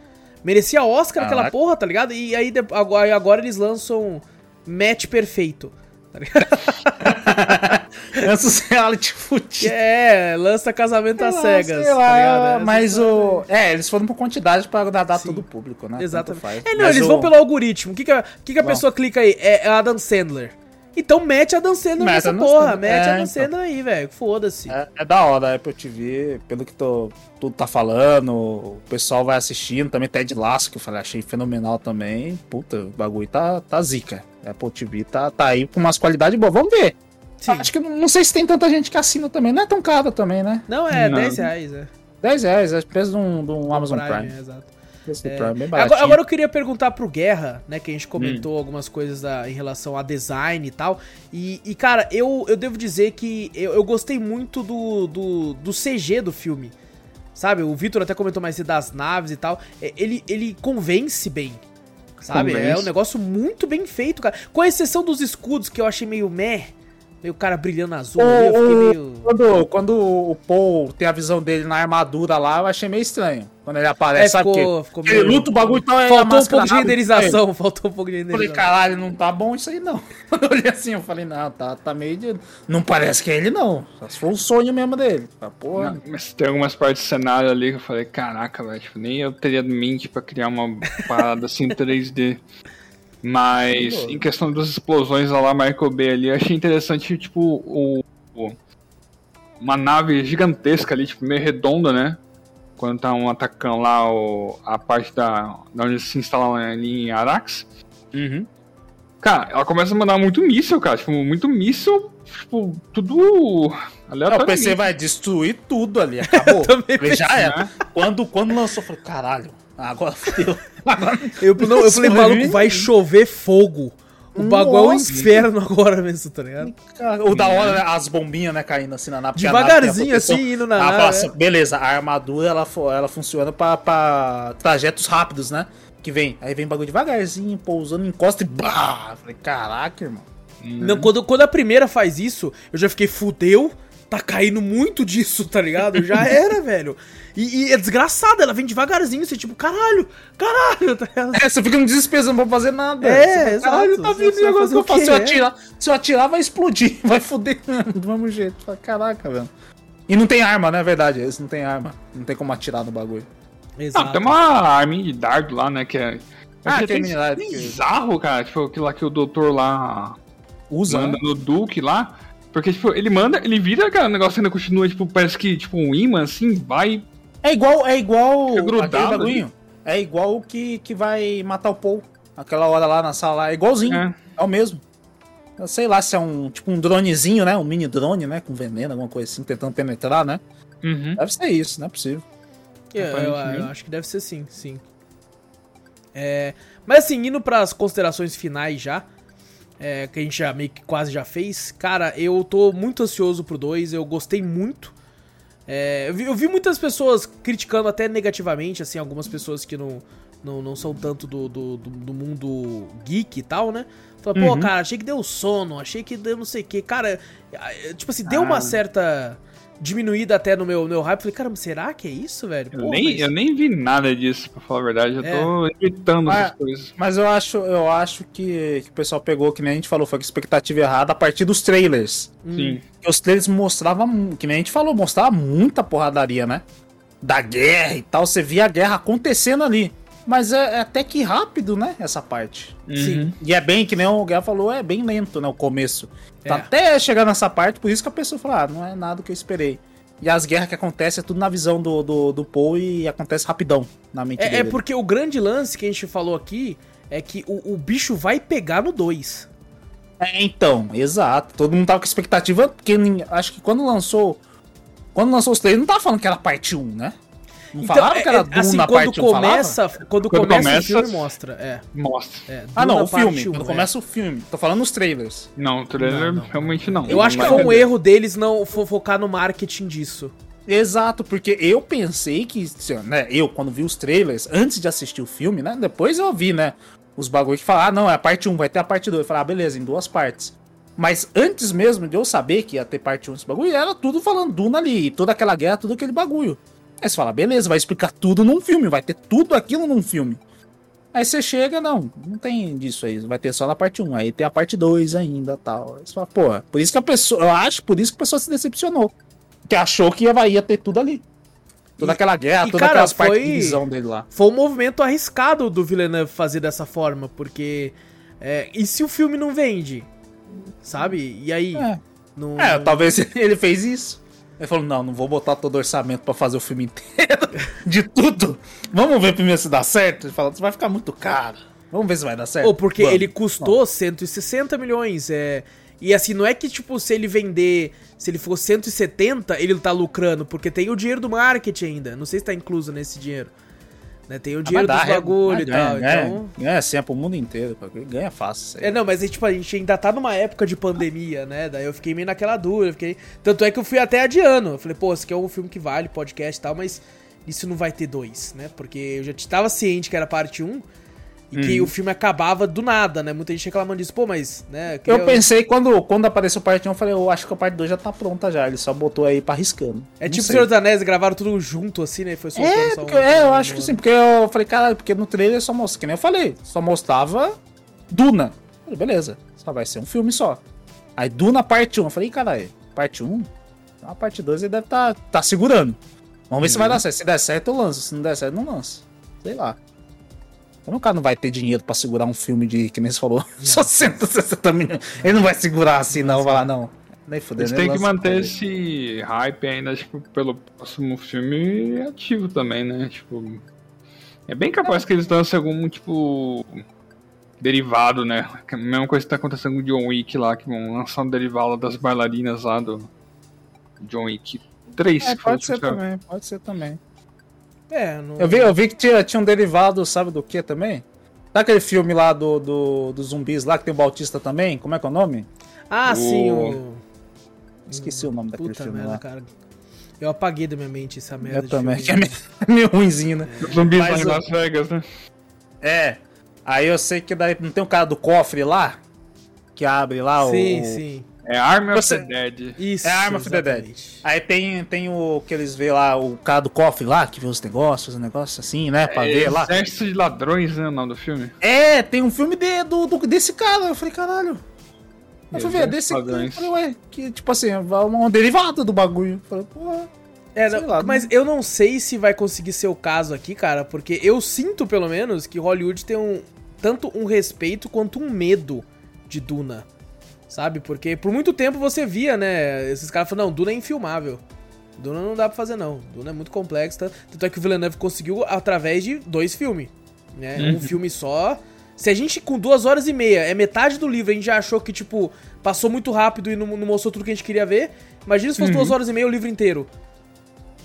Merecia Oscar aquela Caraca. porra, tá ligado? E aí agora, agora eles lançam Match Perfeito. Tá ligado? Esses reality Que fudidos. é, lança casamento às cegas. sei tá lá? Essa mas o. É, eles foram por quantidade pra agradar Sim. todo o público, né? Exatamente. faz. É, não, Mas eles o- vão pelo algoritmo. O que, que, a, o que, que a pessoa clica aí? É Adam Sandler. Então mete Adam Sandler Mete nessa porra. Mete É, Adam então. Sandler aí, velho. Foda-se. É, é da hora a Apple TV, pelo que tô, tudo tá falando, o pessoal vai assistindo, também Ted Lasso, que eu falei, achei fenomenal também. Puta, o bagulho tá, tá zica. A Apple TV tá, tá aí com umas qualidades boas. Vamos ver. Sim. Acho que não sei se tem tanta gente que assina também. Não é tão caro também, né? Não, é Não. 10 reais, é. 10 reais, é o preço de um, de um Amazon Prime. é, exato. É. Bem Agora, agora eu queria perguntar pro Guerra, né? Que a gente Hum. comentou algumas coisas da- em relação a design e tal. E, e, cara, eu, eu devo dizer que eu, eu gostei muito do, do, do CG do filme. Sabe? O Vitor até comentou mais cedo das naves e tal. É, Ele, ele convence bem. Sabe? É Convence. um negócio muito bem feito, cara. Com exceção dos escudos, que eu achei meio meh. Meio cara brilhando azul ali, eu fiquei O- meio. Quando, quando o Paul tem a visão dele na armadura lá, eu achei meio estranho. Quando ele aparece, É, sabe? ficou- ficou ele meio- luta o bagulho então é Faltou um pouco de renderização. Faltou um pouco de Eu falei, renderização. caralho, não tá bom isso aí não. Quando eu olhei assim, eu falei, não, tá, tá meio de. Não parece que é ele, não. Só se for o sonho mesmo dele. Ah, Porra. Não, mas tem algumas partes do cenário ali que eu falei, caraca, velho, tipo, nem eu teria mente pra criar uma parada assim em 3D. Mas Pô. em questão das explosões lá, Michael Bay ali, achei interessante, tipo, o, o- uma nave gigantesca ali, tipo, meio redonda, né? Quando tá um atacando lá o, a parte da, da onde se instala ali em Arax. Uhum. Cara, ela começa a mandar muito míssil, cara. Tipo, muito míssil, tipo, tudo Não, aleatório. o PC vai destruir tudo ali, acabou. já era. Quando, quando lançou, eu falei, caralho, agora fodeu. Eu, não, eu falei, maluco, vai chover fogo. O bagulho é um inferno agora mesmo, tá ligado? O da hora, né, as bombinhas, né, caindo assim na nave. proteção. assim, indo na Ah, nave, é. assim, beleza, a armadura ela, ela funciona pra, pra trajetos rápidos, né? Que vem, aí vem bagulho devagarzinho, pousando, encosta e blá! Falei, caraca, irmão. Não, quando, quando a primeira faz isso, eu já fiquei, fudeu, tá caindo muito disso, tá ligado? Já era, velho. E, e é desgraçado, ela vem devagarzinho, você tipo, caralho, caralho, tá? É, você fica no desespero, não pode fazer nada. É, Você exato. Caralho, tá vindo agora fazer que eu o faço. Se eu atirar, se eu atirar, vai explodir, vai foder do mesmo jeito. Caraca, velho. E não tem arma, né? É verdade, esse não tem arma. Não tem como atirar no bagulho. Exato. Ah, tem uma arminha de dardo lá, né? Que é. Ah, é que- bizarro, cara. Tipo, aquilo lá que o doutor lá Usa, manda né? no Duke lá. Porque, tipo, ele manda, ele vira, cara, o negócio ainda continua, tipo, parece que, tipo, um imã, assim, vai. É igual, é igual grudado bagulho. É igual o que, que vai matar o Paul. Aquela hora lá na sala. É igualzinho. É. É, o mesmo. Eu sei lá se é um tipo um dronezinho, né? Um mini drone, né? Com veneno, alguma coisa assim, tentando penetrar, né? Uhum. Deve ser isso, não é possível. Eu, eu- eu acho que deve ser sim, sim. É, mas assim, indo pras considerações finais já, é, que a gente já meio que quase já fez, cara, eu tô muito ansioso pro 2, eu gostei muito. É, eu, vi, eu vi muitas pessoas criticando até negativamente, assim, algumas pessoas que não, não, não são tanto do, do, do- do mundo geek e tal, né? Falaram, pô, Uhum. cara, achei que deu sono, achei que deu não sei o que. Cara, é, tipo assim, deu uma Ah. certa diminuída até no meu, no meu hype. Falei, caramba, será que é isso, velho? Eu, nem, mas- eu nem vi nada disso, pra falar a verdade. Eu É. tô evitando Mas- essas coisas. Mas eu acho, eu acho que, que o pessoal pegou, que nem a gente falou, foi com expectativa errada a partir dos trailers. Hum. Sim. Porque os trailers mostravam, que nem a gente falou, mostrava muita porradaria, né? Da guerra e tal. Você via a guerra acontecendo ali. Mas é, é até que rápido, né? Essa parte. Sim. E é bem, que nem o Guerra falou, é bem lento, né? O começo. Tá É. até chegar nessa parte, por isso que a pessoa fala, ah, não é nada que eu esperei. E as guerras que acontecem é tudo na visão do, do, do Paul e acontece rapidão na mente É, é dele. porque o grande lance que a gente falou aqui é que o, o bicho vai pegar no 2. É, então, exato. Todo mundo tava com expectativa, porque acho que quando lançou. Quando lançou os trailers, não tava falando que era parte 1, né? Não falaram que era Duna assim, quando parte 1, falava? começa, quando, Quando começa, o começa- filme mostra, é. Mostra. é Ah, não, o filme. um, quando é. começa o filme. Tô falando nos trailers. Não, o trailer Não, não. realmente não. Eu acho que foi um erro deles não fo- focar no marketing disso. Exato, porque eu pensei que, assim, né, eu quando vi os trailers, antes de assistir o filme, né, depois eu vi, né, os bagulho que falaram, ah, não, é a parte 1, vai ter a parte 2. Eu falei, ah, beleza, em duas partes. Mas antes mesmo de eu saber que ia ter parte 1 desse bagulho, era tudo falando Duna ali, e toda aquela guerra, tudo aquele bagulho. Aí você fala, beleza, vai explicar tudo num filme, vai ter tudo aquilo num filme. Aí você chega, não, não tem disso aí, vai ter só na parte 1, aí tem a parte 2 ainda tal. Aí você fala, pô, por isso que a pessoa, eu acho, por isso que a pessoa se decepcionou. Que achou que ia, ia ter tudo ali. Toda aquela guerra, e, todas cara, aquelas partes de visão dele lá. Foi um movimento arriscado do Villeneuve fazer dessa forma, porque. é, e se o filme não vende? Sabe? E aí? É. Não, É, talvez ele fez isso. Ele falou, não, não vou botar todo o orçamento pra fazer o filme inteiro. De tudo. Vamos ver primeiro se dá certo. Ele falou, vai ficar muito caro. Vamos ver se vai dar certo. Ou porque Vamos. ele custou 160 milhões. É... E assim, não é que, tipo, se ele vender. Se ele for 170, ele tá lucrando, porque tem o dinheiro do marketing ainda. Não sei se tá incluso nesse dinheiro. Né? Tem o Ah, dinheiro mas dos dá, bagulho é, e tal. ganha, então. Ganha assim, é pro mundo inteiro. Ganha fácil. É, não, mas tipo, a gente ainda tá numa época de pandemia, né? Daí eu fiquei meio naquela dúvida. Fiquei... Tanto é que eu fui até adiando. Eu falei, pô, esse aqui é um filme que vale, podcast e tal, mas isso não vai ter dois, né? Porque eu já tava ciente que era parte 1 e Uhum. que o filme acabava do nada, né? Muita gente reclamando disso, pô, mas, né? Eu queria- pensei, quando, quando apareceu parte 1, eu falei, eu acho que a parte 2 já tá pronta já. Ele só botou aí pra riscando. É Não tipo o sei. Senhor dos Anéis, gravaram tudo junto, assim, né? Foi É, só porque, um- é, eu um- acho que sim, porque eu falei, caralho, porque no trailer só mostrava, que nem eu falei, só mostrava Duna. Eu falei, beleza, só vai ser um filme só. Aí Duna parte 1, eu falei, caralho, parte 1? A parte 2 ele deve tá, tá segurando. Vamos ver se vai dar certo. Se der certo, eu lanço. Se não der certo, não lanço. Sei lá. Então o cara não vai ter dinheiro pra segurar um filme de, que nem você falou, só 160 milhões. Ele não vai segurar assim, não. Vai lá, não. Nem fuder, Eles têm que manter esse hype ainda, tipo, pelo próximo filme ativo também, né? Tipo. É bem capaz que eles lancem algum, tipo. Derivado, né? É A mesma coisa que tá acontecendo com o John Wick lá, que vão lançar um derivado das bailarinas lá do John Wick 3. É, pode ser também, pode ser também. É, não... Eu vi, eu vi que tinha, tinha um derivado, sabe do que também? Daquele filme lá do, do, dos zumbis lá, que tem o Bautista também, como é que é o nome? Ah, O- sim, o... Esqueci o nome daquele Puta filme merda, lá. cara. Eu apaguei da minha mente essa merda Eu de também, que é filme. meio, meio ruimzinho, né? Os zumbis lá Mas Las Vegas, né? É. Aí eu sei que daí não tem o cara do cofre lá? Que abre lá Sim, o. sim. É Army of Você- the Dead. Isso, É Arm of the Dead. Aí tem, tem o que eles vê lá, o cara do cofre lá, que vê os negócios, os negócios assim, né? Pra ver lá. Exército de Ladrões, né? O nome do filme. É, tem um filme de, do, do- desse cara. Eu falei, caralho. Eu fui ver, desse de cara. Eu falei, ué, que tipo assim, é um, derivado do bagulho. Eu falei, pô. É, não, lá, mas não- eu não sei se vai conseguir ser o caso aqui, cara, porque eu sinto, pelo menos, que Hollywood tem um tanto um respeito quanto um medo de Duna. Sabe? Porque por muito tempo você via, né? Esses caras falando, não, Duna é infilmável. Duna não dá pra fazer, não. Duna é muito complexo. tá? Tanto é que o Villeneuve conseguiu através de dois filmes. Né? Um Uhum. filme só. Se a gente, com duas horas e meia, é metade do livro, a gente já achou que, tipo, passou muito rápido e não, não mostrou tudo que a gente queria ver. Imagina se fosse Uhum. duas horas e meia o livro inteiro.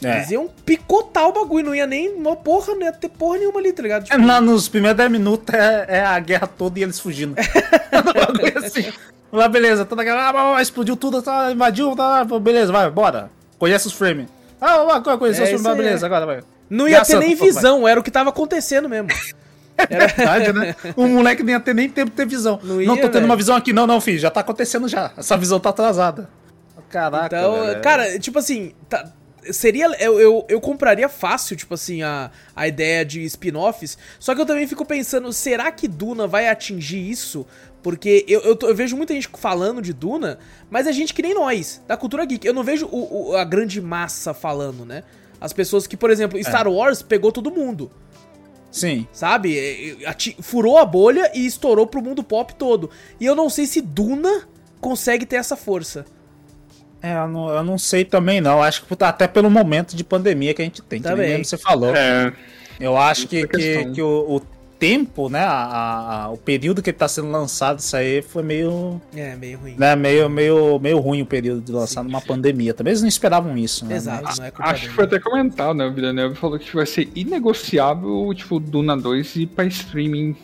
É. Eles iam picotar o bagulho, não ia nem uma porra, não ia ter porra nenhuma ali, tá ligado? Tipo, É, na- nos primeiros 10 minutos é, é a guerra toda e eles fugindo. Um bagulho assim. Lá, beleza, toda aquela. Ah, explodiu tudo, tá, invadiu, tá, beleza, vai, bora. Conhece os frames. Ah, vai, conhecer É os frames, vai, beleza, é. agora vai. não ia Graças ter nem visão, era o que tava acontecendo mesmo. É verdade, né? O moleque nem ia ter nem tempo de ter visão. Não Não, ia, tô tendo velho. uma visão aqui, não, não, filho, já tá acontecendo já. Essa visão tá atrasada. Caraca. Então, velho. cara, tipo assim, tá- seria. Eu, eu, eu compraria fácil, tipo assim, a, a ideia de spin-offs. Só que eu também fico pensando, será que Duna vai atingir isso? Porque eu, eu, tô- eu vejo muita gente falando de Duna, mas é gente que nem nós, da cultura geek. Eu não vejo o- o- a grande massa falando, né? As pessoas que, por exemplo, Star Wars pegou todo mundo. Sim. Sabe? É, é, ati- Furou a bolha e estourou pro mundo pop todo. E eu não sei se Duna consegue ter essa força. É, eu não, eu não sei também, não. Acho que tá até pelo momento de pandemia que a gente tem, que Também. nem mesmo você falou. É, Eu acho que, que, que o, o tempo, né, a- a- o período que ele tá sendo lançado, isso aí foi meio, É, meio ruim. né, meio, meio, meio ruim o período de lançar Sim. numa pandemia. Também eles não esperavam isso, né? Exato, Mas- não é culpa acho que foi até comentado, né? O Villeneuve falou que vai ser inegociável, tipo, Duna 2 ir pra streaming.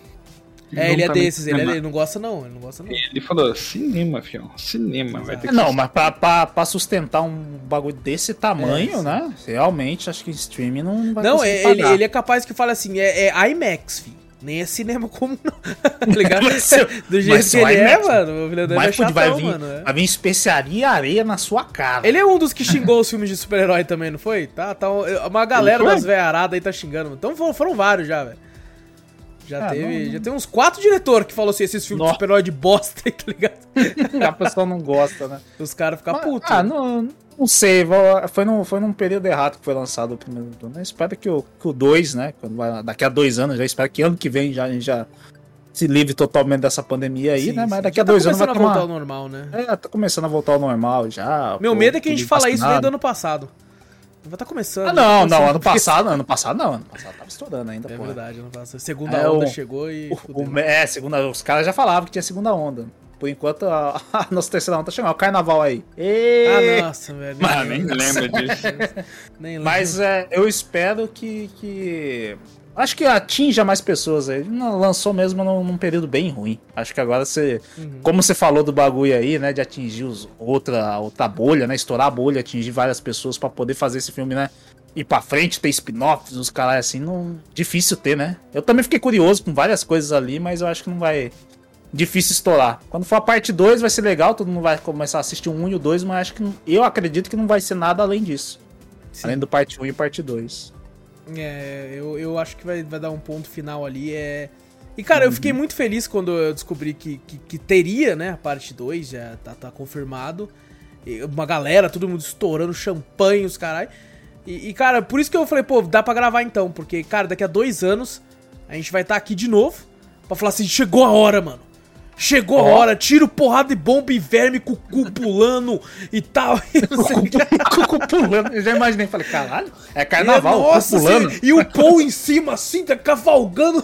É, ele é desses, ele, é- ele não gosta não, ele não gosta não. Ele falou, cinema, fião, cinema, vai ter que Não, mas pra, pra, pra sustentar um bagulho desse tamanho, É, né? Realmente, acho que streaming não vai Não, conseguir é- ele, ele é capaz que fala assim, é, é IMAX, fi. Nem é cinema comum, não. tá ligado? Ser- Do jeito que ele é, IMAX. mano, o Villeneuve é chatão, vai, vir, mano. é. vai vir especiaria e areia na sua cara. Ele é um dos que xingou os filmes de super-herói também, não foi? Tá, tá uma galera das veiaradas aí tá xingando. Então foram, vários já, velho. Já Ah, teve. não- Já tem uns quatro diretores que falou assim: esses filmes de Nossa. super-herói de bosta aí, tá ligado? a pessoa não gosta, né? Os caras ficam Mas- putos. Ah, né? não, não sei. Foi num, foi num período errado que foi lançado o primeiro Duna. Eu espero que o, que o 2, né? Daqui a dois anos, já espero que ano que vem já, a gente já se livre totalmente dessa pandemia aí, Sim, né? Mas sim. daqui a dois tá anos vai começando a voltar tomar. ao normal, né? É, tá começando a voltar ao normal já. Meu pô, medo é que a gente fala isso desde o ano passado. Vai estar começando. Ah, tá não, não, começando, ano passado, ano passado não, ano passado tava estourando ainda, É verdade, ano passado. Segunda É, onda o- chegou e. O- o- é, segunda, os caras já falavam que tinha segunda onda. Por enquanto, a, a nossa terceira onda tá chegando. O carnaval aí. Ê! Ah, nossa, velho. Ah, nem lembra disso. Nem lembro. Mas é, eu espero que, que. Acho que atinja mais pessoas aí. Lançou mesmo num, num período bem ruim. Acho que agora você. Uhum. Como você falou do bagulho aí, né? De atingir os, outra, outra bolha, né? Estourar a bolha, atingir várias pessoas pra poder fazer esse filme, né? Ir pra frente, ter spin-offs, os caras assim, não. Difícil ter, né? Eu também fiquei curioso com várias coisas ali, mas eu acho que não vai. Difícil estourar. Quando for a parte 2 vai ser legal, todo mundo vai começar a assistir o 1 e o 2, mas acho que não- eu acredito que não vai ser nada além disso. Sim. Além do parte 1 e parte 2. É, eu, eu acho que vai, vai dar um ponto final ali. É... E, cara, eu Uhum. fiquei muito feliz quando eu descobri que, que, que teria, né, a parte 2, já tá, tá confirmado. E uma galera, todo mundo estourando champanhe, os caralho. E, e, cara, por isso que eu falei, pô, dá pra gravar então, porque, cara, daqui a dois anos a gente vai estar aqui de novo pra falar assim: chegou a hora, mano. Chegou a hora, tiro, porrada e bomba e verme com o cu pulando e tal. E não sei o que. Cucu pulando. Eu já imaginei, falei, caralho, é carnaval, E, Cucu nossa, pulando. assim, e o Paul em cima, assim, tá cavalgando.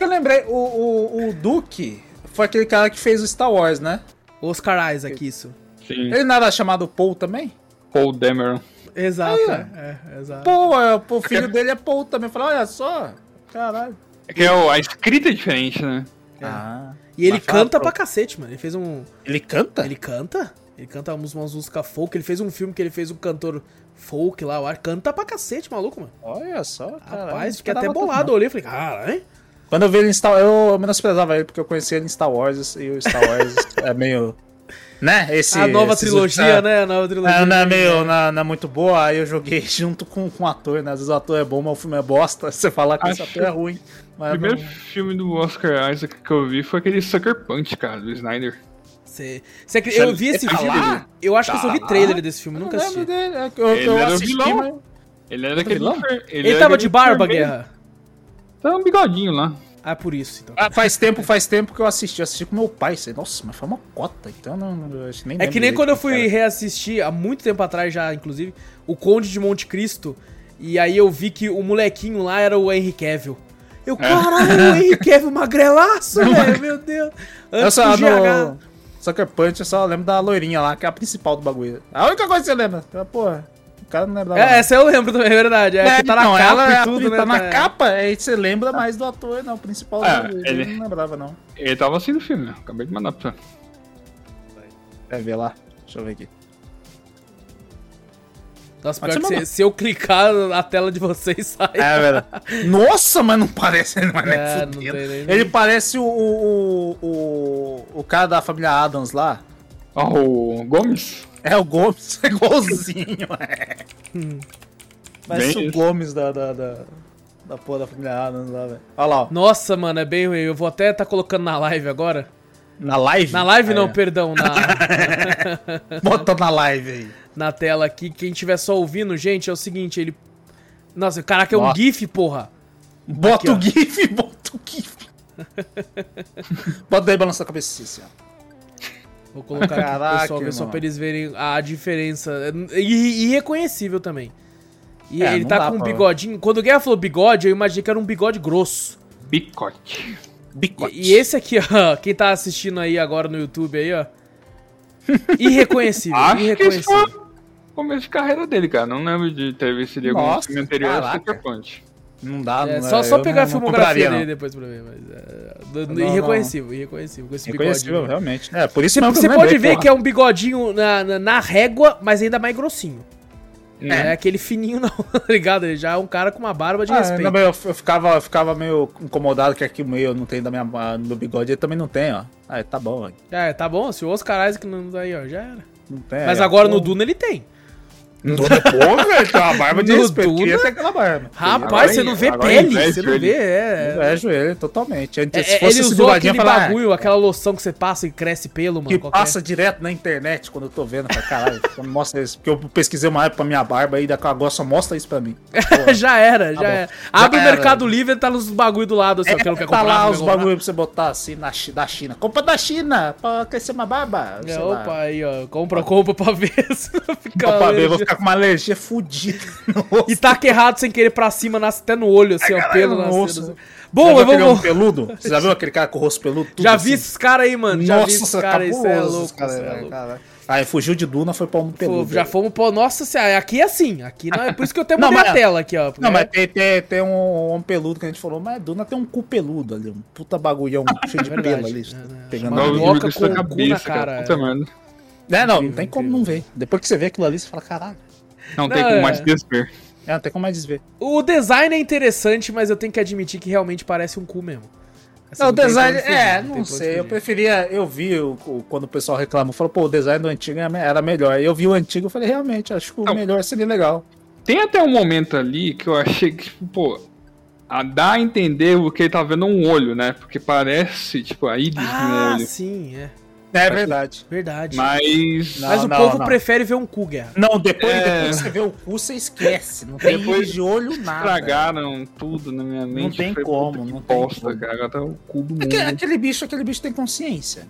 Eu lembrei, o, o, o Duke foi aquele cara que fez o Star Wars, né? Oscar Isaac, isso. Sim, Ele não era chamado Paul também? Paul Dameron. Exato, Aí, é, é, exato. Paul, é, pô, o filho dele é Paul também. Eu falei, olha só, caralho. É que é a escrita é diferente, né? Ah, E ele canta pra cacete, mano. Ele fez um. ele canta? Ele canta? Ele canta umas, músicas folk. Ele fez um filme que ele fez um cantor folk lá, eu acho. Canta pra cacete, maluco, mano. Olha só, caralho. Rapaz, fiquei até bolado. não. Eu olhei e falei, cara, hein? Quando eu vi ele em Star eu menosprezava ele porque eu conhecia ele em Star Wars e o Star Wars é meio. Né? Esse, A nova trilogia, né? A nova trilogia. É, não é meio, não, não é muito boa, aí eu joguei junto com, com o ator, né? Às vezes o ator é bom, mas o filme é bosta. Você falar que esse Acho- ator é ruim. O Mas primeiro não- filme do Oscar Isaac que eu vi foi aquele Sucker Punch, cara, do Snyder. Cê, cê acredita- eu vi esse Tá filme. lá? Eu acho que eu só vi Tá trailer lá? desse filme, eu nunca assisti. dele. é Eu, Ele eu era assisti, vilão. mas... Ele era daquele. vilão? Ele, tava aquele de barba. Guerra. Tava um bigodinho lá. Ah, por isso, então. Ah, faz tempo, faz tempo que eu assisti. Eu assisti com meu pai. Sei, Nossa, mas foi uma cota, então eu não, não, eu nem É que nem quando eu fui era. reassistir, há muito tempo atrás já, inclusive, o Conde de Monte Cristo, e aí eu vi que o molequinho lá era o Henry Cavill. Eu, caralho, o Henry Cavill magrelaço, velho, meu Deus. Eu Antes só do GH. no Sucker Punch, eu só lembro da loirinha lá, que é a principal do bagulho. A única coisa que você lembra. Eu, Porra, cara não lembrava. É, essa eu lembro também, é verdade. É, que tá na não, capa ela é e a- tudo, né? Tá na tá- capa, aí você lembra mais do ator, não, o principal Ah, do bagulho. ele- não lembrava, não. Ele tava assim no filme, né? Acabei de mandar pra você. Quer ver lá? Deixa eu ver aqui. Nossa, Mas pior que se, se eu clicar, a tela de vocês sai. É, velho. Nossa, mas não parece, não é, nem É, fudendo. nem- Ele parece o, o, o, o cara da família Adams lá. Ó, o Gomes? É o Gomes, é igualzinho, é. Parece Bem o. Gomes da, da, da, da porra da família Adams lá, velho. Olha lá, ó. Nossa, mano, é bem ruim. Eu vou até tá colocando na live agora. Na live? Na live não, Aí, ó. perdão, na, Bota na live aí. na tela aqui. Quem estiver só ouvindo, gente, é o seguinte, ele... Nossa, caraca, é um Nossa. GIF, porra. Bota Aqui, o GIF, bota o GIF. bota daí balançar a cabeça assim, ó. Vou colocar aqui pro Caraca, pessoal ver só pra eles verem a diferença. E irreconhecível também. E É, ele tá com um bigodinho. Quando o Guerra falou bigode, eu imaginei que era um bigode grosso. Bicote. Bicote. E, e esse aqui, ó, quem tá assistindo aí agora no YouTube aí, ó. Irreconhecível, Acho que esse irreconhecível. foi o começo de carreira dele, cara. Não lembro de ter visto ele algum filme anterior caraca. Punch. Não dá, É, não só, só eu pegar a não- não filmografia dele não. depois pra ver, mas. É, do- do- Não, irreconhecível, irreconhecível, com esse Reconhecível, bigodinho. realmente. É, por isso Você, eu você não pode ver porra. que é um bigodinho na, na, na régua, mas ainda mais grossinho. Não É. é aquele fininho, não, tá ligado? Ele já é um cara com uma barba de Ah, respeito. não, eu, eu ficava, eu ficava meio incomodado que aqui o meio não tem da minha, no meu bigode, ele também não tem, ó. Ah, tá bom, ó. É, tá bom, se o Oscar Isaac não tá aí, ó, já era. não tem. Mas agora no Duna ele tem. Duna, porra, velho, tem uma barba de No respeito. Duna? Queria ter aquela barba. Rapaz, você não vê pele, invejo você não vê, é. É, joelho, totalmente. É, Se é, fosse ele usou aquele eu falava, bagulho, aquela loção que você passa e cresce pelo, mano. que qualquer- passa direto na internet quando eu tô vendo. falo, Caralho, quando mostra isso. Porque eu pesquisei uma época pra minha barba e agora só mostra isso pra mim. já era, já bom. era. Abre Já o era. Mercado Livre e tá nos bagulho do lado, assim, não quero tá comprar. lá os bagulhos pra você botar assim na, da China. Compra da China pra crescer uma barba. É, lá. opa, aí, ó. Compra, compra pra ver se não fica. Pra ver, vou. Ficar com uma alergia fudida. E taca errado sem querer pra cima, nasce até no olho, assim, ó, pelo no nascendo. osso. assim. Já Bom, viu eu aquele vou. peludo? Você já viu aquele cara com o rosto peludo? Tudo Já assim? vi esses caras aí, mano. Já vi esses Nossa, caras, isso é cabuloso louco. isso é velho, louco. cara. Aí fugiu de Duna, foi pra um Pô, peludo. já fomos pô, nossa senhora, aqui é assim, aqui não é por isso que eu tenho a mas- tela aqui, ó. Não, porque- mas tem, tem, tem um homem peludo que a gente falou, mas Duna tem um cu peludo ali, um puta bagulhão cheio de É pelo ali. É, né? Pegando Uma isso na com o cu na cara, cara. é. Puta merda. É, não, não tem como não ver. Depois que você vê aquilo ali, você fala, caralho. Não, tem Não, como é. mais desver. É, não tem como mais desver. O design é interessante, mas eu tenho que admitir que realmente parece um cu mesmo. Assim, Não, o tem design, fugir, é, tem não onde sei, eu preferia, eu vi o, o- quando o pessoal reclama, falou, pô, o design do antigo era melhor. Aí eu vi o antigo e falei, realmente, acho que o Não. melhor seria legal. Tem até um momento ali que eu achei que, tipo, pô, a dá a entender o que ele tá vendo um olho, né? Porque parece, tipo, a íris no Ah, olho. sim, é. É verdade. Verdade. Mas. Não, Mas o não, povo não. prefere ver um cu, Guerra. Não, depois, É. depois que você vê o cu, você esquece. Não tem Depois de olho, nada. Estragaram tudo na minha mente. tem Falei, como, que não tem bosta, como. cara. Tá o cu do mundo. Aquele, bicho, aquele bicho tem consciência.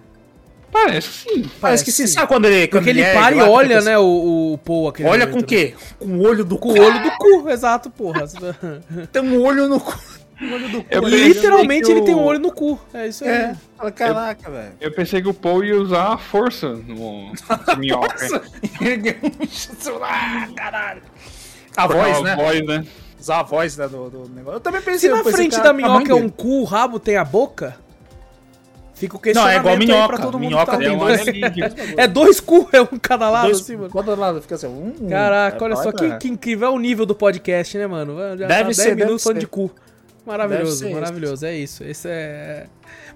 Parece sim. Parece que sim. Sabe quando ele. Quando Porque ele é para e olha, né, o, o Paul aquele Olha momento, com o né? quê? Com o olho do Com o olho do cu, exato, porra. Tem um olho no cu. Olho do cu. Eu Ele- Literalmente ele tem um o- olho no cu. É isso aí. É. Fala, Caraca, velho. Eu pensei que o Paul ia usar a força no minhoca. Ah, caralho. A voz, a né? voz, né? Usar a voz né, do, do negócio. Eu também pensei Se na pensei, frente cara, da a mãe minhoca é um cu, o rabo tem a boca, fica o Não, questionamento é igual minhoca. pra todo mundo Minhoca que tá tem É um. É dois cu, é um cada lado Dois, assim, mano. Quando lado fica assim, um. Caraca, É, olha só que, que incrível é o nível do podcast, né, mano? Já Deve tá 10 ser, deve minutos falando ser. de cu. Maravilhoso, maravilhoso, é isso. Esse é.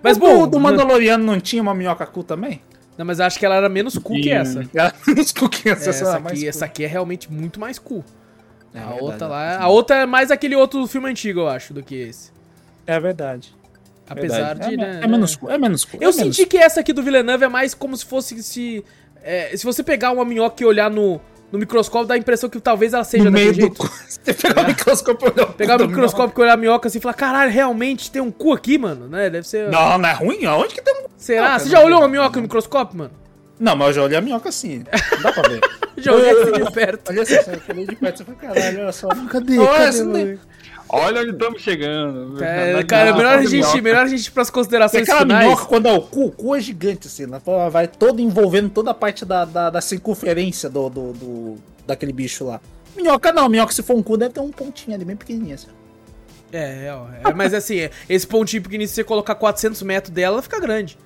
Mas Mas bom, do Mandaloriano não tinha uma minhoca cu também? não, mas eu acho que ela era menos cu que essa. Ela nos cookies, É, essa, é mais aqui, cu. essa aqui é realmente muito mais cu. É a verdade, outra é. lá, a outra é mais aquele outro filme antigo, eu acho, do que esse. É verdade. Apesar verdade. de, é, né, é menos cu, é menos cu. Eu é senti menos que essa aqui do Villeneuve é mais como se fosse se. é, se você pegar uma minhoca e olhar no, no microscópio, dá a impressão que talvez ela seja no daquele meio do jeito. cu. Você pegar o microscópio e olhar o Pegar o microscópio e olhar a minhoca assim e falar, caralho, realmente tem um cu aqui, mano, né? Deve ser. Não, não é ruim? Aonde que tem um. Será? minhoca Você já olhou uma minhoca no microscópio, mano? Não, mas eu já olhei a minhoca assim. Não dá pra ver. Já olhei assim de perto. Olha assim, eu olhei de perto. Você fala, caralho, olha só. Cadê? Olha, Cadê, mano? Olha onde estamos chegando. É, Na- cara, na- melhor a gente, melhor a gente ir pras Tem considerações aquela finais. minhoca quando é o cu, o cu é gigante, assim, né? Vai todo envolvendo toda a parte da, da, da circunferência do, do, do- daquele bicho lá. Minhoca não, minhoca se for um cu deve ter um pontinho ali, bem pequenininho assim. É, é, é, mas assim, esse pontinho pequenininho, se você colocar 400 metros dela, ela fica grande.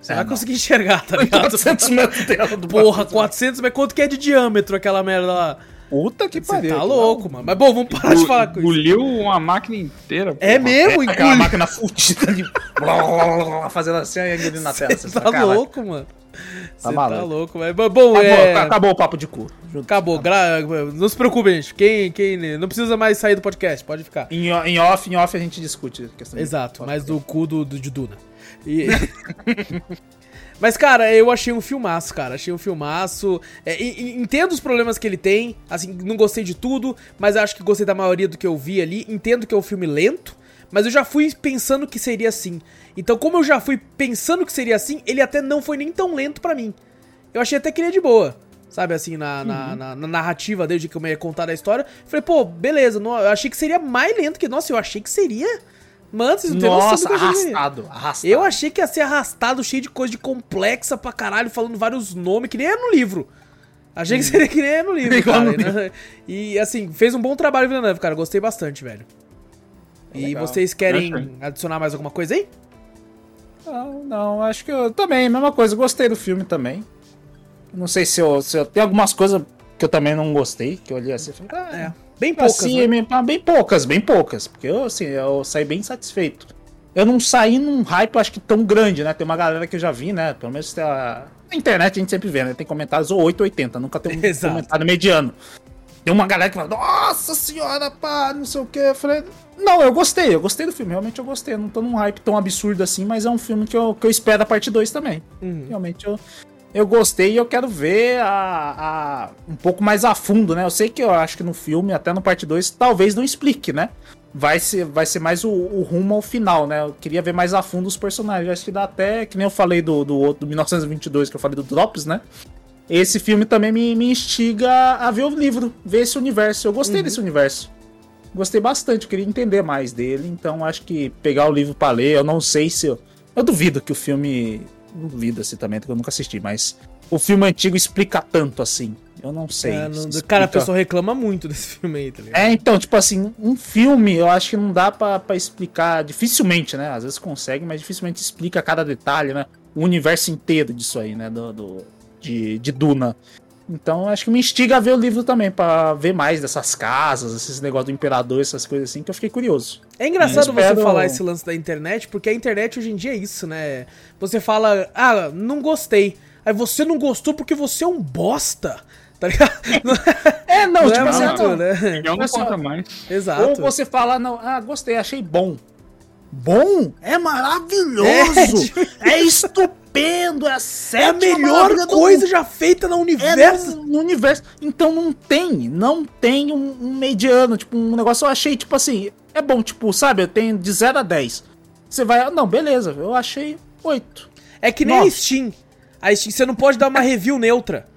Você É, vai não. conseguir enxergar, tá ligado? 400 metros dela do Porra, bagulho. 400 metros, quanto que é de diâmetro aquela merda lá? Puta que Você pariu. tá louco, mano. Mas bom, vamos parar de falar com isso. Engoliu uma máquina inteira. É porra. mesmo, É, aquela engoliu. máquina fudida ali. blá, blá, blá, blá, fazendo assim e engolindo na tela. Você Você tá "Caralho, louco, mano. Você tá maluco. louco, mas bom, Acabou, é... acabou o papo de cu. Acabou, gra... não se preocupe, gente. Quem, quem não precisa mais sair do podcast, pode ficar. Em, em off, em off a gente discute a questão de- Exato, mas do cu do, do de Duna. E- Mas, cara, eu achei um filmaço, cara. Achei um filmaço. É, e- e entendo os problemas que ele tem. Assim, não gostei de tudo, mas acho que gostei da maioria do que eu vi ali. Entendo que é um filme lento. Mas eu já fui pensando que seria assim. Então, como eu já fui pensando que seria assim, ele até não foi nem tão lento pra mim. Eu achei até que ele é de boa. Sabe, assim, na, na, na, na narrativa desde que eu me ia contar a história. Falei, pô, beleza. Não, eu achei que seria mais lento que. Nossa, eu achei que seria. Mano, vocês não têm noção do Nossa, que eu achei que seria. arrastado, arrastado. Eu achei que ia ser arrastado, cheio de coisa de complexa pra caralho, falando vários nomes, que nem é no livro. Achei que seria que nem é no livro, Igual cara. no né? E assim, fez um bom trabalho Villeneuve, cara. Gostei bastante, velho. E Legal. vocês querem adicionar mais alguma coisa aí? Não, não, acho que eu também, mesma coisa, gostei do filme também. Não sei se eu, se eu tem algumas coisas que eu também não gostei, que eu olhei assim e falei, ah, É. Bem poucas, assim, né? bem poucas, bem poucas, porque eu assim, eu saí bem satisfeito. Eu não saí num hype, acho que tão grande, né? Tem uma galera que eu já vi, né? Pelo menos tem a... na internet a gente sempre vê, né? Tem comentários ou 8 ou 80, nunca tem um Exato. comentário mediano. Tem uma galera que fala, nossa senhora, pá, não sei o que. Eu falei, não, eu gostei, eu gostei do filme, realmente eu gostei. Eu não tô num hype tão absurdo assim, mas é um filme que eu, que eu espero a parte 2 também. Uhum. Realmente eu, eu gostei e eu quero ver a, a- um pouco mais a fundo, né? Eu sei que eu acho que no filme, até no parte 2, talvez não explique, né? Vai ser, vai ser mais o, o rumo ao final, né? Eu queria ver mais a fundo os personagens. Acho que dá até, que nem eu falei do, do outro, do 1922, que eu falei do Drops, né? Esse filme também me, me instiga a ver o livro, ver esse universo. Eu gostei desse universo. Gostei bastante, eu queria entender mais dele. Então acho que pegar o livro pra ler, eu não sei se eu. Eu duvido que o filme. Duvido assim também, porque eu nunca assisti, mas o filme antigo explica tanto assim. Eu não sei. É, não- se Cara, a pessoa reclama muito desse filme aí, tá ligado? É, então, tipo assim, um filme eu acho que não dá pra, pra explicar. Dificilmente, né? Às vezes consegue, mas dificilmente explica cada detalhe, né? O universo inteiro disso aí, né? Do, do- de, de Duna. Então acho que me instiga a ver o livro também, pra ver mais dessas casas, esses negócios do imperador, essas coisas assim, que eu fiquei curioso. É engraçado Eu você espero- falar esse lance da internet, porque a internet hoje em dia é isso, né? Você fala, ah, não gostei. Aí você não gostou porque você é um bosta, tá ligado? É, não, Não tipo é assim, não. né? Não conta mais. Exato. Ou você fala, não, ah, gostei, achei bom. Bom? É maravilhoso! É, É, estupendo! É a É a melhor coisa já feita no É universo. no, no universo. Então não tem, não tem um, um mediano, tipo, um negócio eu achei, tipo assim, é bom, tipo, sabe, eu tenho de 0 a 10. Você vai, ah, não, beleza, eu achei 8. É que nem a. Steam. A Steam, você não pode dar uma review neutra.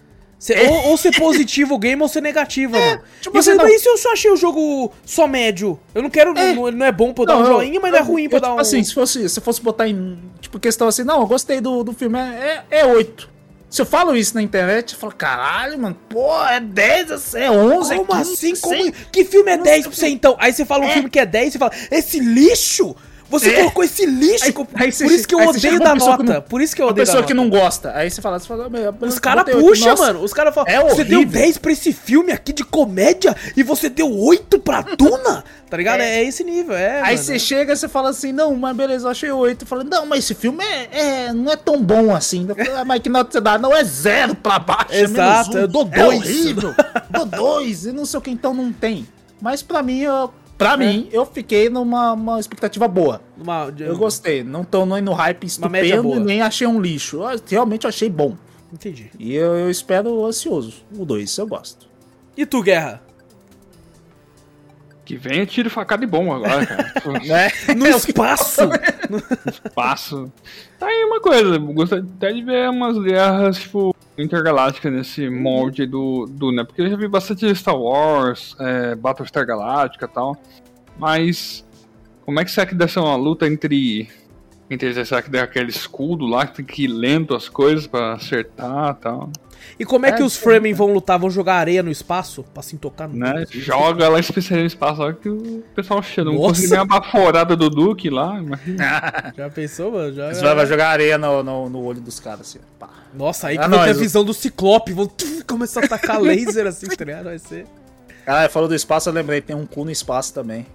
Você- ou, ou ser positivo o game ou ser negativo, mano. tipo e eu assim, falei, não- mas e se eu só achei o jogo só médio? Eu não quero. Não, ele não é bom pra eu dar um eu- joinha, mas não é eu- ruim pra eu, dar tipo um. assim, se fosse, se fosse botar em, tipo, questão assim, não, eu gostei do, do filme, é, é, é 8. Se eu falo isso na internet, eu falo, caralho, mano, pô, é 10, é 11, Como é 15, assim? Como... Que filme é Não 10 sei pra você então? Aí você fala um É. filme que é 10 e você fala, esse lixo? Você É. colocou esse lixo? Aí- aí você Por isso que eu odeio da nota. não- Por isso que eu odeio da pessoa que não gosta. Aí você fala, você fala "Meu, Os caras botei oito." puxam, mano. Os caras falam, é você deu horrível. 10 pra esse filme aqui de comédia e você deu 8 pra Duna? Tá ligado? É, esse nível, é. Aí você chega e você fala assim, não, mas beleza, eu achei oito. Eu falo, não, mas esse filme é, é- não é tão bom assim. Falo, "Ah, mas que nota você dá? Não, é zero pra baixo. é menos Exato, um. eu dou É dois. horrível. dou dois e não sei o que, então não tem. Mas pra mim, eu, pra É. mim, eu fiquei numa uma expectativa boa. Uma- Eu gostei. Não tô nem no hype estupendo nem achei um lixo. Eu realmente achei bom. Entendi. E eu, eu espero ansioso. O dois, eu gosto. E tu, Guerra? Que venha tiro, facada e bom agora, cara. Né? No espaço! Passo. Tá aí uma coisa, gostaria até de ver umas guerras, tipo, intergalácticas nesse molde do, do né? Porque eu já vi bastante Star Wars, é, Battlestar Galactica e tal. Mas como é que será que deve ser uma luta entre. Entre será que deu aquele escudo lá que tem que ir lento as coisas pra acertar e tal? E como é É, que os Fremen vão lutar? Vão jogar areia no espaço? Pra se tocar no. Né? Joga lá especialista no espaço lá que o pessoal chega. Não Nossa. consegui nem a baforada do Duke lá, imagina. Já pensou, mano? Já... Você vai, vai jogar areia no, no, no olho dos caras, assim. Pá. Nossa, aí Ah, que vai ter a visão do Ciclope. Vão tuf, começar a atacar laser assim, tá ligado? Vai ser. Ah, falou do espaço, eu lembrei, tem um cu no espaço também.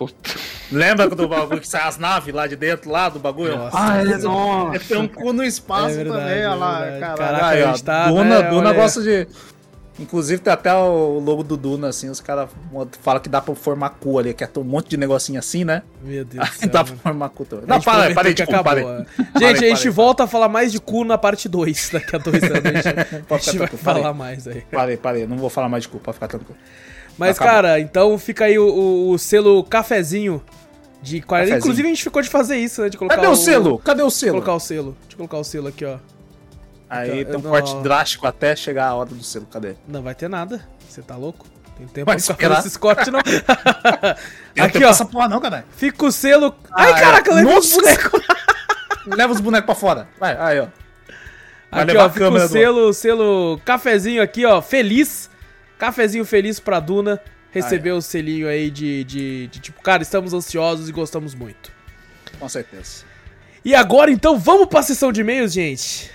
Puta. Lembra do bagulho que sai as naves lá de dentro, lá do bagulho? Nossa. Ah, é, nossa. Tem um cu no espaço É verdade, também, é olha lá, caralho. Caraca, Aí, a ó, gente tá, Duna, né, Duna gosta de... Inclusive tem até o logo do Duna, assim, os caras falam que dá pra formar cu ali, que é um monte de negocinho assim, né? Meu Deus do Aí céu. dá mano. pra formar cu também. Não, para, de cu, parei. acabou, é. Parei, Gente, a gente parei. volta a falar mais de cu na parte 2 daqui a dois anos. A gente, a gente vai falar mais aí. Parei, parei, não vou falar mais de cu, pode ficar tranquilo. Mas, Acabou. cara, então fica aí o, o- o selo cafezinho De 40. Cafezinho. Inclusive a gente ficou de fazer isso, né? De colocar Cadê o selo? Cadê o selo? Colocar o selo. Deixa eu colocar o selo aqui, ó. Aí tem um Não. corte drástico até chegar a hora do selo. Cadê? Não vai ter nada. Você tá louco? Tem tempo Vai pra ficar esperar. esses cortes, não. Aqui, ó. essa porra não, cara. Fica o selo. Ai, Ah, é. caraca, levei os bonecos. Leva os bonecos pra fora. Vai, aí, ó. Vai Aqui, ó, fica o do- selo, selo cafezinho aqui, ó, feliz. Cafezinho feliz pra Duna receber o selinho aí de, de, de tipo, cara, estamos ansiosos e gostamos muito. Com certeza. E agora, então, vamos pra sessão de e-mails, gente?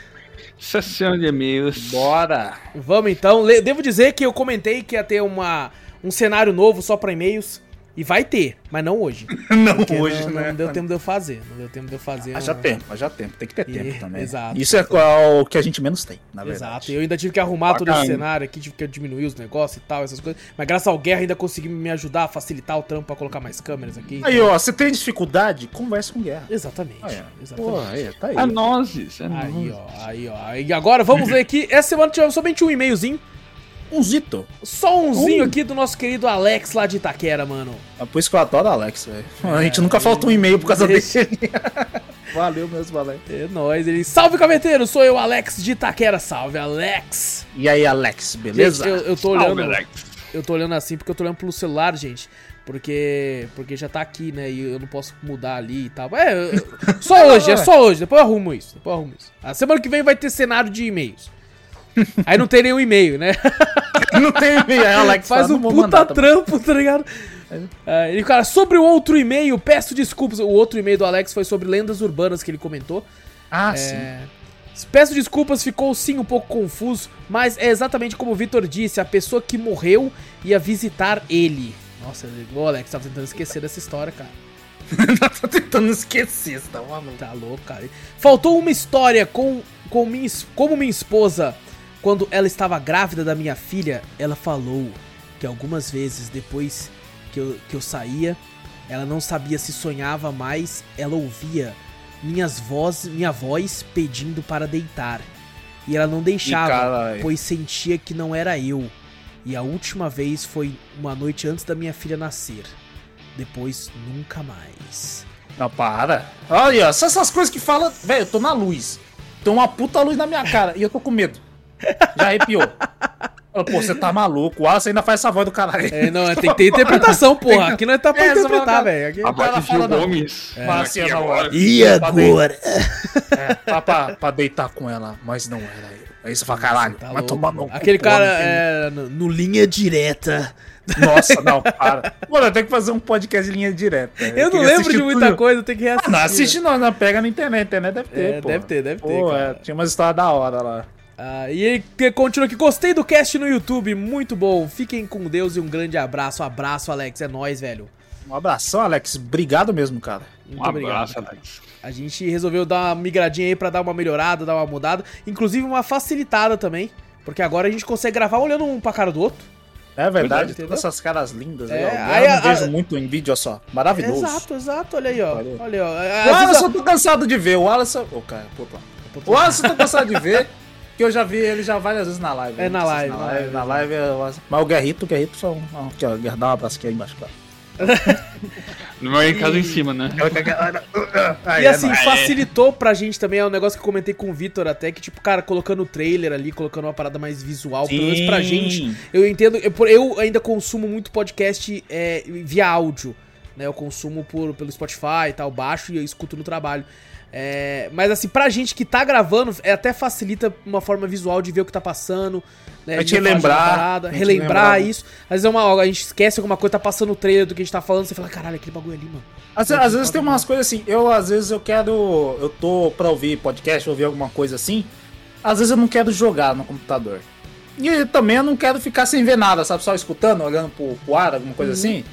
Sessão de e-mails. Bora. Vamos então. Devo dizer que eu comentei que ia ter uma, um cenário novo só pra e-mails. E vai ter, mas não hoje. Não Porque hoje, não, né? não deu tempo de eu fazer. Não deu tempo de eu fazer. Haja não- tempo, haja tempo. Tem que ter E- tempo também. exato. Isso é qual- o que a gente menos tem, na Exato, verdade. eu ainda tive que arrumar todo esse Bacana. cenário aqui, tive que diminuir os negócios e tal, essas coisas. Mas graças ao Guerra ainda consegui me ajudar a facilitar o trampo pra colocar mais câmeras aqui. Aí, ó, você tem dificuldade? Conversa com guerra. Exatamente. Aí, ó. Exatamente. Pô, aí, tá aí. É nozes, é Aí, nozes. ó, aí, ó. E agora vamos ver aqui. Essa semana tivemos somente um e-mailzinho. Um zito. Só umzinho Um. aqui do nosso querido Alex lá de Itaquera, mano. É por isso que eu adoro Alex, velho. A gente É, nunca falta um e-mail por causa Esse- dele. Valeu mesmo, Alex. É nóis. Ele. Salve, caveteiro! Sou eu, Alex de Itaquera. Salve, Alex! E aí, Alex, beleza? Gente, eu, eu tô Salve, olhando. Alex. Eu tô olhando assim porque eu tô olhando pelo celular, gente. Porque, porque já tá aqui, né? E eu não posso mudar ali e tal. É, eu- eu- só hoje, é só hoje. Depois eu arrumo isso. Depois eu arrumo isso. A semana que vem vai ter cenário de e-mails. Aí não tem nenhum e-mail, né? Não tem e-mail. Aí, Alex Faz fala, um puta mandar trampo, tá ligado? É, e, cara, sobre o outro e-mail, peço desculpas. O outro e-mail do Alex foi sobre lendas urbanas que ele comentou. Ah, sim. É, Peço desculpas, ficou sim um pouco confuso, mas é exatamente como o Vitor disse, a pessoa que morreu ia visitar ele. Nossa, o Alex tava tentando esquecer dessa história, cara. Tô tentando esquecer, você tá maluco. Tá louco, cara. Faltou uma história com, com minha, como minha esposa, quando ela estava grávida da minha filha, ela falou que algumas vezes depois que eu, que eu saía, ela não sabia se sonhava mais, ela ouvia minhas voz, minha voz pedindo para deitar. E ela não deixava, pois sentia que não era eu. E a última vez foi uma noite antes da minha filha nascer. Depois, nunca mais. Não, para. Olha, só essas coisas que fala. Velho, eu tô na luz. Tem uma puta luz na minha cara e eu tô com medo. Já arrepiou. Fala, Pô, você tá maluco. O Wallace ainda faz essa voz do caralho. É, não, tem que ter interpretação, porra. Aqui não é tá pra É, essa interpretar, velho. Aqui... A cara fala não. Gomes. Assim, Aqui não, agora. E Pra agora? É, pra, pra, pra deitar com ela, mas não era eu. Aí você fala, caralho, Tá vai louco, tomar no cu, Aquele cara não é, no, no linha direta. Nossa, não, para. Mano, eu tenho que fazer um podcast de linha direta. Eu, não queria lembro de muita tudo. coisa, tem que Ah, reassistir. não, assiste não, não, pega na internet, internet deve ter, É, pô. deve ter, deve ter, Pô, é, tinha umas histórias da hora lá. Ah, e ele continua aqui. Gostei do cast no YouTube, muito bom. Fiquem com Deus e um grande abraço. Abraço, Alex. É nóis, velho. Um abração, Alex. Obrigado mesmo, cara. Muito Um obrigado. abraço, cara. Alex. A gente resolveu dar uma migradinha aí pra dar uma melhorada, dar uma mudada. Inclusive uma facilitada também. Porque agora a gente consegue gravar olhando um pra cara do outro. É verdade, Entendeu? todas essas caras lindas. É, aí, ó. Eu aí vejo a- muito em vídeo, olha só. Maravilhoso. Exato, exato. Olha aí, ó. Valeu. Olha aí, ó. O Alisson eu tô cansado de ver. O Alisson. Ô, cara, pô, pô. O Alisson eu tô cansado de ver. Que eu já vi ele já várias vezes na live. É, né? na live, Na na live, live. na live é o Alisson. Mas o Guerrito, o Guerrito só Aqui, ó. Dá um abraço aqui aí embaixo, cara. No meu caso em cima, né? E assim, facilitou pra gente também, é um negócio que eu comentei com o Vitor até, que tipo, cara, colocando o trailer ali, colocando uma parada mais visual, pelo menos pra gente. Eu entendo, eu, eu ainda consumo muito podcast é, via áudio, né? Eu consumo por, pelo Spotify e tal, baixo e eu escuto no trabalho. É, mas assim, pra gente que tá gravando, é, até facilita uma forma visual de ver o que tá passando. Né, te falar de uma lembrar, parada, te relembrar lembrar. isso. Às vezes é uma, a gente esquece alguma coisa, tá passando o trailer do que a gente tá falando, você fala, caralho, aquele bagulho ali, mano. Às, às vezes tem umas coisas assim, eu às vezes eu quero. Eu tô pra ouvir podcast, ouvir alguma coisa assim. Às vezes eu não quero jogar no computador. E também eu não quero ficar sem ver nada, sabe? Só escutando, olhando pro, pro ar, alguma coisa assim.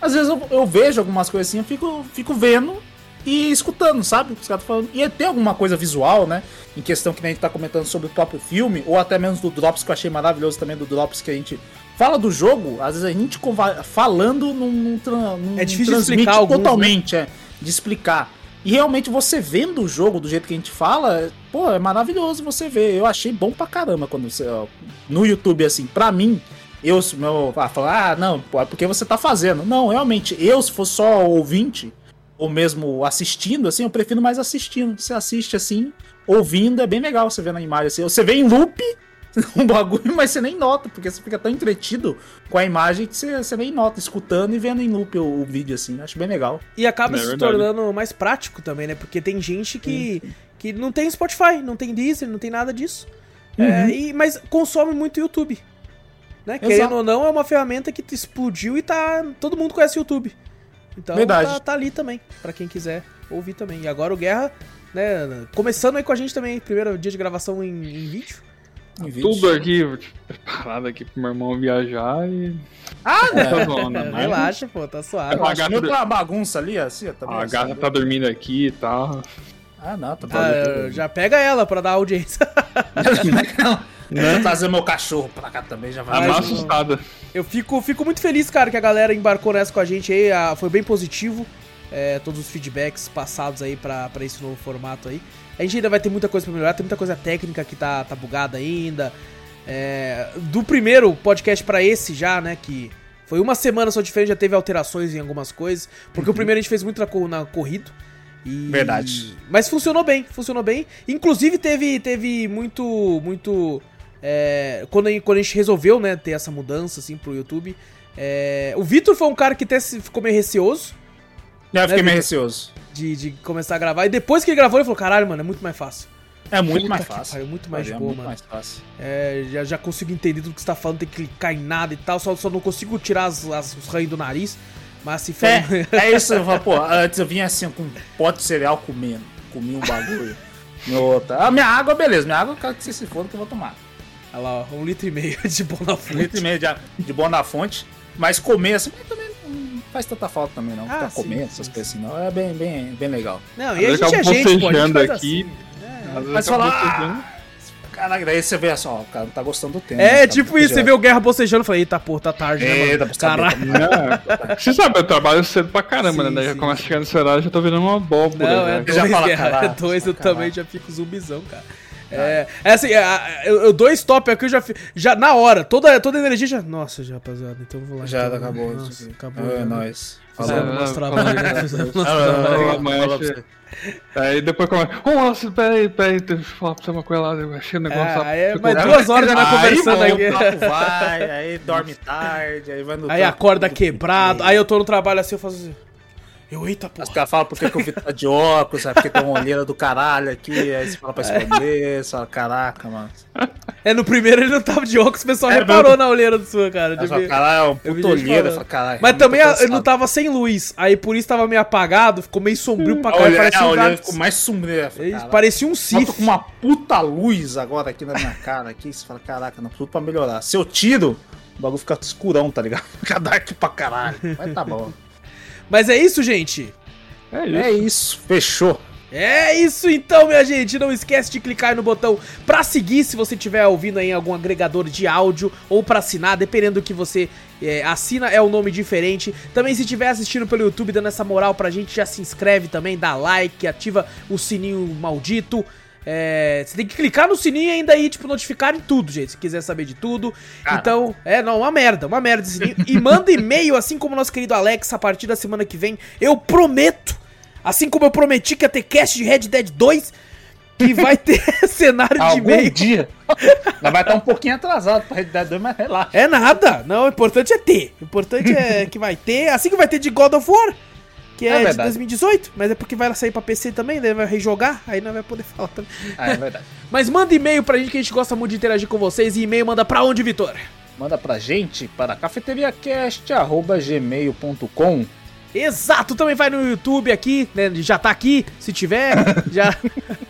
Às vezes eu, eu vejo algumas coisas assim, eu fico, fico vendo e escutando, sabe? Os caras falando. E tem alguma coisa visual, né? Em questão que nem a gente tá comentando sobre o próprio filme, ou até menos do Drops, que eu achei maravilhoso também do Drops, que a gente fala do jogo, às vezes a gente falando não, não, tran- não É difícil transmite explicar alguns, né? totalmente, é, de explicar. E realmente você vendo o jogo do jeito que a gente fala, pô, é maravilhoso você ver. Eu achei bom pra caramba quando você. ó, no YouTube, assim, pra mim, eu, meu, ah, falar, ah, não, pô, é porque você tá fazendo. Não, realmente, eu, se fosse só ouvinte, ou mesmo assistindo, assim, eu prefiro mais assistindo. Você assiste assim, ouvindo, é bem legal você ver na imagem. Assim. Você vê em loop um bagulho, mas você nem nota, porque você fica tão entretido com a imagem que você, você nem nota, escutando e vendo em loop o, o vídeo, assim. Acho bem legal. E acaba É se tornando mais prático também, né? Porque tem gente que, que não tem Spotify, não tem Deezer, não tem nada disso. É, e, mas consome muito YouTube. Né? Querendo ou não, é uma ferramenta que explodiu e tá. Todo mundo conhece o YouTube. Então Verdade. tá, tá ali também, pra quem quiser ouvir também. E agora o Guerra, né? Começando aí com a gente também, primeiro dia de gravação em, em vídeo. Em vídeo. Tudo aqui preparado aqui pro meu irmão viajar e. Ah, Tá né? bom, né? Mas Relaxa, pô, tá suave. Eu acho que não tá uma bagunça ali, assim, também, A assim, gata tá dormindo aqui e tal. Ah, não, tá Ah, já pega ela pra dar audiência. Vou trazer meu cachorro pra cá também, já A vai. Mas mais não. assustada. Eu fico, fico muito feliz, cara, que a galera embarcou nessa com a gente aí. ah, foi bem positivo. é, todos os feedbacks passados aí pra, pra esse novo formato aí. A gente ainda vai ter muita coisa pra melhorar, tem muita coisa técnica que tá, tá bugada ainda. É, do primeiro podcast pra esse já, né, que foi uma semana só diferente, já teve alterações em algumas coisas. Porque o primeiro a gente fez muito na, na corrido. E... Verdade. Mas funcionou bem, funcionou bem. Inclusive teve, teve muito, muito... é, quando, a, quando a gente resolveu, né, ter essa mudança, assim, pro YouTube... é, o Vitor foi um cara que até ficou meio receoso Já fiquei né, meio Vitor? receoso. de, de começar a gravar. E depois que ele gravou, ele falou, caralho, mano, é muito mais fácil. É muito Puta mais fácil. pariu, muito mais é boa, muito mano. mais fácil. É, já, já consigo entender tudo que você tá falando, tem que clicar em nada e tal, só, só não consigo tirar as, as, os ranhos do nariz. Mas se for... É, é isso, eu falo, pô, antes eu vinha assim com um pote de cereal comendo, comia um bagulho. No outro. A minha água, beleza, minha água, eu quero que você se foda que eu vou tomar. Olha lá, ó, um litro e meio de boa na Um litro e meio de, de bom na fonte, mas comer assim, também não faz tanta falta também não. Ah, Ficar sim, comendo sim, essas sim. coisas assim, não. É bem, bem, bem legal. Não, e a Mas gente é gente, pô, a gente bocejando faz aqui. assim. Vezes Mas falar- bocejando. Caraca, daí você vê assim, ó, o cara não tá gostando do tempo. É, tá tipo isso, você vê o Guerra bocejando, eu falei, eita porra, tá tarde, né, Eita, mano? pra saber Caralho. Não, Você sabe, eu trabalho cedo pra caramba, Sim, né? Daí já começa a chegar nesse horário, já tô virando uma abóbora. Não, já. é já dois, fala, Guerra, é dois, eu também já fico zumbizão, cara. É, é assim, a- eu, eu dou stop aqui, eu já, já na hora, toda, toda a energia já. Nossa, já, rapaziada, então eu vou lá. Já então, acabou. Nossa, isso aqui. acabou. É né? nóis. Fizemos nosso Ah, trabalho, né? Ah, ah. Aí depois começa. Ô, nossa, peraí, peraí, deixa eu falar pra você uma coisa lá. Eu achei o negócio lá. É, aí é mais duas horas já vai Aí, conversando papo vai, aí dorme tarde, aí vai no Aí acorda quebrado, aí eu tô no trabalho assim, eu faço assim. Eu, eita Os porra. caras falam por que, o Vitor tá de óculos, sabe? Porque tem uma olheira do caralho aqui, aí você fala pra esconder, você fala, caraca, mano. É, no primeiro ele não tava de óculos, o pessoal É, reparou na olheira do sua, cara. De ver. caralho, é um gente olheira, fala, caralho. Mas eu tô também a- ele não tava sem luz, aí por isso tava meio apagado, ficou meio sombrio pra olheira, parecia a um olheira ficou mais caralho. Parecia um Eu Sith. tô com uma puta luz agora aqui na minha cara, aqui, você fala, caraca, não, tudo pra melhorar. Se eu tiro, o bagulho fica escurão, tá ligado? Fica dark pra caralho. Mas tá bom. Mas é isso, gente. É isso. É isso, fechou. É isso então, minha gente. Não esquece de clicar aí no botão pra seguir se você estiver ouvindo aí em algum agregador de áudio ou pra assinar, dependendo do que você é, assina, é um nome diferente. Também se estiver assistindo pelo YouTube, dando essa moral pra gente, já se inscreve também, dá like, ativa o sininho maldito. É, você tem que clicar no sininho e ainda aí, tipo, notificar em tudo, gente. Se quiser saber de tudo. Cara. Então, é, não, uma merda, uma merda esse sininho. E manda e-mail, assim como o nosso querido Alex, a partir da semana que vem. Eu prometo, assim como eu prometi que ia ter cast de Red Dead 2, que vai ter cenário de Algum e-mail. dia. Nós vai estar um pouquinho atrasado pra Red Dead 2, mas relaxa. É nada, não, o importante é ter. O importante é que vai ter, assim que vai ter de God of War, que é, É de verdade. 2018, mas é porque vai sair pra PC também, daí vai rejogar, aí não vai poder falar também. Ah, é verdade. Mas manda e-mail pra gente que a gente gosta muito de interagir com vocês. E e-mail manda pra onde, Vitor? Manda pra gente para cafeteriacast.gmail.com Exato, também vai no YouTube aqui, né? Já tá aqui, se tiver, já.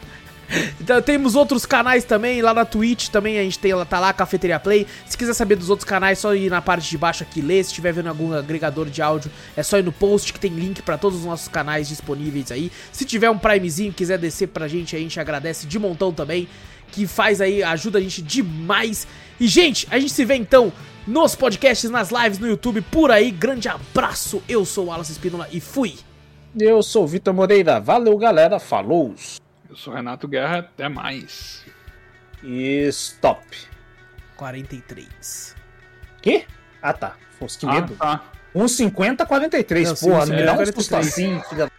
Então temos outros canais também, lá na Twitch também a gente tem, tá lá, Cafeteria Play. Se quiser saber dos outros canais, só ir na parte de baixo aqui ler. Se estiver vendo algum agregador de áudio, é só ir no post que tem link pra todos os nossos canais disponíveis aí. Se tiver um Primezinho, quiser descer pra gente, a gente agradece de montão também. Que faz aí, ajuda a gente demais. E, gente, a gente se vê então nos podcasts, nas lives, no YouTube, por aí. Grande abraço, eu sou o Wallace Espínola e fui! Eu sou o Vitor Moreira. Valeu, galera. Falou. Eu sou Renato Guerra, até mais. E stop. 43. Quê? Ah, tá. Fosse que Ah, medo. tá. 1,50, 43. Não, sim, Porra, não me dá uns 43. custo assim, filha